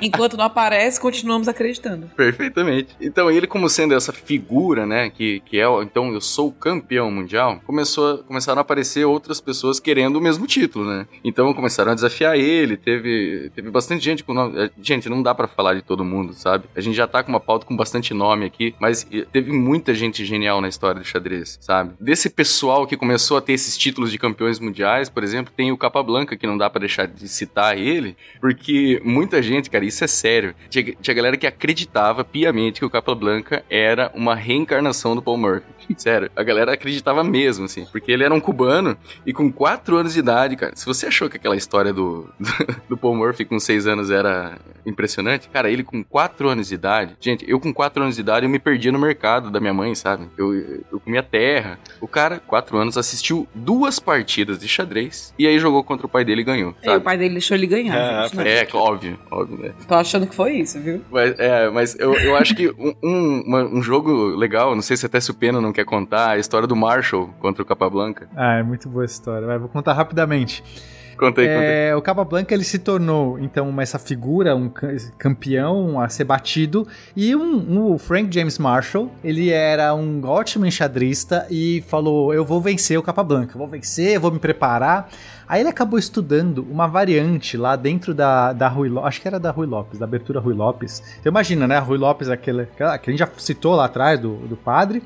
Enquanto não aparece, continuamos acreditando. Perfeitamente. Então, ele como sendo essa figura, né, que, que é, então, eu sou o campeão mundial, começou, começaram a aparecer outras pessoas querendo o mesmo título, né? Então, começaram a desafiar ele, teve, teve bastante gente com nome... Gente, não dá para falar de todo mundo, sabe? A gente já tá com uma pauta com bastante nome aqui, mas teve muita gente genial na história do xadrez, sabe? Desse pessoal que começou a ter esses títulos de campeões mundiais, por exemplo, tem o Capablanca, que não dá para deixar de citar ele, porque muita gente, cara, isso é sério. Tinha, tinha galera que acreditava piamente que o Capablanca era uma reencarnação do Paul Murphy. Sério, a galera acreditava mesmo, assim, porque ele era um cubano e com 4 anos de idade, cara. Se você achou que aquela história do, do, do Paul Murphy com 6 anos era impressionante, cara, ele com 4 anos de idade, gente, eu com 4 anos de idade eu me perdia no mercado da minha mãe, sabe? Eu, eu comia terra. O cara, 4 anos, assistiu duas partidas de xadrez e aí jogou contra o pai dele e ganhou. Sabe? E o pai dele deixou ele ganhar. É, gente, né? é óbvio, óbvio, né? Tô achando que foi isso, viu? Mas, é, mas eu, eu acho que um, um, um jogo legal, não sei se até se o Pena não quer contar, a história do Marshall contra o Capablanca. Ah, é muito boa história. Mas vou contar rapidamente. Conta aí, conta aí. É, o Capablanca ele se tornou então essa figura, um campeão a ser batido e um, um, Frank James Marshall, ele era um ótimo enxadrista e falou: "Eu vou vencer o Capablanca, vou vencer, vou me preparar". Aí ele acabou estudando uma variante lá dentro da, da Rui Lopes, acho que era da Rui Lopes, da abertura Rui Lopes. Então imagina, né? A Rui Lopes, aquele, aquela, que a gente já citou lá atrás do, do padre.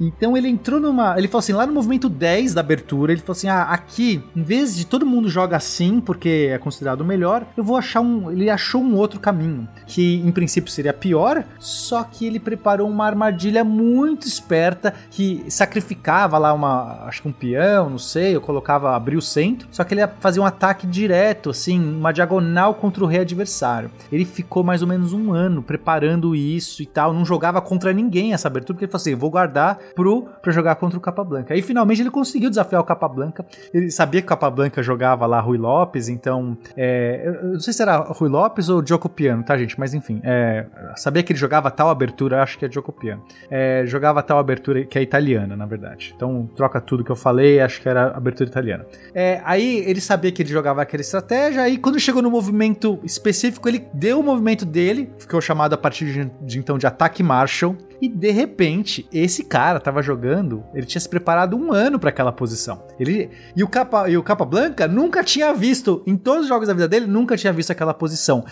Então ele entrou numa. Ele falou assim: lá no movimento 10 da abertura, ele falou assim: ah, aqui, em vez de todo mundo joga assim, porque é considerado o melhor, eu vou achar um. Ele achou um outro caminho, que em princípio seria pior, só que ele preparou uma armadilha muito esperta que sacrificava lá uma. Acho que um peão, não sei, eu colocava, abrir o centro, só que ele ia fazer um ataque direto, assim, uma diagonal contra o rei adversário. Ele ficou mais ou menos um ano preparando isso e tal, não jogava contra ninguém essa abertura, porque ele falou assim: vou guardar pro, pra jogar contra o Capablanca. Aí finalmente ele conseguiu desafiar o Capablanca. Ele sabia que o Capablanca jogava lá Rui Lopes, então. É, eu não sei se era Rui Lopes ou Diogo Piano, tá, gente? Mas enfim, é, sabia que ele jogava tal abertura, acho que é Diogo Piano. É, jogava tal abertura que é italiana, na verdade. Então troca tudo que eu falei, acho que era abertura italiana. É, aí ele sabia que ele jogava aquela estratégia, aí quando chegou no movimento específico, ele deu o movimento dele, ficou chamado a partir de, de então de ataque Marshall. E de repente, esse cara tava jogando, ele tinha se preparado um ano para aquela posição. Ele e o Capa e o Capa Blanca nunca tinha visto em todos os jogos da vida dele, nunca tinha visto aquela posição.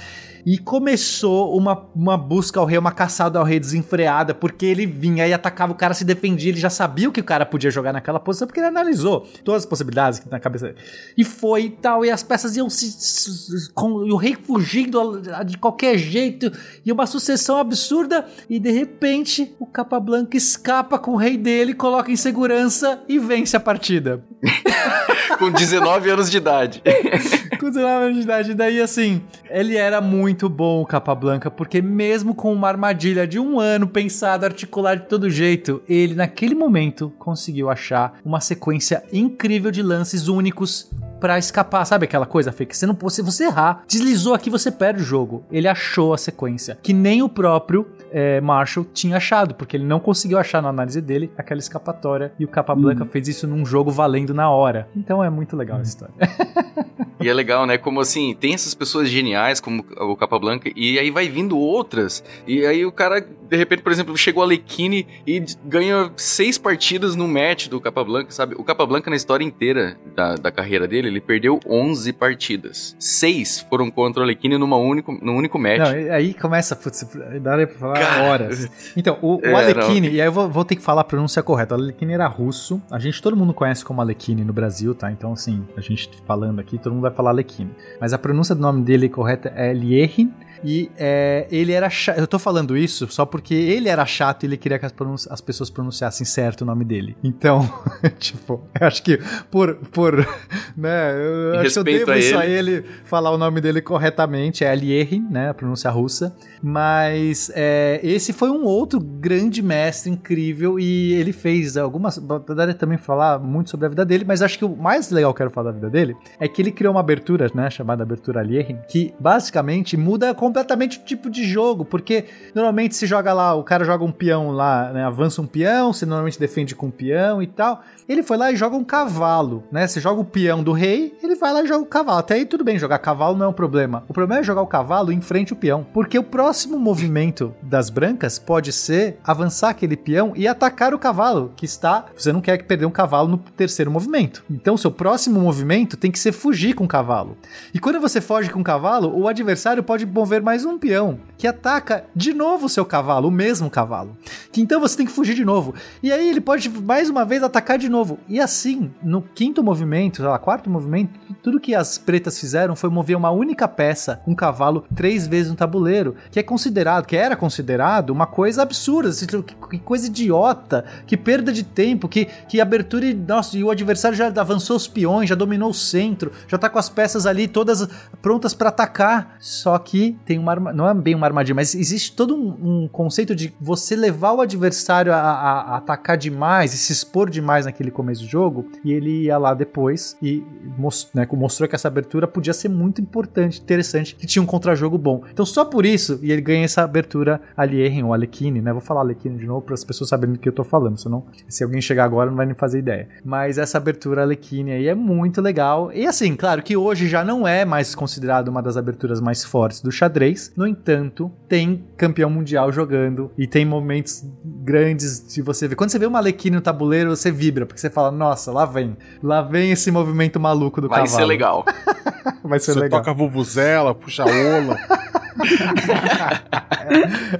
E começou uma, uma busca ao rei, uma caçada ao rei desenfreada, porque ele vinha e atacava o cara, se defendia, ele já sabia o que o cara podia jogar naquela posição, porque ele analisou todas as possibilidades que na cabeça dele. E foi e tal, e as peças iam se. com, e o rei fugindo de qualquer jeito, e uma sucessão absurda, e de repente o Capa Blanca escapa com o rei dele, coloca em segurança e vence a partida. com 19 anos de idade. com 19 anos de idade. E daí, assim, ele era muito bom, o Capa Blanca, porque mesmo com uma armadilha de um ano pensado, articulado de todo jeito, ele, naquele momento, conseguiu achar uma sequência incrível de lances únicos para escapar. Sabe aquela coisa, Fê? Que você não se você errar, deslizou aqui, você perde o jogo. Ele achou a sequência. Que nem o próprio é, Marshall tinha achado, porque ele não conseguiu achar na análise dele aquela escapatória. E o Capa Blanca fez isso num jogo valendo na hora. Então é muito legal a história. E é legal, né? Como assim, tem essas pessoas geniais, como o Capa Blanca, e aí vai vindo outras. E aí o cara, de repente, por exemplo, chegou a Alequine e ganha seis partidas no match do Capa Blanca, sabe? O Capa Blanca, na história inteira da, da carreira dele, ele perdeu 11 partidas. Seis foram contra o Alequine numa único, num único match. Não, aí começa, putz, dá pra falar Cara, horas. Então, o, o É, não. e aí eu vou, vou ter que falar a pronúncia correta. O Alekhine era russo. A gente, todo mundo conhece como Alekhine no Brasil, tá? Então, assim, a gente falando aqui, todo mundo vai falar Alekhine. Mas a pronúncia do nome dele correta é Lierin. E é, ele era chato. Eu tô falando isso só porque ele era chato e ele queria que as, as pessoas pronunciassem certo o nome dele. Então, tipo, eu acho que por. por né, eu acho que eu devo a isso a ele. ele falar o nome dele corretamente. É Alierin, né? A pronúncia russa. Mas é, esse foi um outro grande mestre incrível e ele fez algumas. Poderia também falar muito sobre a vida dele, mas acho que o mais legal que eu quero falar da vida dele é que ele criou uma abertura, né? Chamada abertura Alierin, que basicamente muda completamente o tipo de jogo, porque normalmente se joga lá, o cara joga um peão lá, né? Avança um peão, você normalmente defende com um peão e tal. Ele foi lá e joga um cavalo, né? Você joga o peão do rei, ele vai lá e joga o cavalo. Até aí tudo bem, jogar cavalo não é um problema. O problema é jogar o cavalo em frente ao peão. Porque o próximo movimento das brancas pode ser avançar aquele peão e atacar o cavalo, que está. Você não quer perder um cavalo no terceiro movimento. Então, seu próximo movimento tem que ser fugir com o cavalo. E quando você foge com o cavalo, o adversário pode mover mais um peão, que ataca de novo o seu cavalo, o mesmo cavalo. Que então você tem que fugir de novo. E aí ele pode mais uma vez atacar de novo. E assim, no quinto movimento, sei lá, quarto movimento, tudo que as pretas fizeram foi mover uma única peça, um cavalo, três vezes no tabuleiro, que é considerado, que era considerado uma coisa absurda, assim, que, que coisa idiota, que perda de tempo, que, que abertura e, nossa, e o adversário já avançou os peões, já dominou o centro, já tá com as peças ali todas prontas para atacar. Só que tem uma não é bem uma armadilha, mas existe todo um, um conceito de você levar o adversário a, a- a atacar demais e se expor demais naquele começo do jogo, e ele ia lá depois e mos- né, mostrou que essa abertura podia ser muito importante, interessante, que tinha um contra-jogo bom. Então só por isso, e ele ganha essa abertura Alierin ou Alekhine, né? Vou falar Alekhine de novo para as pessoas saberem do que eu tô falando, senão se alguém chegar agora não vai nem fazer ideia. Mas essa abertura Alekhine aí é muito legal. E assim, claro que hoje já não é mais considerado uma das aberturas mais fortes do xadrez. No entanto, tem campeão mundial jogando e tem momentos grandes de você ver. Quando você vê uma Alekhine no tabuleiro, você vibra, porque você fala, nossa, lá vem. Lá vem esse movimento maluco do Vai cavalo. ser legal. Vai ser Você legal. toca a vuvuzela, puxa a ola.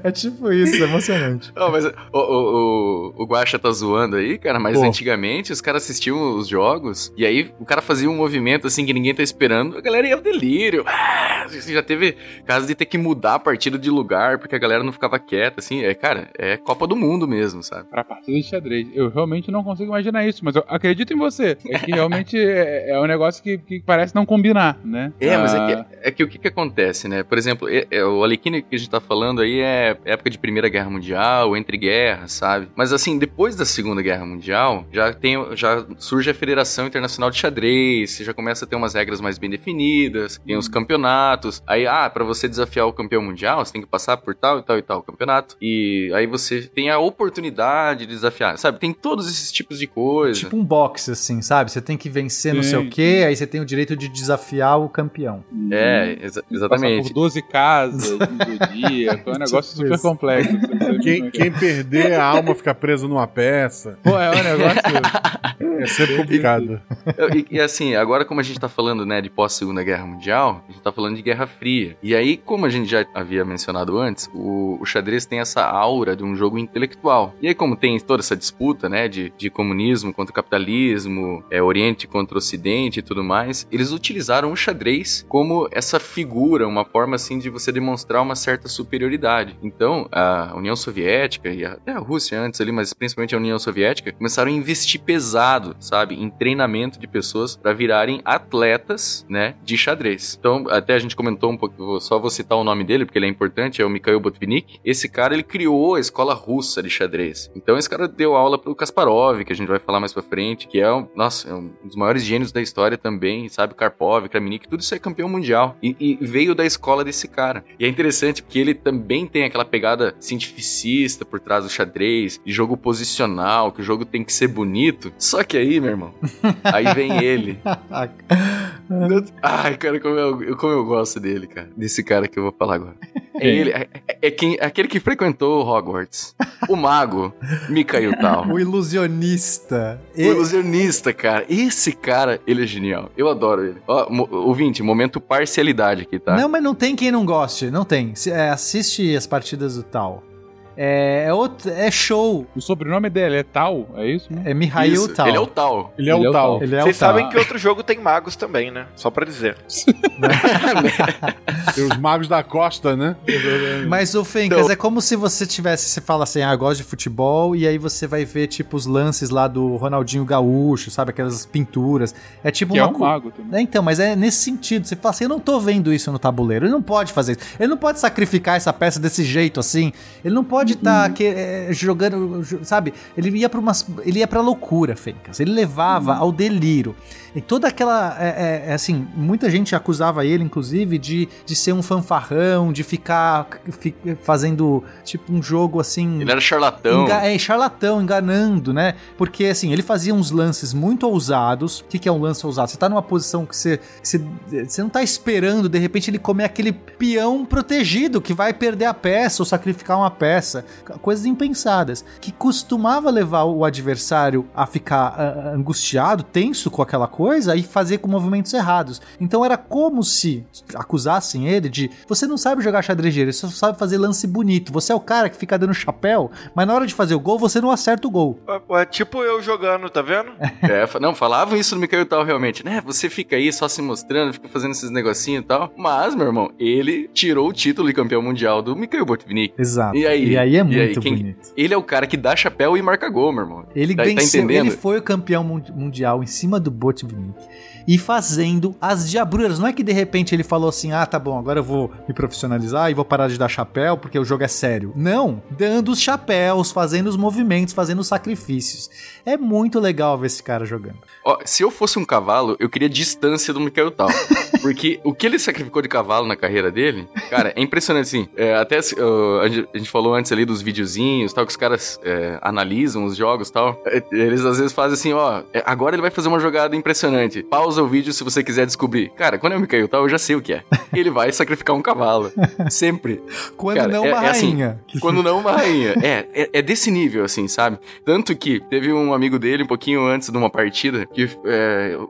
É tipo isso, é emocionante. Não, mas o, o, o, o Guaxa tá zoando aí, cara, mas Pô. antigamente os caras assistiam os jogos e aí o cara fazia um movimento assim que ninguém tá esperando, a galera ia ao delírio. Ah, Ah, já teve caso de ter que mudar a partida de lugar porque a galera não ficava quieta, assim. É, cara, é Copa do Mundo mesmo, sabe? Pra partida de xadrez. Eu realmente não consigo imaginar isso, mas eu acredito em você. É que realmente é, é um negócio que, que parece não combinar, né? É, mas é Ah, que, é que o que, que acontece, né? Por exemplo, é- é, o Alequine que a gente tá falando aí é época de Primeira Guerra Mundial, entre guerras, sabe? Mas assim, depois da Segunda Guerra Mundial, já tem já surge a Federação Internacional de Xadrez, você já começa a ter umas regras mais bem definidas, tem os campeonatos. Aí, ah, pra você desafiar o campeão mundial, você tem que passar por tal e tal e tal campeonato. E aí você tem a oportunidade de desafiar, sabe? Tem todos esses tipos de coisa. Tipo um boxe, assim, sabe? Você tem que vencer não sei Sim, o quê, aí você tem o direito de desafiar o campeão. É, exa- Passar exatamente. por 12 casas, um zodíaco, é um negócio super complexo. sabe Quem, quem perder, a alma fica presa numa peça. Pô, é um negócio. É sempre complicado. E, e assim, agora como a gente tá falando, né, de pós-segunda guerra mundial, a gente tá falando de Guerra Fria. E aí, como a gente já havia mencionado antes, o, o xadrez tem essa aura de um jogo intelectual. E aí, como tem toda essa disputa, né, de, de comunismo contra o capitalismo, é, Oriente contra o Ocidente e tudo mais, eles utilizaram o xadrez como essa figura, uma forma assim de você demonstrar uma certa superioridade. Então, a União Soviética e até a Rússia antes ali, mas principalmente a União Soviética, começaram a investir pesado, sabe, em treinamento de pessoas para virarem atletas, né, de xadrez. Então, até a gente comentou um pouco, só vou citar o nome dele porque ele é importante, é o Mikhail Botvinnik. Esse cara, ele criou a escola russa de xadrez. Então, esse cara deu aula pro Kasparov, que a gente vai falar mais pra frente, que é, um, nossa, é um dos maiores gênios da história também, sabe, Karpov, Kramnik, tudo isso é campeão mundial. E, e veio da escola desse cara. E é interessante porque ele também tem aquela pegada cientificista por trás do xadrez, de jogo posicional, que o jogo tem que ser bonito. Só que aí, meu irmão, aí vem ele. Ai, cara, como eu, como eu gosto dele, cara. Desse cara que eu vou falar agora. É ele, é, é- é quem, é aquele que frequentou Hogwarts. O mago, Mikhail Tal. O ilusionista. O ilusionista, cara. Esse cara, ele é genial. Eu adoro ele. Ó, mo- ouvinte, momento parcialidade aqui, tá? Não, mas não tem quem não goste, não tem. É, assiste as partidas do tal. É, é, outro, é show. O sobrenome dele é Tal, é isso? Né? É Mihail Isso, Tal. Ele é o Tal. Ele é o tal. Ele é Vocês o tal. sabem que outro jogo tem magos também, né? Só pra dizer. Tem os magos da costa, né? Mas o Fencas, é como se você tivesse, você fala assim, ah, gosto de futebol, e aí você vai ver, tipo, os lances lá do Ronaldinho Gaúcho, sabe? Aquelas pinturas. É tipo Que é uma um co- mago também. É, então, mas é nesse sentido. Você fala assim, eu não tô vendo isso no tabuleiro. Ele não pode fazer isso. Ele não pode sacrificar essa peça desse jeito, assim. Ele não pode estar jogando, jo- sabe? Ele ia pra umas... Ele ia pra loucura, Fencas. Ele levava ao delírio. E toda aquela... É, é, é, assim, muita gente acusava ele, inclusive, de, de ser um fanfarrão, de ficar fi- fazendo, tipo, um jogo, assim... Ele era charlatão. Enga- é, charlatão, enganando, né? Porque, assim, ele fazia uns lances muito ousados. O que, que é um lance ousado? Você tá numa posição que você, que você, você não tá esperando, de repente ele comer aquele peão protegido que vai perder a peça ou sacrificar uma peça. Coisas impensadas. Que costumava levar o adversário a ficar ah, angustiado, tenso com aquela coisa e fazer com movimentos errados. Então era como se acusassem ele de você não sabe jogar xadrez direito, você só sabe fazer lance bonito. Você é o cara que fica dando chapéu, mas na hora de fazer o gol você não acerta o gol. É, é tipo eu jogando, tá vendo? É, fa- não, falavam isso no Mikhail Tal realmente, né? Você fica aí só se mostrando, fica fazendo esses negocinhos e tal. Mas, meu irmão, ele tirou o título de campeão mundial do Mikhail Botvinnik. Exato. E aí? E aí é E aí, muito quem- bonito. Ele é o cara que dá chapéu e marca gol, meu irmão. Ele Tá- tá venceu, entendendo? ele foi o campeão mun- mundial em cima do Botvinnik e fazendo as diabruras. Não é que de repente ele falou assim: "Ah, tá bom, agora eu vou me profissionalizar e vou parar de dar chapéu porque o jogo é sério". Não, dando os chapéus, fazendo os movimentos, fazendo os sacrifícios. É muito legal ver esse cara jogando. Ó, se eu fosse um cavalo, eu queria distância do Mikhail Tal. Porque o que ele sacrificou de cavalo na carreira dele, cara, é impressionante, assim. É, até uh, a, gente, falou antes ali dos videozinhos, tal, que os caras é, analisam os jogos tal. É, Eles às vezes fazem assim, ó, é, agora ele vai fazer uma jogada impressionante. Pausa o vídeo se você quiser descobrir. Cara, quando é o Mikhail Tal, eu já sei o que é. Ele vai sacrificar um cavalo. Sempre. Quando Cara, não é- uma é assim, rainha. quando não uma rainha. É, é, desse nível, assim, sabe? Tanto que teve um amigo dele, um pouquinho antes de uma partida, que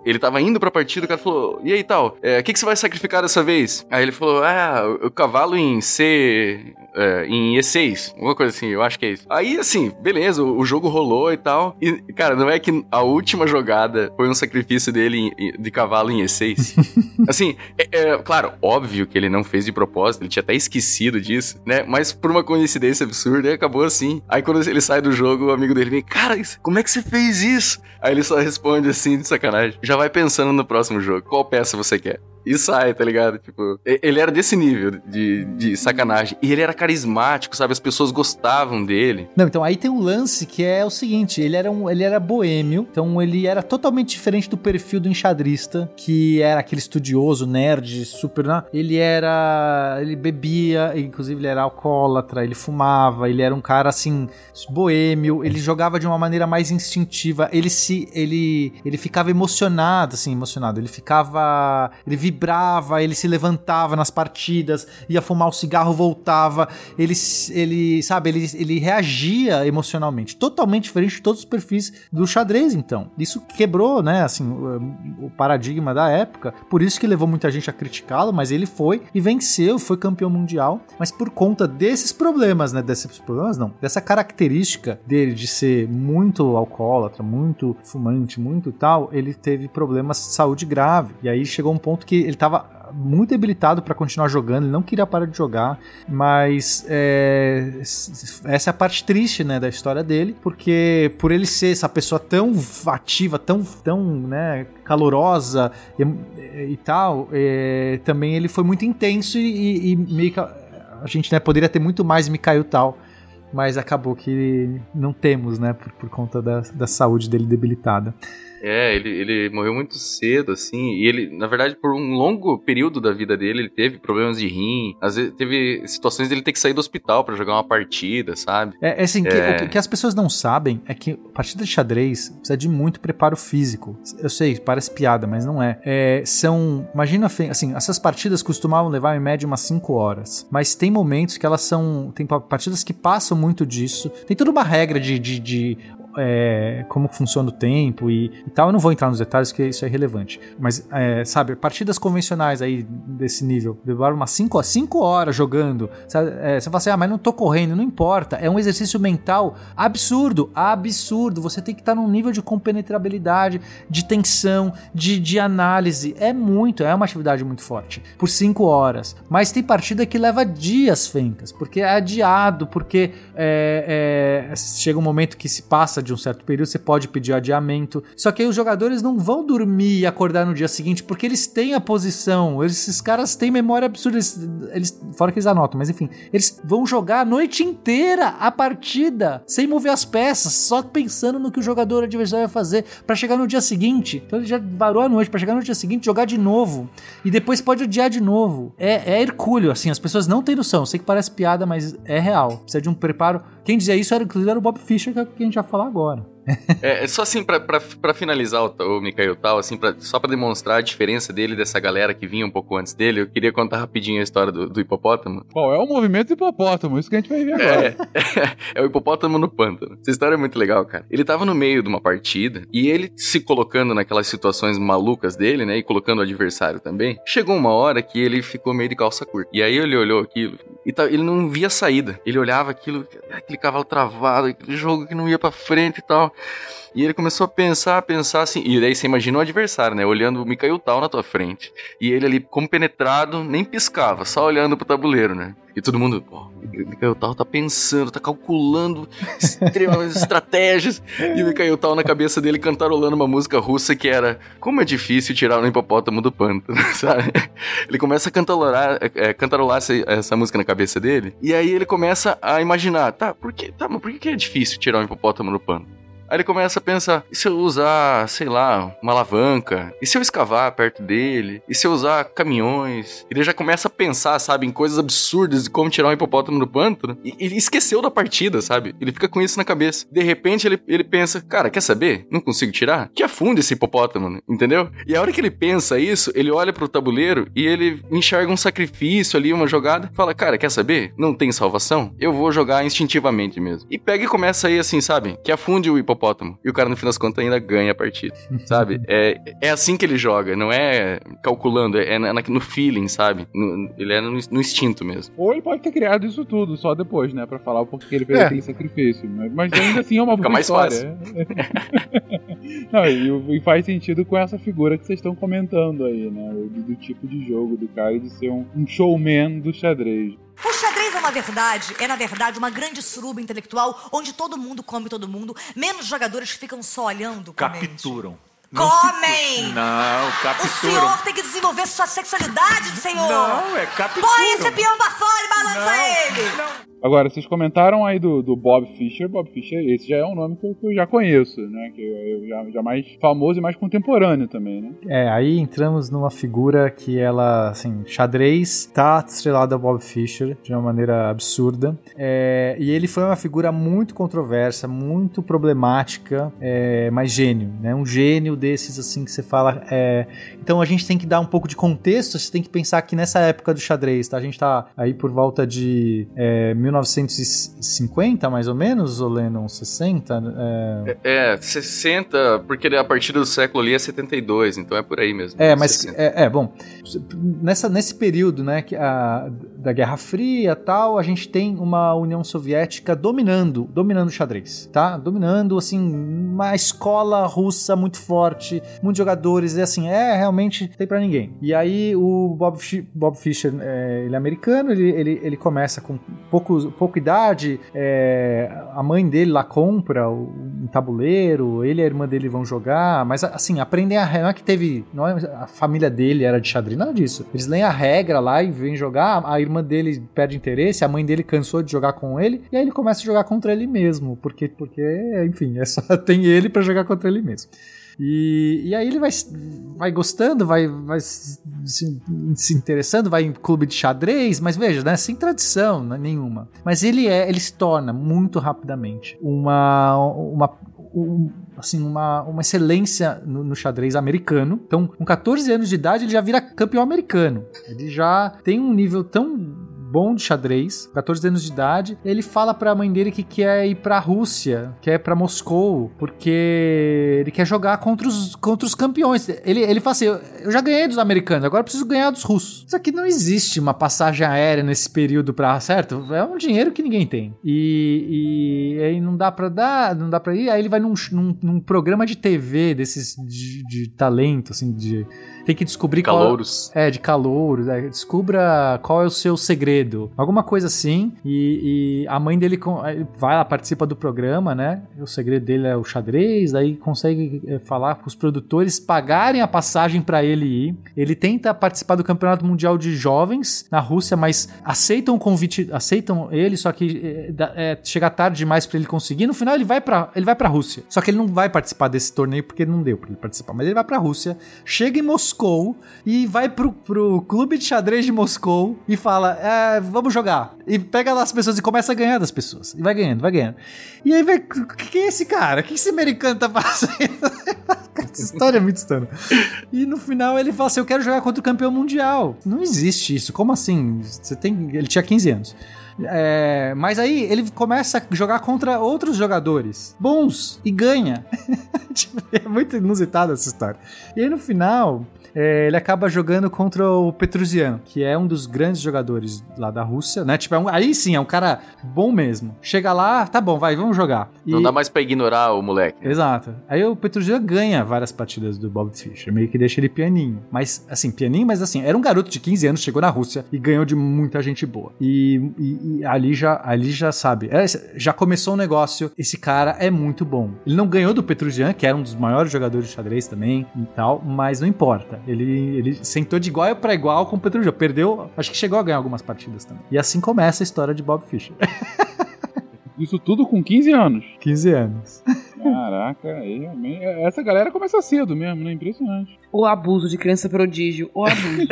ele tava indo pra partida, o cara falou, e aí tal, é, que, que você vai sacrificar dessa vez? Aí ele falou, ah, o, o cavalo em C... é, em E6, alguma coisa assim, eu acho que é isso. Aí, assim, beleza, o, o jogo rolou e tal, e, cara, não é que a última jogada foi um sacrifício dele em- de cavalo em E6? Assim, é, é, claro, óbvio que ele não fez de propósito, ele tinha até esquecido disso, né? Mas por uma coincidência absurda, acabou assim. Aí quando ele sai do jogo, o amigo dele vem, cara, como é que você fez isso? Aí ele só responde assim, de sacanagem. Já vai pensando no próximo jogo. Qual peça você quer? E sai, tá ligado? Tipo, ele era desse nível de, de sacanagem. E ele era carismático, sabe? As pessoas gostavam dele. Não, então aí tem um lance que é o seguinte: ele era, um, ele era boêmio, então ele era totalmente diferente do perfil do enxadrista, que era aquele estudioso, nerd, super. Né? Ele era. Ele bebia, inclusive ele era alcoólatra, ele fumava, ele era um cara assim, boêmio, ele jogava de uma maneira mais instintiva, ele se. ele, ele ficava emocionado, assim, emocionado, ele ficava. ele vibrava, ele se levantava nas partidas, ia fumar o cigarro, voltava, ele, ele sabe, ele, ele reagia emocionalmente, totalmente diferente de todos os perfis do xadrez, então. Isso quebrou, né, assim, o, o paradigma da época, por isso que levou muita gente a criticá-lo, mas ele foi e venceu, foi campeão mundial, mas por conta desses problemas, né, desses problemas não, dessa característica dele de ser muito alcoólatra, muito fumante, muito tal, ele teve problemas de saúde grave, e aí chegou um ponto que ele tava muito debilitado para continuar jogando, ele não queria parar de jogar, mas é, essa é a parte triste, né, da história dele, porque por ele ser essa pessoa tão ativa, tão, tão, né, calorosa e, e tal, é, também ele foi muito intenso e, e meio que a, a gente, né, poderia ter muito mais Mikhail tal, mas acabou que não temos, né, por, por conta da, da saúde dele debilitada. É, ele, ele morreu muito cedo, assim, e ele, na verdade, por um longo período da vida dele, ele teve problemas de rim, às vezes teve situações dele ter que sair do hospital para jogar uma partida, sabe? É, é assim, é... Que, o que as pessoas não sabem é que partida de xadrez precisa de muito preparo físico. Eu sei, parece piada, mas não é. é são, imagina, assim, essas partidas costumavam levar em média umas 5 horas, mas tem momentos que elas são, tem partidas que passam muito disso, tem toda uma regra de, de, de é, como funciona o tempo e, e, tal. Eu não vou entrar nos detalhes, porque isso é relevante. Mas, é, sabe, partidas convencionais aí desse nível, levaram umas 5 cinco horas jogando. Sabe, é, você fala assim, ah, mas não tô correndo, não importa. É um exercício mental absurdo, absurdo. Você tem que estar num nível de compenetrabilidade, de tensão, de, de análise. É muito, é uma atividade muito forte. Por 5 horas. Mas tem partida que leva dias, Fencas, porque é adiado, porque é, é, chega um momento que se passa de um certo período, você pode pedir adiamento. Só que aí os jogadores não vão dormir e acordar no dia seguinte, porque eles têm a posição. Esses caras têm memória absurda. Eles, eles, fora que eles anotam, mas enfim. Eles vão jogar a noite inteira a partida, sem mover as peças, só pensando no que o jogador adversário vai fazer, para chegar no dia seguinte. Então ele já varou a noite, para chegar no dia seguinte, jogar de novo. E depois pode odiar de novo. É, é hercúleo, assim, as pessoas não têm noção. sei que parece piada, mas é real. Precisa de um preparo. Quem dizia isso era, inclusive, era o Bob Fischer, que é a gente já falar agora. É, só assim, pra finalizar o, o Mikael Tal, assim, pra, só pra demonstrar a diferença dele dessa galera que vinha um pouco antes dele, eu queria contar rapidinho a história do, do hipopótamo. Bom, é o movimento do hipopótamo, isso que a gente vai ver agora. É, é, é o hipopótamo no pântano. Essa história é muito legal, cara. Ele tava no meio de uma partida e ele se colocando naquelas situações malucas dele, né, e colocando o adversário também, chegou uma hora que ele ficou meio de calça curta. E aí ele olhou aquilo e tá, ele não via saída. Ele olhava aquilo, aquele cavalo travado, aquele jogo que não ia para frente e tal. E ele começou a pensar, a pensar assim. E daí você imagina o adversário, né? Olhando o Mikael Tal na tua frente. E ele ali, como penetrado, nem piscava, só olhando pro tabuleiro, né? E todo mundo, pô, o Mikael Tal tá pensando, tá calculando extremas estratégias. E o Mikael Tal na cabeça dele cantarolando uma música russa que era Como é difícil tirar o hipopótamo do pântano, sabe? Ele começa a cantarolar, é, cantarolar essa, essa, música na cabeça dele. E aí ele começa a imaginar, tá, por tá, mas por que é difícil tirar o hipopótamo do pântano? Aí ele começa a pensar: e se eu usar, sei lá, uma alavanca? E se eu escavar perto dele? E se eu usar caminhões? Ele já começa a pensar, sabe, em coisas absurdas de como tirar um hipopótamo do pântano. E ele esqueceu da partida, sabe? Ele fica com isso na cabeça. De repente ele, ele pensa: cara, quer saber? Não consigo tirar? Que afunde esse hipopótamo, entendeu? E a hora que ele pensa isso, ele olha pro tabuleiro e ele enxerga um sacrifício ali, uma jogada. Fala: cara, quer saber? Não tem salvação? Eu vou jogar instintivamente mesmo. E pega e começa aí assim, sabe? Que afunde o hipopótamo hipopótamo. E o cara, no fim das contas, ainda ganha a partida, sabe? É, é assim que ele joga, não é calculando, é, no feeling, sabe? No, ele é no, no, instinto mesmo. Ou ele pode ter criado isso tudo só depois, né? Pra falar o porquê ele fez é. aquele sacrifício. Mas ainda assim é uma boa mais história. Fácil. Não, e, e faz sentido com essa figura que vocês estão comentando aí, né? Do, do tipo de jogo do cara de ser um, um showman do xadrez. O xadrez é uma verdade, é na verdade uma grande suruba intelectual onde todo mundo come todo mundo, menos jogadores que ficam só olhando. Capturam. Não Comem! Não, O capturam. senhor tem que desenvolver sua sexualidade, senhor! Não, é capturam. Põe esse peão pra fora e balança ele! Agora, vocês comentaram aí do, do Bob Fischer. Bob Fischer, esse já é um nome que eu, que eu já conheço, né? Que eu, eu já, já mais famoso e mais contemporâneo também, né? É, aí entramos numa figura que ela, assim, xadrez tá estrelada ao Bob Fischer de uma maneira absurda. É, e ele foi uma figura muito controversa, muito problemática, é, mas gênio, né? Um gênio desses, assim, que você fala. é, Então a gente tem que dar um pouco de contexto, você tem que pensar que nessa época do xadrez, tá? A gente tá aí por volta de é, 1950, mais ou menos, ou Lennon, 60? É... É, 60, porque a partir do século ali é 72, então é por aí mesmo. É, mas 60. é, é, bom, nessa, nesse período, né, que a, da Guerra Fria, tal, a gente tem uma União Soviética dominando, dominando o xadrez, tá? Dominando assim uma escola russa muito forte, muitos jogadores, e assim, é realmente tem pra ninguém. E aí o Bob, Bob Fischer, é, ele é americano, ele, ele, ele começa com pouco, pouca idade, é, a mãe dele lá compra um tabuleiro, ele e a irmã dele vão jogar, mas assim, aprendem a regra, não é que teve, não é, a família dele era de xadrez, nada disso. Eles leem a regra lá e vêm jogar, a irmã dele perde interesse, a mãe dele cansou de jogar com ele, e aí ele começa a jogar contra ele mesmo, porque, porque enfim, é só tem ele pra jogar contra ele mesmo. E, e aí ele vai, vai gostando, vai, vai se, se interessando, vai em clube de xadrez, mas veja, né, sem tradição né, nenhuma. Mas ele é, ele se torna muito rapidamente uma, uma um- assim, uma, uma excelência no, no xadrez americano. Então, com 14 anos de idade, ele já vira campeão americano. Ele já tem um nível tão bom de xadrez, 14 anos de idade. Ele fala pra mãe dele que quer ir pra Rússia, quer ir pra Moscou, porque ele quer jogar contra os, contra os campeões. Ele, ele fala assim: eu já ganhei dos americanos, agora preciso ganhar dos russos. Isso aqui não existe uma passagem aérea nesse período pra, certo? É um dinheiro que ninguém tem. E, e aí não dá pra dar, não dá pra ir. Aí ele vai num, num, num programa de TV desses de, de talento, assim, de. Tem que descobrir qual- Calouros. é, de calor. é, descubra qual é o seu segredo. Alguma coisa assim. E, e a mãe dele com- vai lá, participa do programa, né? O segredo dele é o xadrez. Daí consegue é, falar para os produtores pagarem a passagem para ele ir. Ele tenta participar do Campeonato Mundial de Jovens na Rússia, mas aceitam o convite, aceitam ele, só que é, é, chega tarde demais para ele conseguir. No final ele vai para ele vai para Rússia. Só que ele não vai participar desse torneio porque não deu para ele participar. Mas ele vai para Rússia, chega em Moscou e vai pro, pro clube de xadrez de Moscou e fala: é, vamos jogar. E pega lá as pessoas e começa a ganhar das pessoas. E vai ganhando, vai ganhando. E aí vai. O que é esse cara? O que esse americano tá fazendo? Essa história é muito estranha. E no final ele fala assim: Eu quero jogar contra o campeão mundial. Não existe isso. Como assim? Você tem. Ele tinha 15 anos. É, mas aí ele começa a jogar contra outros jogadores bons e ganha. Tipo, é muito inusitada essa história. E aí no final. É, ele acaba jogando contra o Petruzian, que é um dos grandes jogadores lá da Rússia, né? Tipo, é um- aí sim, é um cara bom mesmo. Chega lá, tá bom, vai, vamos jogar. Não E- dá mais pra ignorar o moleque. Exato. Aí o Petruzian ganha várias partidas do Bob Fischer, meio que deixa ele pianinho. Mas, assim, pianinho, mas assim, era um garoto de 15 anos, chegou na Rússia e ganhou de muita gente boa. E, e- e ali, já, ali já sabe, é, já começou o negócio, esse cara é muito bom. Ele não ganhou do Petruzian, que era um dos maiores jogadores de xadrez também e tal, mas não importa. Ele, ele sentou de igual para igual com o Petruzian. Perdeu, acho que chegou a ganhar algumas partidas também. E assim começa a história de Bob Fischer. Isso tudo com 15 anos. 15 anos. Caraca, aí realmente. Essa galera começa cedo mesmo, né? Impressionante. O abuso de criança prodígio. O abuso.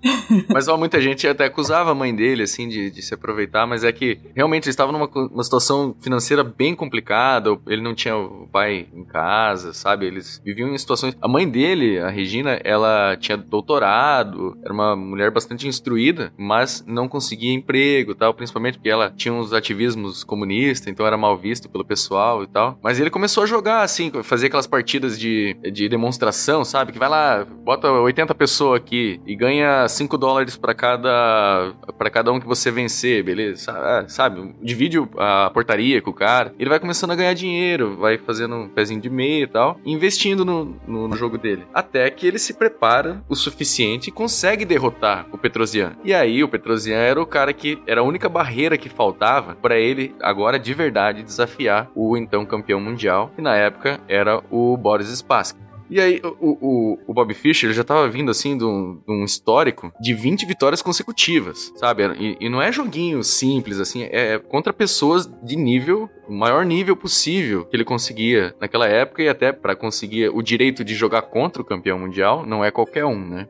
Mas ó, muita gente até acusava a mãe dele, assim, de, de se aproveitar, mas é que realmente ele estava numa uma situação financeira bem complicada, ele não tinha o pai em casa, sabe? Eles viviam em situações. A mãe dele, a Regina, ela tinha doutorado, era uma mulher bastante instruída, mas não conseguia emprego tal, principalmente porque ela tinha uns ativismos comunistas, então era mal visto pelo pessoal e tal. Mas ele começou a jogar, assim, fazer aquelas partidas de, de demonstração, sabe? Que vai lá, bota 80 pessoas aqui e ganha ah, 5 dólares pra cada para cada um que você vencer, beleza? Ah, Sabe? Divide a portaria com o cara. Ele vai começando a ganhar dinheiro, vai fazendo um pezinho de meia e tal, investindo no, no, no jogo dele. Até que ele se prepara o suficiente e consegue derrotar o Petrosian. E aí, o Petrosian era o cara que era a única barreira que faltava pra ele, agora de verdade, desafiar o então campeão mundial, que na época era o Boris Spassky. E aí, o, o, o Bob Fischer já tava vindo, assim, de um, de um histórico de 20 vitórias consecutivas, sabe? E, e não é joguinho simples, assim, é, é contra pessoas de nível, o maior nível possível que ele conseguia naquela época e até pra conseguir o direito de jogar contra o campeão mundial, não é qualquer um, né?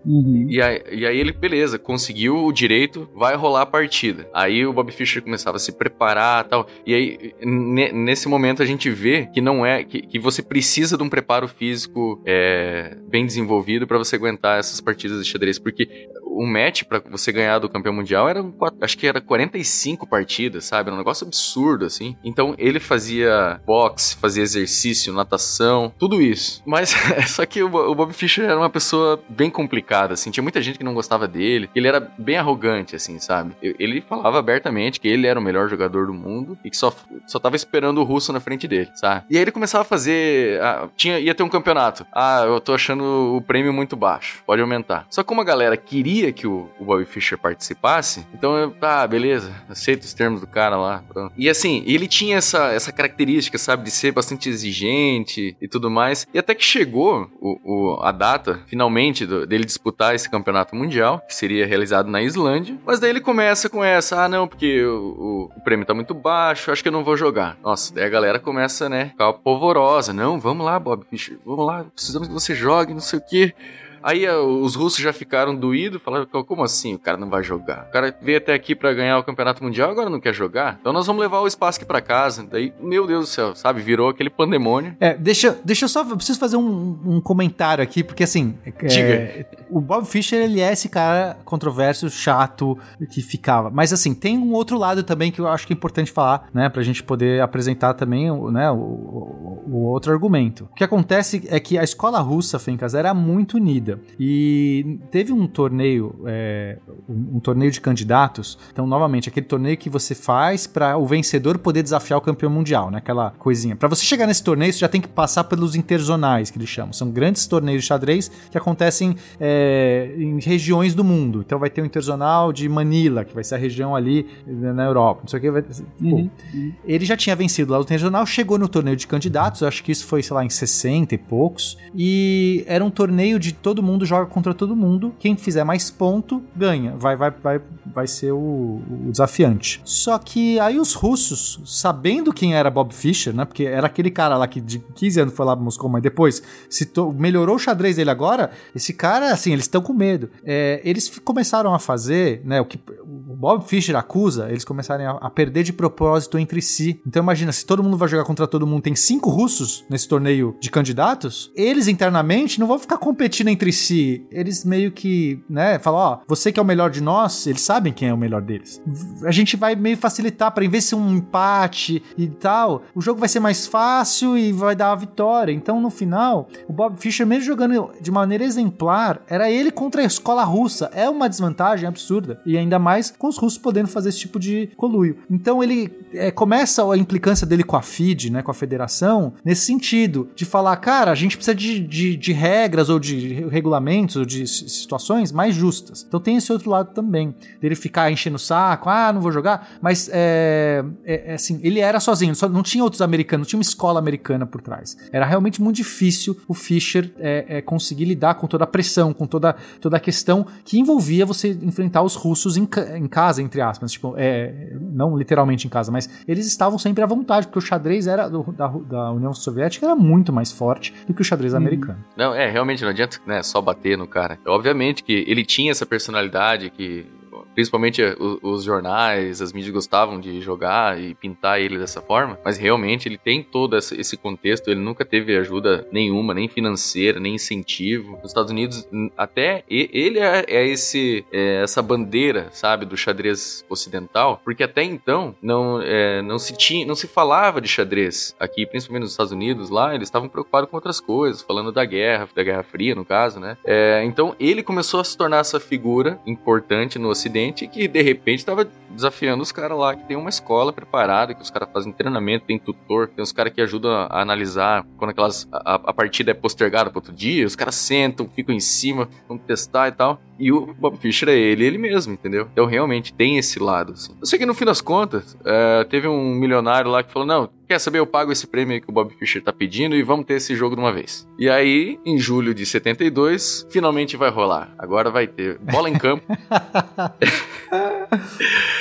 E aí, e aí ele, beleza, conseguiu o direito, vai rolar a partida. Aí o Bob Fischer começava a se preparar e tal. E aí, ne- nesse momento, a gente vê que não é. que, que você precisa de um preparo físico é, bem desenvolvido pra você aguentar essas partidas de xadrez. Porque o match pra você ganhar do campeão mundial era, um acho que era 45 partidas, sabe? Era um negócio absurdo, assim. Então ele fazia boxe, fazia exercício, natação, tudo isso. Mas só que o, Bo- o Bob Fischer era uma pessoa bem complicada, assim. Tinha muita gente que não gostava dele. Ele era bem arrogante, assim, sabe? Ele falava abertamente que ele era o melhor jogador do mundo e que só, só tava esperando o russo na frente dele, sabe? E aí ele começava a fazer. ah, tinha, ia ter um campeonato. Ah, eu tô achando o prêmio muito baixo. Pode aumentar. Só que como a galera queria que o, o Bobby Fischer participasse, então eu, ah, beleza, aceito os termos do cara lá. pronto. E assim, ele tinha essa, essa característica, sabe, de ser bastante exigente e tudo mais. E até que chegou o, o- a data, finalmente, do- dele disputar esse campeonato mundial, que seria realizado na Islândia. Mas daí ele começa com essa, ah, não, porque o, o- o prêmio tá muito baixo, acho que eu não vou jogar. Nossa, daí a galera começa, né, ficar polvorosa. Não, vamos lá, Bob Fischer, vamos lá, precisamos que você jogue, não sei o quê. Aí ah, os russos já ficaram doídos, falaram, como assim o cara não vai jogar? O cara veio até aqui pra ganhar o campeonato mundial, agora não quer jogar? Então nós vamos levar o espaço aqui pra casa. Daí, meu Deus do céu, sabe, virou aquele pandemônio. É, deixa, deixa eu só. Eu preciso fazer um, um comentário aqui, porque assim. é, Diga. o Bob Fischer, ele é esse cara controverso, chato, que ficava. Mas assim, tem um outro lado também que eu acho que é importante falar, né? Pra gente poder apresentar também o- né, o, o- o outro argumento. O que acontece é que a escola russa, Fencas, era muito unida. E teve um torneio, é, um, um torneio de candidatos. Então, novamente, aquele torneio que você faz para o vencedor poder desafiar o campeão mundial, né? Aquela coisinha. Para você chegar nesse torneio, você já tem que passar pelos interzonais, que eles chamam. São grandes torneios de xadrez que acontecem é, em regiões do mundo. Então, vai ter o interzonal de Manila, que vai ser a região ali né, na Europa. Não sei o que. Vai... Pô, ele já tinha vencido lá o regional, chegou no torneio de candidatos, acho que isso foi, sei lá, em 60 e poucos. E era um torneio de todo mundo joga contra todo mundo. Quem fizer mais ponto, ganha. Vai, vai, vai, vai ser o, o desafiante. Só que aí os russos, sabendo quem era Bob Fischer, né? Porque era aquele cara lá que de 15 anos foi lá pra Moscou, mas depois se melhorou o xadrez dele agora. Esse cara, assim, eles estão com medo. É, eles começaram a fazer, né? O que o Bob Fischer acusa, eles começarem a, a perder de propósito entre si. Então imagina, se todo mundo vai jogar contra todo mundo, tem cinco russos nesse torneio de candidatos, eles internamente não vão ficar competindo entre si. Eles meio que, né, falam, ó, você que é o melhor de nós, eles sabem quem é o melhor deles. A gente vai meio facilitar para em vez de um empate e tal, o jogo vai ser mais fácil e vai dar a vitória. Então no final, o Bob Fischer mesmo jogando de maneira exemplar, era ele contra a escola russa. É uma desvantagem absurda e ainda mais com os russos podendo fazer esse tipo de coluio. Então ele é, começa a implicância dele com a FIDE, né, com a federação, nesse sentido, de falar, cara, a gente precisa de, de, de regras ou de regulamentos ou de situações mais justas. Então tem esse outro lado também, dele ficar enchendo o saco, ah, não vou jogar, mas é, é- é assim, ele era sozinho, só não tinha outros americanos, não tinha uma escola americana por trás. Era realmente muito difícil o Fischer é, é, conseguir lidar com toda a pressão, com toda, toda a questão que envolvia você enfrentar os russos em, ca- em casa, entre aspas, tipo, é, não literalmente em casa, mas eles estavam sempre à vontade, porque o xadrez era do- da, da União Soviética era muito mais forte do que o xadrez americano. Não, é, realmente não adianta, né, só bater no cara. Obviamente que ele tinha essa personalidade que principalmente o- os, jornais, as mídias gostavam de jogar e pintar ele dessa forma, mas realmente ele tem todo esse contexto, ele nunca teve ajuda nenhuma, nem financeira, nem incentivo. Nos Estados Unidos, até ele é, é esse, é essa bandeira, sabe, do xadrez ocidental, porque até então não, é, não se tinha, não se falava de xadrez aqui, principalmente nos Estados Unidos, lá eles estavam preocupados com outras coisas, falando da guerra, da Guerra Fria, no caso, né? É, então ele começou a se tornar essa figura importante no Ocidente que de repente estava desafiando os caras lá que tem uma escola preparada, que os caras fazem treinamento, tem tutor, tem os caras que ajudam a a analisar quando aquelas a, a partida é postergada para outro dia, os caras sentam, ficam em cima, vão testar e tal. E o Bob Fischer é ele, ele mesmo, entendeu? Então realmente tem esse lado. Assim. Eu sei que no fim das contas, é, teve um milionário lá que falou: não, quer saber? Eu pago esse prêmio aí que o Bob Fischer tá pedindo e vamos ter esse jogo de uma vez. E aí, em julho de 72, finalmente vai rolar. Agora vai ter bola em campo.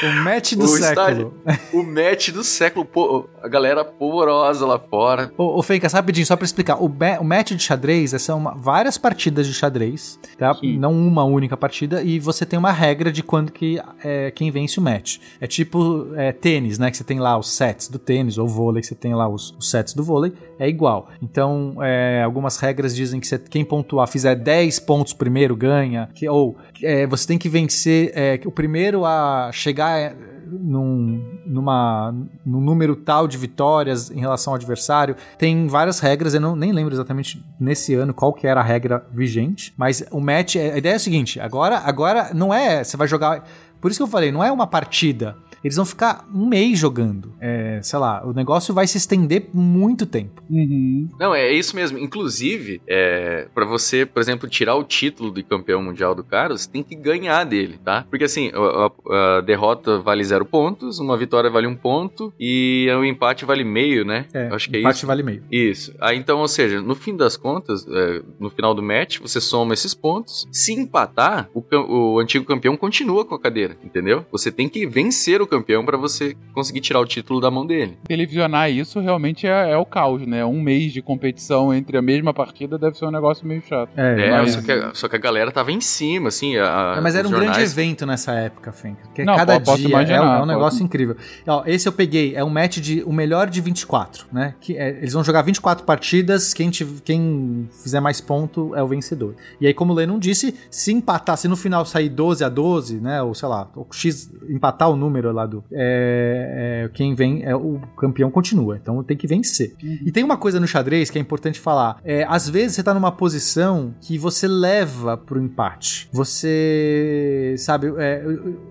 O match do o século. estádio- o match do século. Pô, a galera polvorosa lá fora. Ô, ô Fencas, rapidinho, só pra explicar. O, o match de xadrez é- são uma- várias partidas de xadrez, tá? Não uma única partida, e você tem uma regra de quando que é, quem vence o match. É tipo é, tênis, né? Que você tem lá os sets do tênis, ou vôlei, que você tem lá os, os sets do vôlei, é igual. Então, é, algumas regras dizem que você- quem pontuar, fizer 10 pontos primeiro, ganha. Que, ou é, você tem que vencer é, o primeiro a chegar é, num, numa, num número tal de vitórias em relação ao adversário. Tem várias regras, eu não, nem lembro exatamente nesse ano qual que era a regra vigente, mas o match, é- a ideia é a seguinte, agora, agora não é, você vai jogar... Por isso que eu falei, não é uma partida. Eles vão ficar um mês jogando. É, sei lá, o negócio vai se estender muito tempo. Não, é isso mesmo. Inclusive, é, para você, por exemplo, tirar o título de campeão mundial do cara, você tem que ganhar dele, tá? Porque assim, a, a- a derrota vale zero pontos, uma vitória vale um ponto e o empate vale meio, né? É, Acho que é empate isso. vale meio. Isso. Aí então, ou seja, no fim das contas, é, no final do match, você soma esses pontos. Se empatar, o, o antigo campeão continua com a cadeira, entendeu? Você tem que vencer o campeão para você conseguir tirar o título da mão dele. Televisionar isso realmente é, é o caos, né? Um mês de competição entre a mesma partida deve ser um negócio meio chato. É, É, mas- só, que a, só que a galera tava em cima, assim. A, É, mas era um grande jornais- evento nessa época, Fenka. Porque Não, cada dia imaginar, é, um- é um negócio incrível. Ó, esse eu peguei, é um match de o melhor de 24, né? Que é- eles vão jogar 24 partidas, quem, tiv- quem fizer mais ponto é o vencedor. E aí, como o Lennon disse, se empatar, se no final sair 12 a 12, né? Ou sei lá, o X empatar o número lá do. é, é, quem vem, é, o campeão continua. Então tem que vencer. E tem uma coisa no xadrez que é importante falar. É, às vezes você tá numa posição que você leva pro empate. Você, sabe, é,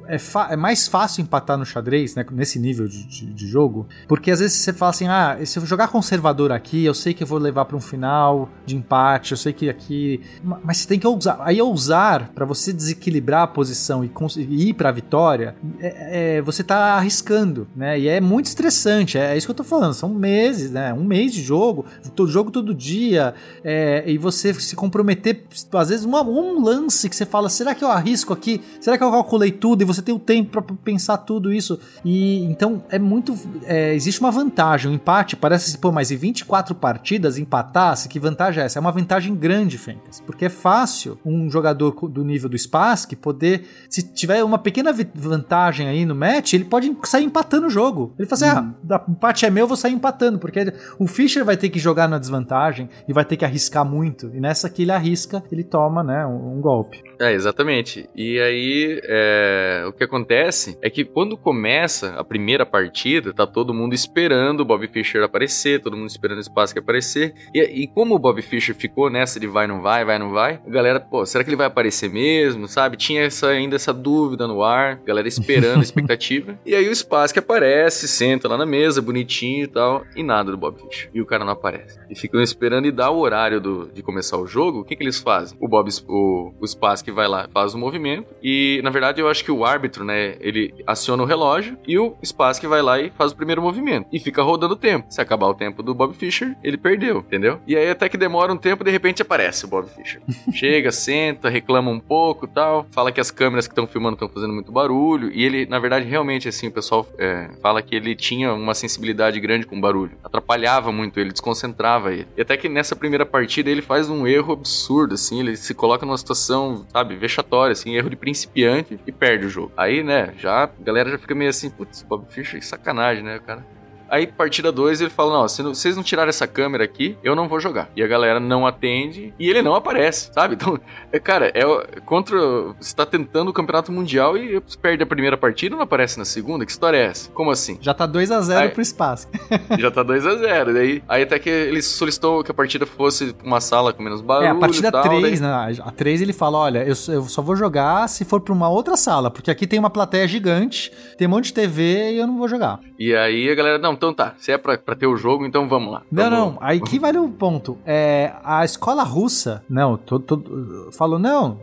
é, é mais fácil empatar no xadrez, né, nesse nível de, de- de jogo, porque às vezes você fala assim, ah, se eu jogar conservador aqui, eu sei que eu vou levar pra um final de empate, eu sei que aqui... Ma- Mas você tem que ousar. Aí ousar, pra você desequilibrar a posição e, e ir pra vitória, é- é, você tá arriscando, né, e é muito estressante, é, é isso que eu tô falando, são meses, né, um mês de jogo, todo jogo todo dia, é, e você se comprometer, às vezes, uma- um lance que você fala, será que eu arrisco aqui? Será que eu calculei tudo? E você tem o tempo pra pensar tudo isso. E então é muito. é, existe uma vantagem. O empate parece assim, pô, mas em 24 partidas empatasse, que vantagem é essa? É uma vantagem grande, Fencas. Porque é fácil um jogador do nível do Spassky poder, se tiver uma pequena vantagem aí no match, ele pode sair empatando o jogo. Ele fala assim: ah, o empate é meu, eu vou sair empatando. Porque o Fischer vai ter que jogar na desvantagem e vai ter que arriscar muito. E nessa que ele arrisca, ele toma, né, um, um golpe. É, exatamente. E aí, é, o que acontece é que quando começa a primeira partida, tá todo mundo esperando o Bob Fischer aparecer, todo mundo esperando o espaço que aparecer. E, e como o Bob Fischer ficou nessa de vai, não vai, vai, não vai, a galera, pô, será que ele vai aparecer mesmo, sabe? Tinha essa, ainda essa dúvida no ar, a galera esperando, expectativa. E aí o espaço que aparece, senta lá na mesa, bonitinho e tal, e nada do Bob Fischer. E o cara não aparece. E ficam esperando e dá o horário do, de começar o jogo, o que que eles fazem? O Bob, o, o Spassky vai lá, faz o movimento, e na verdade eu acho que o árbitro, né, ele aciona o relógio, e o Spassky vai lá e faz o primeiro movimento. E fica rodando o tempo. Se acabar o tempo do Bob Fischer, ele perdeu, entendeu? E aí até que demora um tempo, de repente aparece o Bob Fischer. Chega, senta, reclama um pouco tal, fala que as câmeras que estão filmando estão fazendo muito barulho, e ele, na verdade, realmente realmente, assim, o pessoal é, fala que ele tinha uma sensibilidade grande com barulho. Atrapalhava muito ele, desconcentrava ele. E até que nessa primeira partida ele faz um erro absurdo, assim, ele se coloca numa situação, sabe, vexatória, assim, erro de principiante e perde o jogo. Aí, né, já a galera já fica meio assim, putz, Bob Fischer, que sacanagem, né, cara? Aí, partida 2, ele fala: Não, se não- vocês não tirarem essa câmera aqui, eu não vou jogar. E a galera não atende e ele não aparece, sabe? Então, é, cara, é contra. Você tá tentando o campeonato mundial e perde a primeira partida e não aparece na segunda? Que história é essa? Como assim? Já tá 2 a 0 Aí- pro espaço. Já tá 2 a 0 Daí, aí até que ele solicitou que a partida fosse uma sala com menos barulho. É, a partida e tal, 3, daí- né? A 3 ele fala: olha, eu, eu só vou jogar se for pra uma outra sala, porque aqui tem uma plateia gigante, tem um monte de TV e eu não vou jogar. E aí a galera, não, então tá. Se é pra, pra ter o jogo, então vamos lá. Não, Vamos- não, aí que vale o ponto. É, a escola russa, não, todo, todo, falou, não,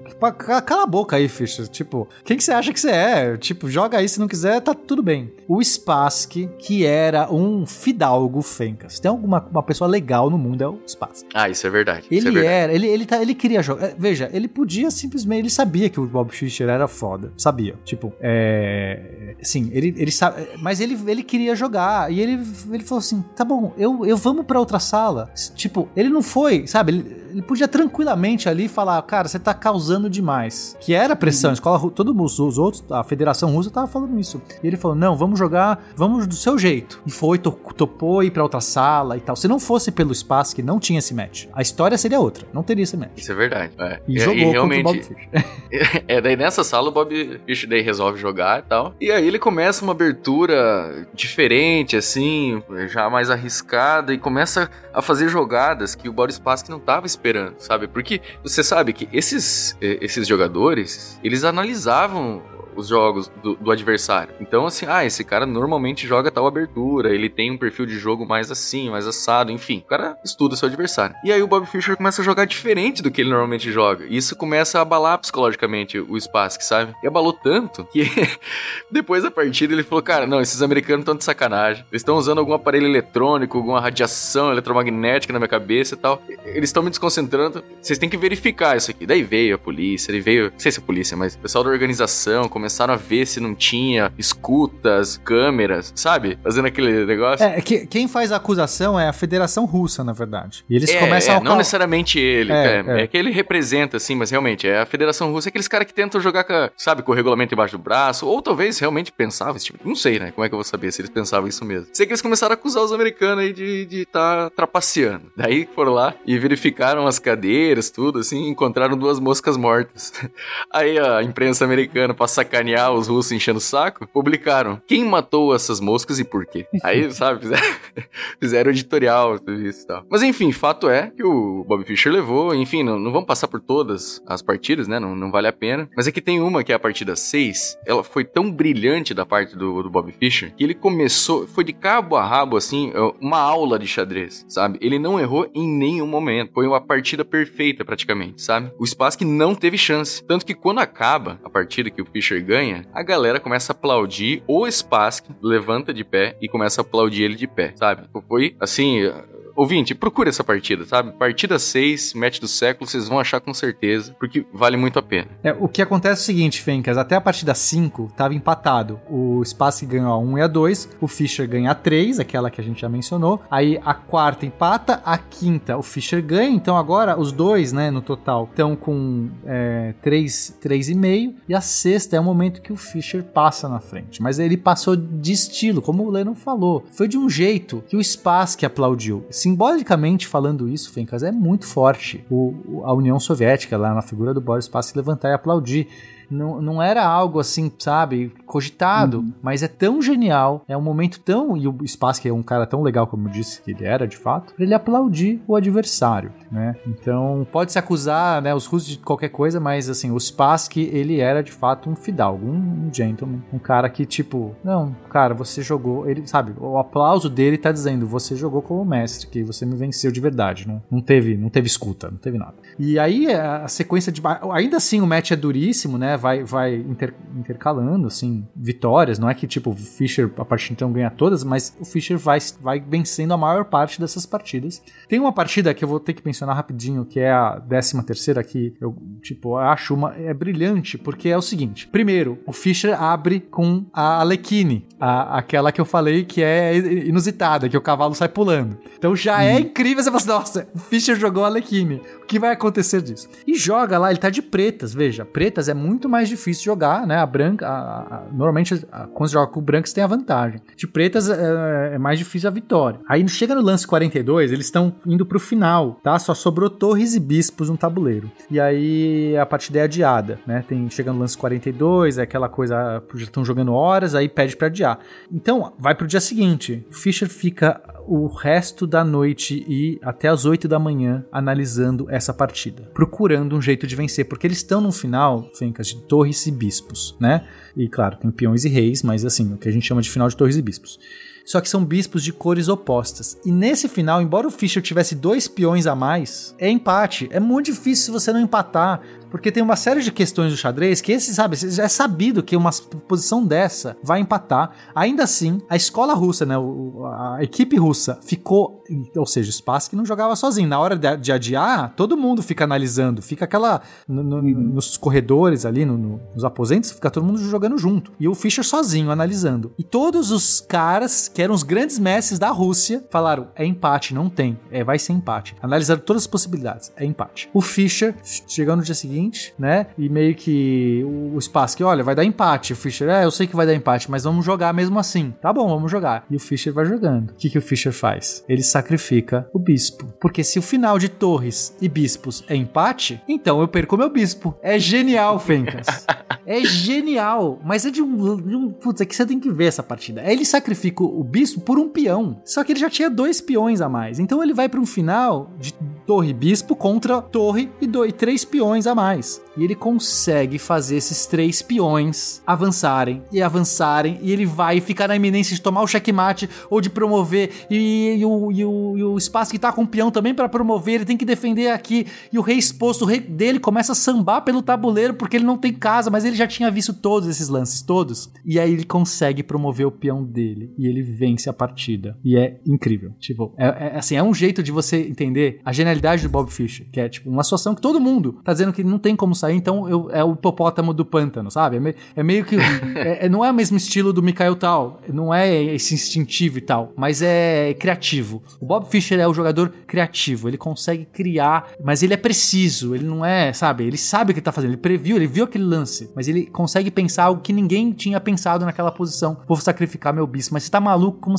cala a boca aí, Fischer. Tipo, quem que você acha que você é? Tipo, joga aí, se não quiser, tá tudo bem. O Spassky, que era um fidalgo Fencas. Tem alguma uma pessoa legal no mundo, é o Spassky. Ah, isso é verdade. é Ele verdade. era, ele, ele, tá, ele queria jogar. é, Veja, ele podia simplesmente. Ele sabia que o Bob Fischer era foda. Sabia. Tipo, é. Sim, ele, ele sabe. Mas ele, ele queria jogar. E ele, ele falou assim: tá bom, eu, eu vamos pra outra sala. Tipo, ele não foi, sabe? Ele, ele podia tranquilamente ali falar: cara, você tá causando demais. Que era pressão. A escola, ru- todo mundo, os outros, a Federação Russa tava falando isso. E ele falou: não, vamos jogar, vamos do seu jeito. E foi, to- topou ir pra outra sala e tal. Se não fosse pelo espaço que não tinha esse match, a história seria outra. Não teria esse match. Isso é verdade. É. E jogou contra o Bob é, daí nessa sala o Bob Fish daí resolve jogar e tal. E aí ele começa uma abertura diferente, assim, já mais arriscada, e começa a fazer jogadas que o Boris Spassky não tava esperando, sabe? Porque você sabe que esses, eh, esses jogadores, eles analisavam os jogos do, do adversário. Então, assim, ah, esse cara normalmente joga tal abertura, ele tem um perfil de jogo mais assim, mais assado, enfim. O cara estuda seu adversário. E aí o Bob Fischer começa a jogar diferente do que ele normalmente joga. E isso começa a abalar psicologicamente o Spassky, sabe? E abalou tanto que depois da partida ele falou, cara, não, esses americanos estão de sacanagem. Eles estão usando algum aparelho eletrônico, alguma radiação eletromagnética na minha cabeça e tal. Eles estão me desconcentrando. Vocês têm que verificar isso aqui. Daí veio a polícia, ele veio, não sei se é polícia, mas o pessoal da organização começaram a ver se não tinha escutas, câmeras, sabe? Fazendo aquele negócio. É, que, quem faz a acusação é a Federação Russa, na verdade. E eles é, começam é, a não necessariamente ele, É, é, é. é que ele representa, assim, mas realmente, é a Federação Russa, é aqueles caras que tentam jogar, com sabe, com o regulamento embaixo do braço, ou talvez realmente pensavam esse tipo, não sei, né, como é que eu vou saber se eles pensavam isso mesmo. Sei que eles começaram a acusar os americanos aí de de estar trapaceando. Daí foram lá e verificaram as cadeiras, tudo, assim, e encontraram duas moscas mortas. Aí a imprensa americana, pra sacanear os russos enchendo o saco, publicaram quem matou essas moscas e por quê. Aí, sabe, fizeram, fizeram editorial, tudo isso e tal. Mas enfim, fato é que o Bob Fischer levou, enfim, não, não vamos passar por todas as partidas, né? Não, não vale a pena. Mas é que tem uma que é a partida 6, ela foi tão brilhante da parte do, do Bob Fischer que ele começou, foi de cabo a rabo, assim, uma aula de xadrez, sabe? Ele não errou em nenhum momento. Foi uma partida perfeita, praticamente, sabe? O Spassky não teve chance. Tanto que quando acaba a partida que o Fischer ganha, a galera começa a aplaudir o Spassky, levanta de pé e começa a aplaudir ele de pé, sabe? Foi, assim... Ouvinte, procure essa partida, sabe? Partida 6, match do século, vocês vão achar com certeza, porque vale muito a pena. É, o que acontece é o seguinte, Fencas, até a partida 5 tava empatado. O Spassky ganhou a 1 e a 2, o Fischer ganha a 3, aquela que a gente já mencionou. Aí a quarta empata, a quinta o Fischer ganha, então agora os dois, né, no total, estão com é, 3, 3,5. E a sexta é o momento que o Fischer passa na frente. Mas ele passou de estilo, como o Lennon falou. Foi de um jeito que o Spassky aplaudiu. Simbolicamente falando isso, Fencas, é muito forte. O, a União Soviética, lá na figura do Boris Spassky, levantar e aplaudir. Não, não era algo assim, sabe, cogitado, mas é tão genial, é um momento tão. E o Spassky é um cara tão legal, como eu disse que ele era de fato, pra ele aplaudir o adversário, né? Então, pode se acusar, né, os russos de qualquer coisa, mas assim, o Spassky, ele era de fato um fidalgo, um, um gentleman, um cara que, tipo, não, cara, você jogou, ele, sabe, o aplauso dele tá dizendo, você jogou como mestre, que você me venceu de verdade, não, não teve, não teve escuta, não teve nada. E aí a a sequência de. Ainda assim o match é duríssimo, né? vai, vai inter- intercalando, assim, vitórias. Não é que, tipo, o Fischer, a partir de então, ganha todas, mas o Fischer vai, vai vencendo a maior parte dessas partidas. Tem uma partida que eu vou ter que mencionar rapidinho, que é a 13 terceira, que eu, tipo, acho uma... É brilhante, porque é o seguinte. Primeiro, o Fischer abre com a Alekhine, a, aquela que eu falei que é inusitada, que o cavalo sai pulando. Então já é incrível, você fala assim, nossa, o Fischer jogou a Alekhine. Que vai acontecer disso? E joga lá, ele tá de pretas, veja. Pretas é muito mais difícil jogar, né? A branca, a- a- normalmente a- quando você joga com brancos tem a vantagem. De pretas é, é mais difícil a vitória. Aí chega no lance 42, eles estão indo pro final, tá? Só sobrou torres e bispos no tabuleiro. E aí a partida é adiada, né? Tem, chega no lance 42, é aquela coisa, já estão jogando horas, aí pede pra adiar. Então, vai pro dia seguinte. O Fischer fica o resto da noite e até as 8 da manhã analisando essa partida, procurando um jeito de vencer, porque eles estão no final, Fencas, de torres e bispos, né? E claro, tem peões e reis, mas assim, o que a gente chama de final de torres e bispos. Só que são bispos de cores opostas. E nesse final, embora o Fischer tivesse dois peões a mais, é empate. É muito difícil você não empatar. Porque tem uma série de questões do xadrez que esse, sabe, é sabido que uma posição dessa vai empatar. Ainda assim, a escola russa, né, a equipe russa ficou, ou seja, o Spassky não jogava sozinho. Na hora de, adiar, todo mundo fica analisando, fica aquela no- no- nos corredores ali, no- no- nos aposentos, fica todo mundo jogando junto. E o Fischer sozinho analisando. E todos os caras que eram os grandes mestres da Rússia falaram: é empate, não tem, é vai ser empate. Analisaram todas as possibilidades, é empate. O Fischer chegou no dia seguinte, né? E meio que o Spassky, olha, vai dar empate. O Fischer, é, eu sei que vai dar empate, mas vamos jogar mesmo assim. Tá bom, vamos jogar. E o Fischer vai jogando. O que, que o Fischer faz? Ele sacrifica o bispo. Porque se o final de torres e bispos é empate, então eu perco meu bispo. É genial, Fencas. É genial, mas é de um, de um. Putz, é que você tem que ver essa partida. Ele sacrifica o bispo por um peão. Só que ele já tinha dois peões a mais. Então ele vai para um final de torre e bispo contra torre e, dois, três peões a mais. E ele consegue fazer esses três peões avançarem e avançarem. E ele vai ficar na iminência de tomar o checkmate ou de promover. E, e o, e, o, e o espaço que tá com o peão também para promover. Ele tem que defender aqui. E o rei exposto, o rei dele começa a sambar pelo tabuleiro porque ele não tem casa, mas ele já tinha visto todos esses lances, todos. E aí ele consegue promover o peão dele. E ele vence a partida. E é incrível. Tipo, é, é, assim, é um jeito de você entender a genialidade do Bob Fischer, que é tipo uma situação que todo mundo tá dizendo que não tem como sair, então eu, é o hipopótamo do pântano, sabe? É, me- é meio que. é- é- não é o mesmo estilo do Mikhail Tal, não é esse instintivo e tal, mas é criativo. O Bob Fischer é o jogador criativo, ele consegue criar, mas ele é preciso, ele não é, sabe? Ele sabe o que ele tá fazendo, ele previu, ele viu aquele lance, mas ele consegue pensar algo que ninguém tinha pensado naquela posição. Vou sacrificar meu bispo, mas você tá maluco? Como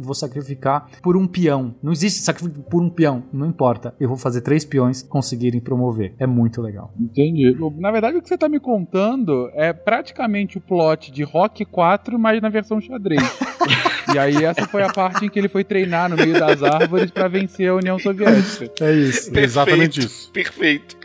vou sacrificar por um peão? Não existe sacrifício por um peão, não importa. Eu vou fazer três peões conseguirem promover. É muito legal. Entendi. Na verdade, o que você tá me contando é praticamente o plot de Rock 4, mas na versão xadrez. e aí, essa foi a parte em que ele foi treinar no meio das árvores pra vencer a União Soviética. É isso. Perfeito, Exatamente isso. Perfeito.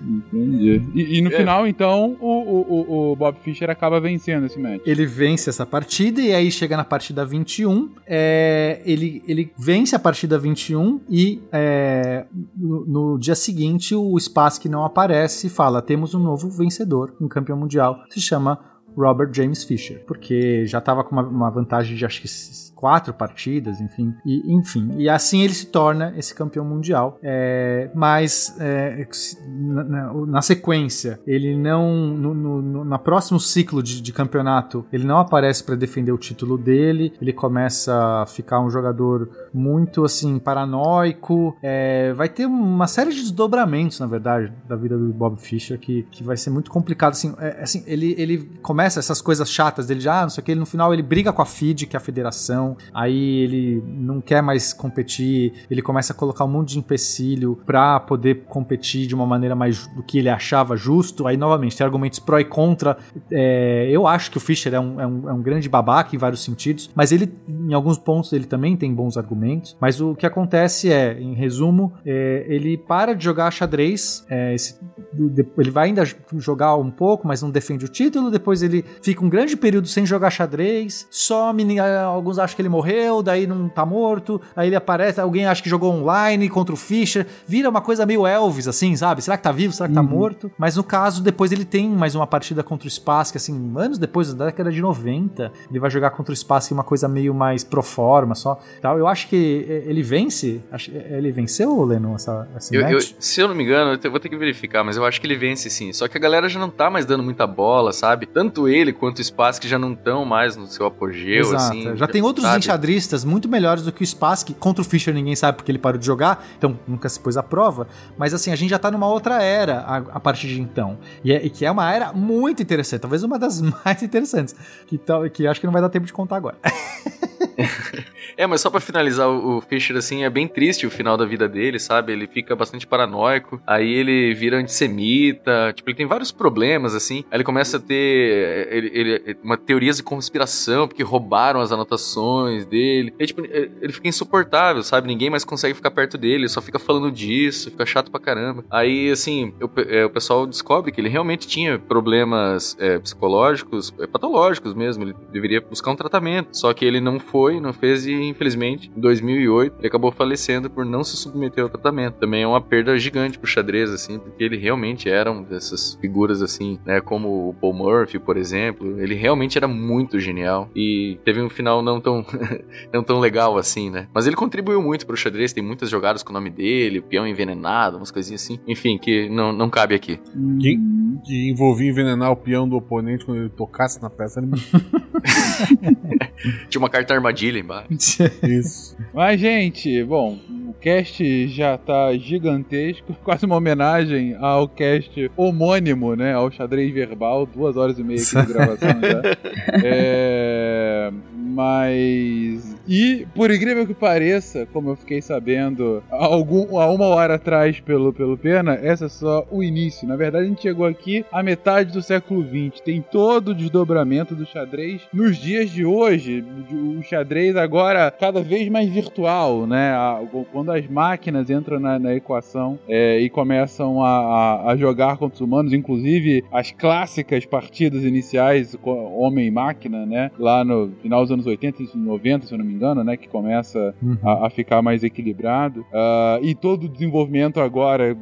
Entendi. E, e no É. final, então, o, o, o- o Bob Fischer acaba vencendo esse match. Ele vence essa partida e aí chega na partida 21. É, ele, ele vence a partida 21 e é, no, no dia seguinte o Spassky não aparece e fala: temos um novo vencedor, um campeão mundial, se chama Robert James Fischer, porque já estava com uma, uma vantagem de acho que quatro partidas, enfim, e, enfim, e assim ele se torna esse campeão mundial. É, mas é, na- na sequência ele não no, no- no- na próximo ciclo de, de campeonato ele não aparece para defender o título dele. Ele começa a ficar um jogador muito assim paranoico. É, vai ter uma série de desdobramentos, na verdade, da vida do Bob Fischer que, que vai ser muito complicado. Assim, é, assim ele, ele começa essas coisas chatas dele já, ah, não sei o que. No final ele briga com a FIDE, que é a federação. Aí ele não quer mais competir. Ele começa a colocar um monte de empecilho pra poder competir de uma maneira mais do que ele achava justo. Aí, novamente, tem argumentos pró e contra. É, eu acho que o Fischer é um, é, um, é um grande babaca em vários sentidos, mas ele, em alguns pontos, ele também tem bons argumentos. Mas o que acontece é, em resumo, é, ele para de jogar xadrez, é, esse ele vai ainda jogar um pouco, mas não defende o título. Depois ele fica um grande período sem jogar xadrez, some, alguns acham que ele morreu, daí não tá morto. Aí ele aparece, alguém acha que jogou online contra o Fischer. Vira uma coisa meio Elvis, assim, sabe? Será que tá vivo? Será que tá morto? Mas no caso, depois ele tem mais uma partida contra o Spassky, assim, anos depois, da década de 90. Ele vai jogar contra o Spassky uma coisa meio mais pro forma só. Tal. Eu acho que ele vence. Eh, Ele venceu, Lennon, essa, essa Eu- eu- se eu não me engano, eu vou ter que verificar, mas eu acho que ele vence sim. Só que a galera já não tá mais dando muita bola, sabe? Tanto ele quanto o Spassky já não estão mais no seu apogeu, Exato. assim. Já tem outros sabe? enxadristas muito melhores do que o Spassky. Contra o Fischer ninguém sabe porque ele parou de jogar, então nunca se pôs à prova. Mas assim, a gente já tá numa outra era a, a partir de então. E, é- e que é uma era muito interessante, talvez uma das mais interessantes. Que, tal, que acho que não vai dar tempo de contar agora. É, mas só pra finalizar o o Fischer, assim, é bem triste o final da vida dele, sabe? Ele fica bastante paranoico, aí ele vira antissemita, tipo, ele tem vários problemas, assim. Aí ele começa a ter ele, ele- uma teorias de conspiração, porque roubaram as anotações dele. E, tipo, ele fica insuportável, sabe? Ninguém mais consegue ficar perto dele, ele só fica falando disso, fica chato pra caramba. Aí, assim, o, é, o pessoal descobre que ele realmente tinha problemas é, psicológicos, é, patológicos mesmo, ele deveria buscar um tratamento. Só que ele não foi, não fez e, infelizmente, em 2008, ele acabou falecendo por não se submeter ao tratamento. Também é uma perda gigante pro xadrez, assim, porque ele realmente era uma dessas figuras, assim, né, como o Paul Murphy, por exemplo. Ele realmente era muito genial e teve um final não tão, não tão legal assim, né? Mas ele contribuiu muito pro xadrez, tem muitas jogadas com o nome dele, peão envenenado, umas coisinhas assim. Enfim, que não, não cabe aqui. Que, que envolvia envenenar o peão do oponente quando ele tocasse na peça. Ele... Tinha uma carta armadilha embaixo. Isso. Mas, gente, bom, o cast já tá gigantesco, quase uma homenagem ao cast homônimo, né? Ao xadrez verbal, duas horas e meia aqui de gravação já. É, mas. E, por incrível que pareça, como eu fiquei sabendo há, algum, há uma hora atrás pelo, pelo Pena, essa é só o início. Na verdade, a gente chegou aqui à metade do século XX. Tem todo o desdobramento do xadrez nos dias de hoje. O xadrez agora cada vez mais virtual, né? A- Quando as máquinas entram na, na equação é, e começam a, a- a jogar contra os humanos, inclusive as clássicas partidas iniciais, homem e máquina, né? Lá no final dos anos 80 e 90, se eu não me engano, né? Que começa a, a ficar mais equilibrado. Ah, e todo o desenvolvimento agora que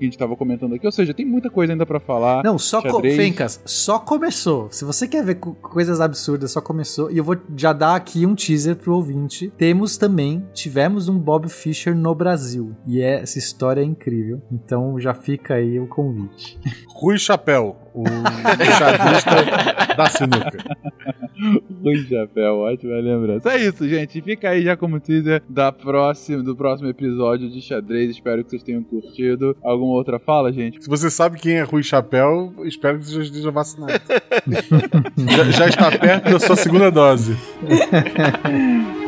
a gente estava comentando aqui. Ou seja, tem muita coisa ainda pra falar. Não, só co. Fencas, só começou. Se você quer ver co- coisas absurdas, só começou. E eu vou já dar aqui um teaser pro ouvinte. Temos também, tivemos um Bob Fischer no Brasil. E é- essa história é incrível. Então já fica aí o convite. Rui Chapéu, o xadrista da sinuca. Rui Chapéu, ótima lembrança. É isso, gente. Fica aí já como teaser da próxima, do próximo episódio de xadrez. Espero que vocês tenham curtido. Alguma outra fala, gente? Se você sabe quem é Rui Chapéu, espero que você já esteja vacinado. já, já está perto da sua segunda dose.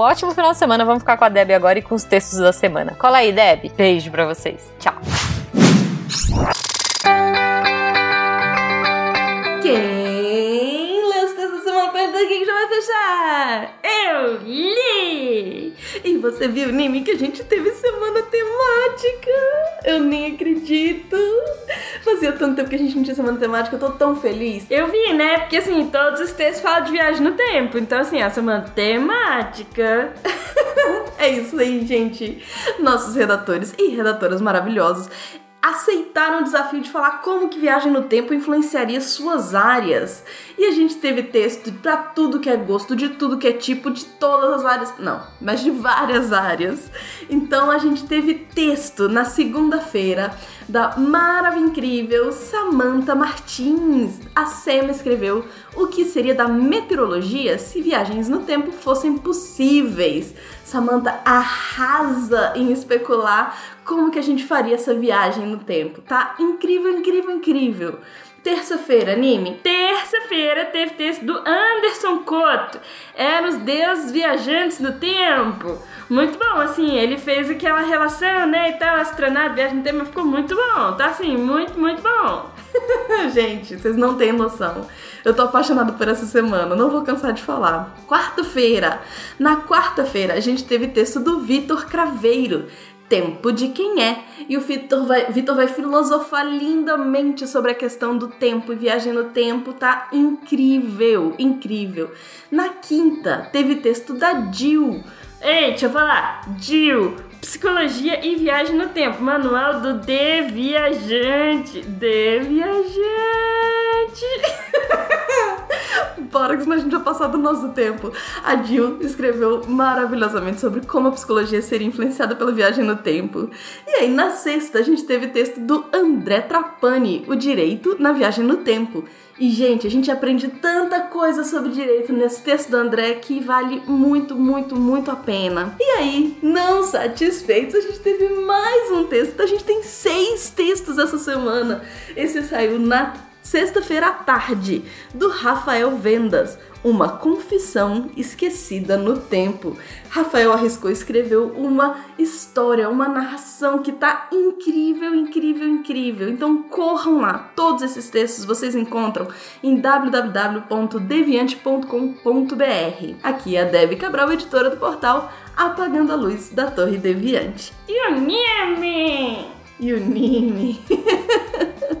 ótimo final de semana. Vamos ficar com a Deb agora e com os textos da semana. Cola aí, Deb. Beijo pra vocês. Tchau. Quem já vai fechar? Eu li! E você viu, Nimi, que a gente teve semana temática temática! Eu nem acredito! Fazia tanto tempo que a gente não tinha semana temática, eu tô tão feliz. Eu vi, né? Porque assim, todos os textos falam de viagem no tempo. Então, assim, a semana temática. é isso aí, gente. Nossos redatores e redatoras maravilhosos aceitaram o desafio de falar como que viagem no tempo influenciaria suas áreas. E a gente teve texto pra tudo que é gosto, de tudo que é tipo, de todas as áreas. Não, mas de várias áreas. Então a gente teve texto na segunda-feira da maravilhosa incrível Samantha Martins. A Sema escreveu o que seria da meteorologia se viagens no tempo fossem possíveis. Samantha arrasa em especular como que a gente faria essa viagem no tempo. Tá incrível, incrível, incrível. Terça-feira, anime. Terça-feira teve texto do Anderson Couto. Eram os deuses viajantes do tempo. Muito bom, assim, ele fez aquela relação, né, e tal, astronauta, viagem no tempo, mas ficou muito bom. Tá assim, muito, muito bom. Gente, vocês não têm noção. Eu tô apaixonado por essa semana, não vou cansar de falar. Quarta-feira. Na quarta-feira, a gente teve texto do Vitor Craveiro tempo de quem é. E o Vitor vai, vai filosofar lindamente sobre a questão do tempo e viagem no tempo, tá incrível, incrível. Na quinta, teve texto da Jill. Ei, deixa eu falar. Jill, Psicologia e Viagem no Tempo, manual do De Viajante. De Viajante. Bora, que senão a gente vai passar do nosso tempo. A Jill escreveu maravilhosamente sobre como a psicologia seria influenciada pela viagem no tempo. E aí, na sexta, a gente teve texto do André Trapani, O Direito na Viagem no Tempo. E, gente, a gente aprende tanta coisa sobre direito nesse texto do André que vale muito, muito, muito a pena. E aí, não satisfeitos, a gente teve mais um texto. A gente tem seis textos essa semana. Esse saiu na sexta-feira à tarde, do Rafael Vendas, uma confissão esquecida no tempo. Rafael arriscou e escreveu uma história, uma narração que tá incrível, incrível, incrível. Então corram lá. Todos esses textos vocês encontram em www.deviante.com.br. Aqui é a Debbie Cabral, editora do portal Apagando a Luz da Torre Deviante. E o Nime! E o Nime!